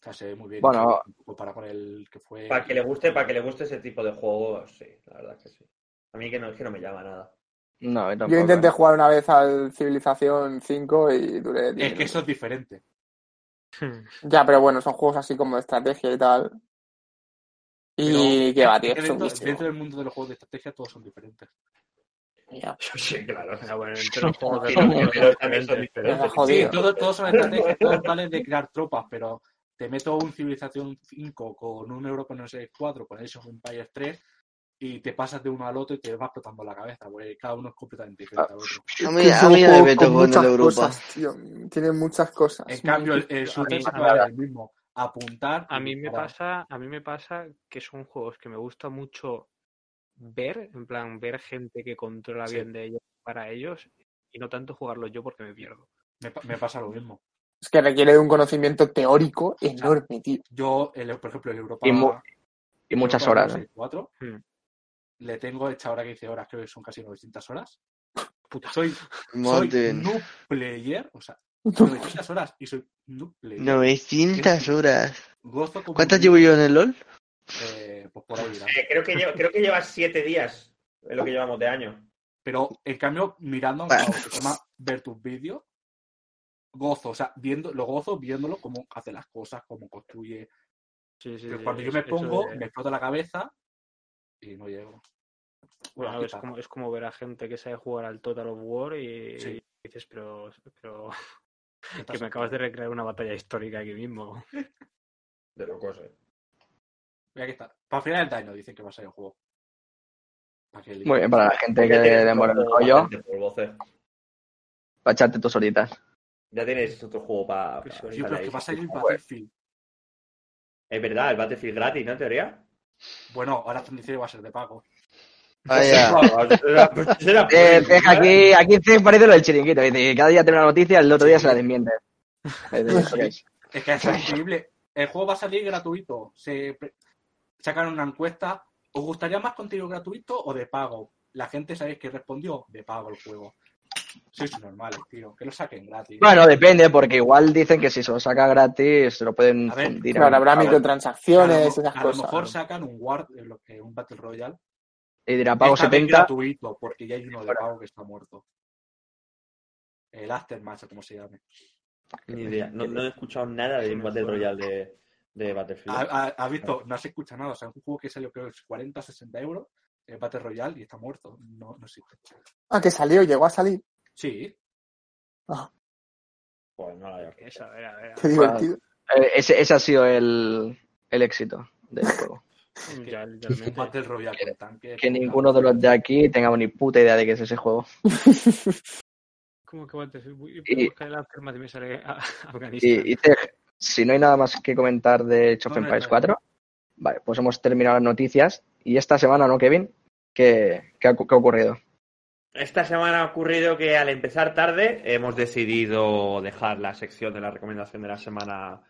O sea, se ve muy bien. Bueno. para con el que fue. Para que le guste, para que le guste ese tipo de juegos, sí, la verdad que sí. A mí que no, es que no me llama nada. No, Yo intenté ¿eh? jugar una vez al Civilización 5 y duré 10 Es que minutos. eso es diferente. Ya, pero bueno, son juegos así como de estrategia y tal. Y Pero que va, tío, es dentro, dentro del mundo de los juegos de estrategia todos son diferentes. Ya. Sí, claro. Bueno, entre los juegos de pero también son diferentes. Sí, todo- todos son estrategias, todos valen de crear tropas, pero te meto un Civilización 5 con un Europa no sé 4, con Age of Empires 3 y te pasas de uno al otro y te va explotando la cabeza, porque cada uno es completamente diferente al otro. A Es mí, a mí me el muchas Europa. cosas, tío. Tiene muchas cosas. En cambio, el, el shooter ser el mismo. Apuntar. A mí me pasa, a mí me pasa que son juegos que me gusta mucho ver, en plan, ver gente que controla Sí. bien de ellos para ellos y no tanto jugarlos yo porque me pierdo. Me, pa- me pasa lo mismo. Es que requiere de un conocimiento teórico enorme, tío. Yo, el- por ejemplo, el Europa. Y mu- Y muchas Europa horas. ¿eh? 64, le tengo hecha ahora 15 horas, creo que son casi 900 horas. Soy, soy Monten. noob player, o sea, 900 horas y soy noob player. 900 horas. ¿Cuántas un llevo yo en el LOL? eh, pues por ahí. Eh, creo, que lleva- creo que llevas siete días, es lo que llevamos de año. Pero en cambio, mirando a un Bueno. pavo que se llama ver tus vídeos, gozo, o sea, viendo, lo gozo viéndolo cómo hace las cosas, cómo construye. Sí, sí, Pero sí, cuando yo me pongo, de- me explota la cabeza y no llego. Bueno, Bueno, es como, es como ver a gente que sabe jugar al Total of War y, Sí. y dices, pero, pero que me acabas de recrear una batalla histórica aquí mismo. De locos, eh. Mira, aquí está. Para final del año dicen que va a ser el juego. Muy bien, para la gente que le mola el rollo, para echarte tus horitas. Ya tienes otro juego para. Sí, Sí, pero es que va a salir Joder. Battlefield. Es verdad, el Battlefield gratis, ¿no? En teoría. Bueno, ahora que va a ser de pago. Vaya. Por Eh, que aquí, aquí parece lo del chiringuito. Cada día tiene una noticia, el otro día se la desmiente. Eh, que es. Que es increíble. El juego va a salir gratuito. Se sacan una encuesta. ¿Os gustaría más contenido gratuito o de pago? La gente, ¿sabéis qué respondió? De pago el juego. Sois normales, tío. Que lo saquen gratis. Bueno, depende, porque igual dicen que si se lo saca gratis se lo pueden A ver, fundir. Claro, habrá microtransacciones, a lo, esas a lo cosas. mejor sacan un War, eh, un Battle Royale. Y dirá, pago vez 70. gratuito, porque ya hay uno de pago que está muerto. El Aftermath, o como se llame. Ni idea. No, no he escuchado nada de un Battle Royale de, de Battlefield. ¿Has ha, ha visto? No se escucha nada. O sea, es un juego que salió creo que es 40 o 60 euros, el Battle Royale, y está muerto. No, no existe. Ah, que salió, llegó a salir. Sí, Pues no la había Eso, a ver, a ver, Qué ver. divertido. Eh, ese, ese ha sido el, el éxito del juego. Ya, un literalmente. Royale con tanque. Que ninguno de los de aquí tengamos ni puta idea de qué es ese juego. ¿Cómo que antes? Voy Y- a buscar el Aftermath y me sale a- Afganistán. Y, y Tej, si no hay nada más que comentar de Age of No, Empires nada. 4, vale, pues hemos terminado las noticias. Y esta semana, ¿no, Kevin? ¿Qué, qué ha, qué ha ocurrido? Esta semana ha ocurrido que al empezar tarde hemos decidido dejar la sección de la recomendación de la semana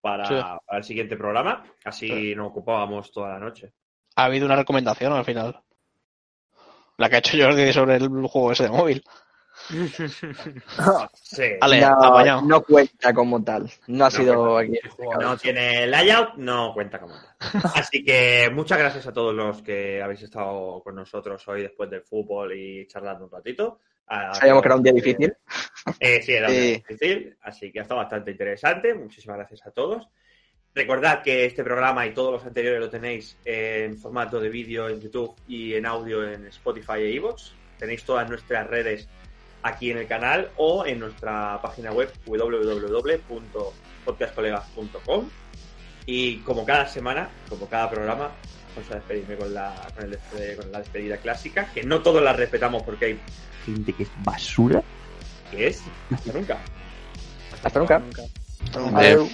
para, Sí. para el siguiente programa. Así no ocupábamos toda la noche. Ha habido una recomendación al final. La que ha hecho Jordi sobre el juego ese de móvil. Sí. Vale, no, cuenta como tal. No ha sido aquí. Juego No tiene layout, no cuenta como tal. Así que muchas gracias a todos los que habéis estado con nosotros hoy después del fútbol y charlando un ratito. A- Sabíamos que era un día difícil. Eh, sí, era un día Sí. difícil, así que ha estado bastante interesante. Muchísimas gracias a todos. Recordad que este programa y todos los anteriores lo tenéis en formato de vídeo en YouTube y en audio en Spotify e iVoox. Tenéis todas nuestras redes aquí en el canal o en nuestra página web www.podcastcolegas.com. Y como cada semana, como cada programa, vamos a despedirme con la, con, el con la despedida clásica, que no todos la respetamos porque hay gente que es basura, que es hasta nunca. Hasta nunca. Entonces, Adeu.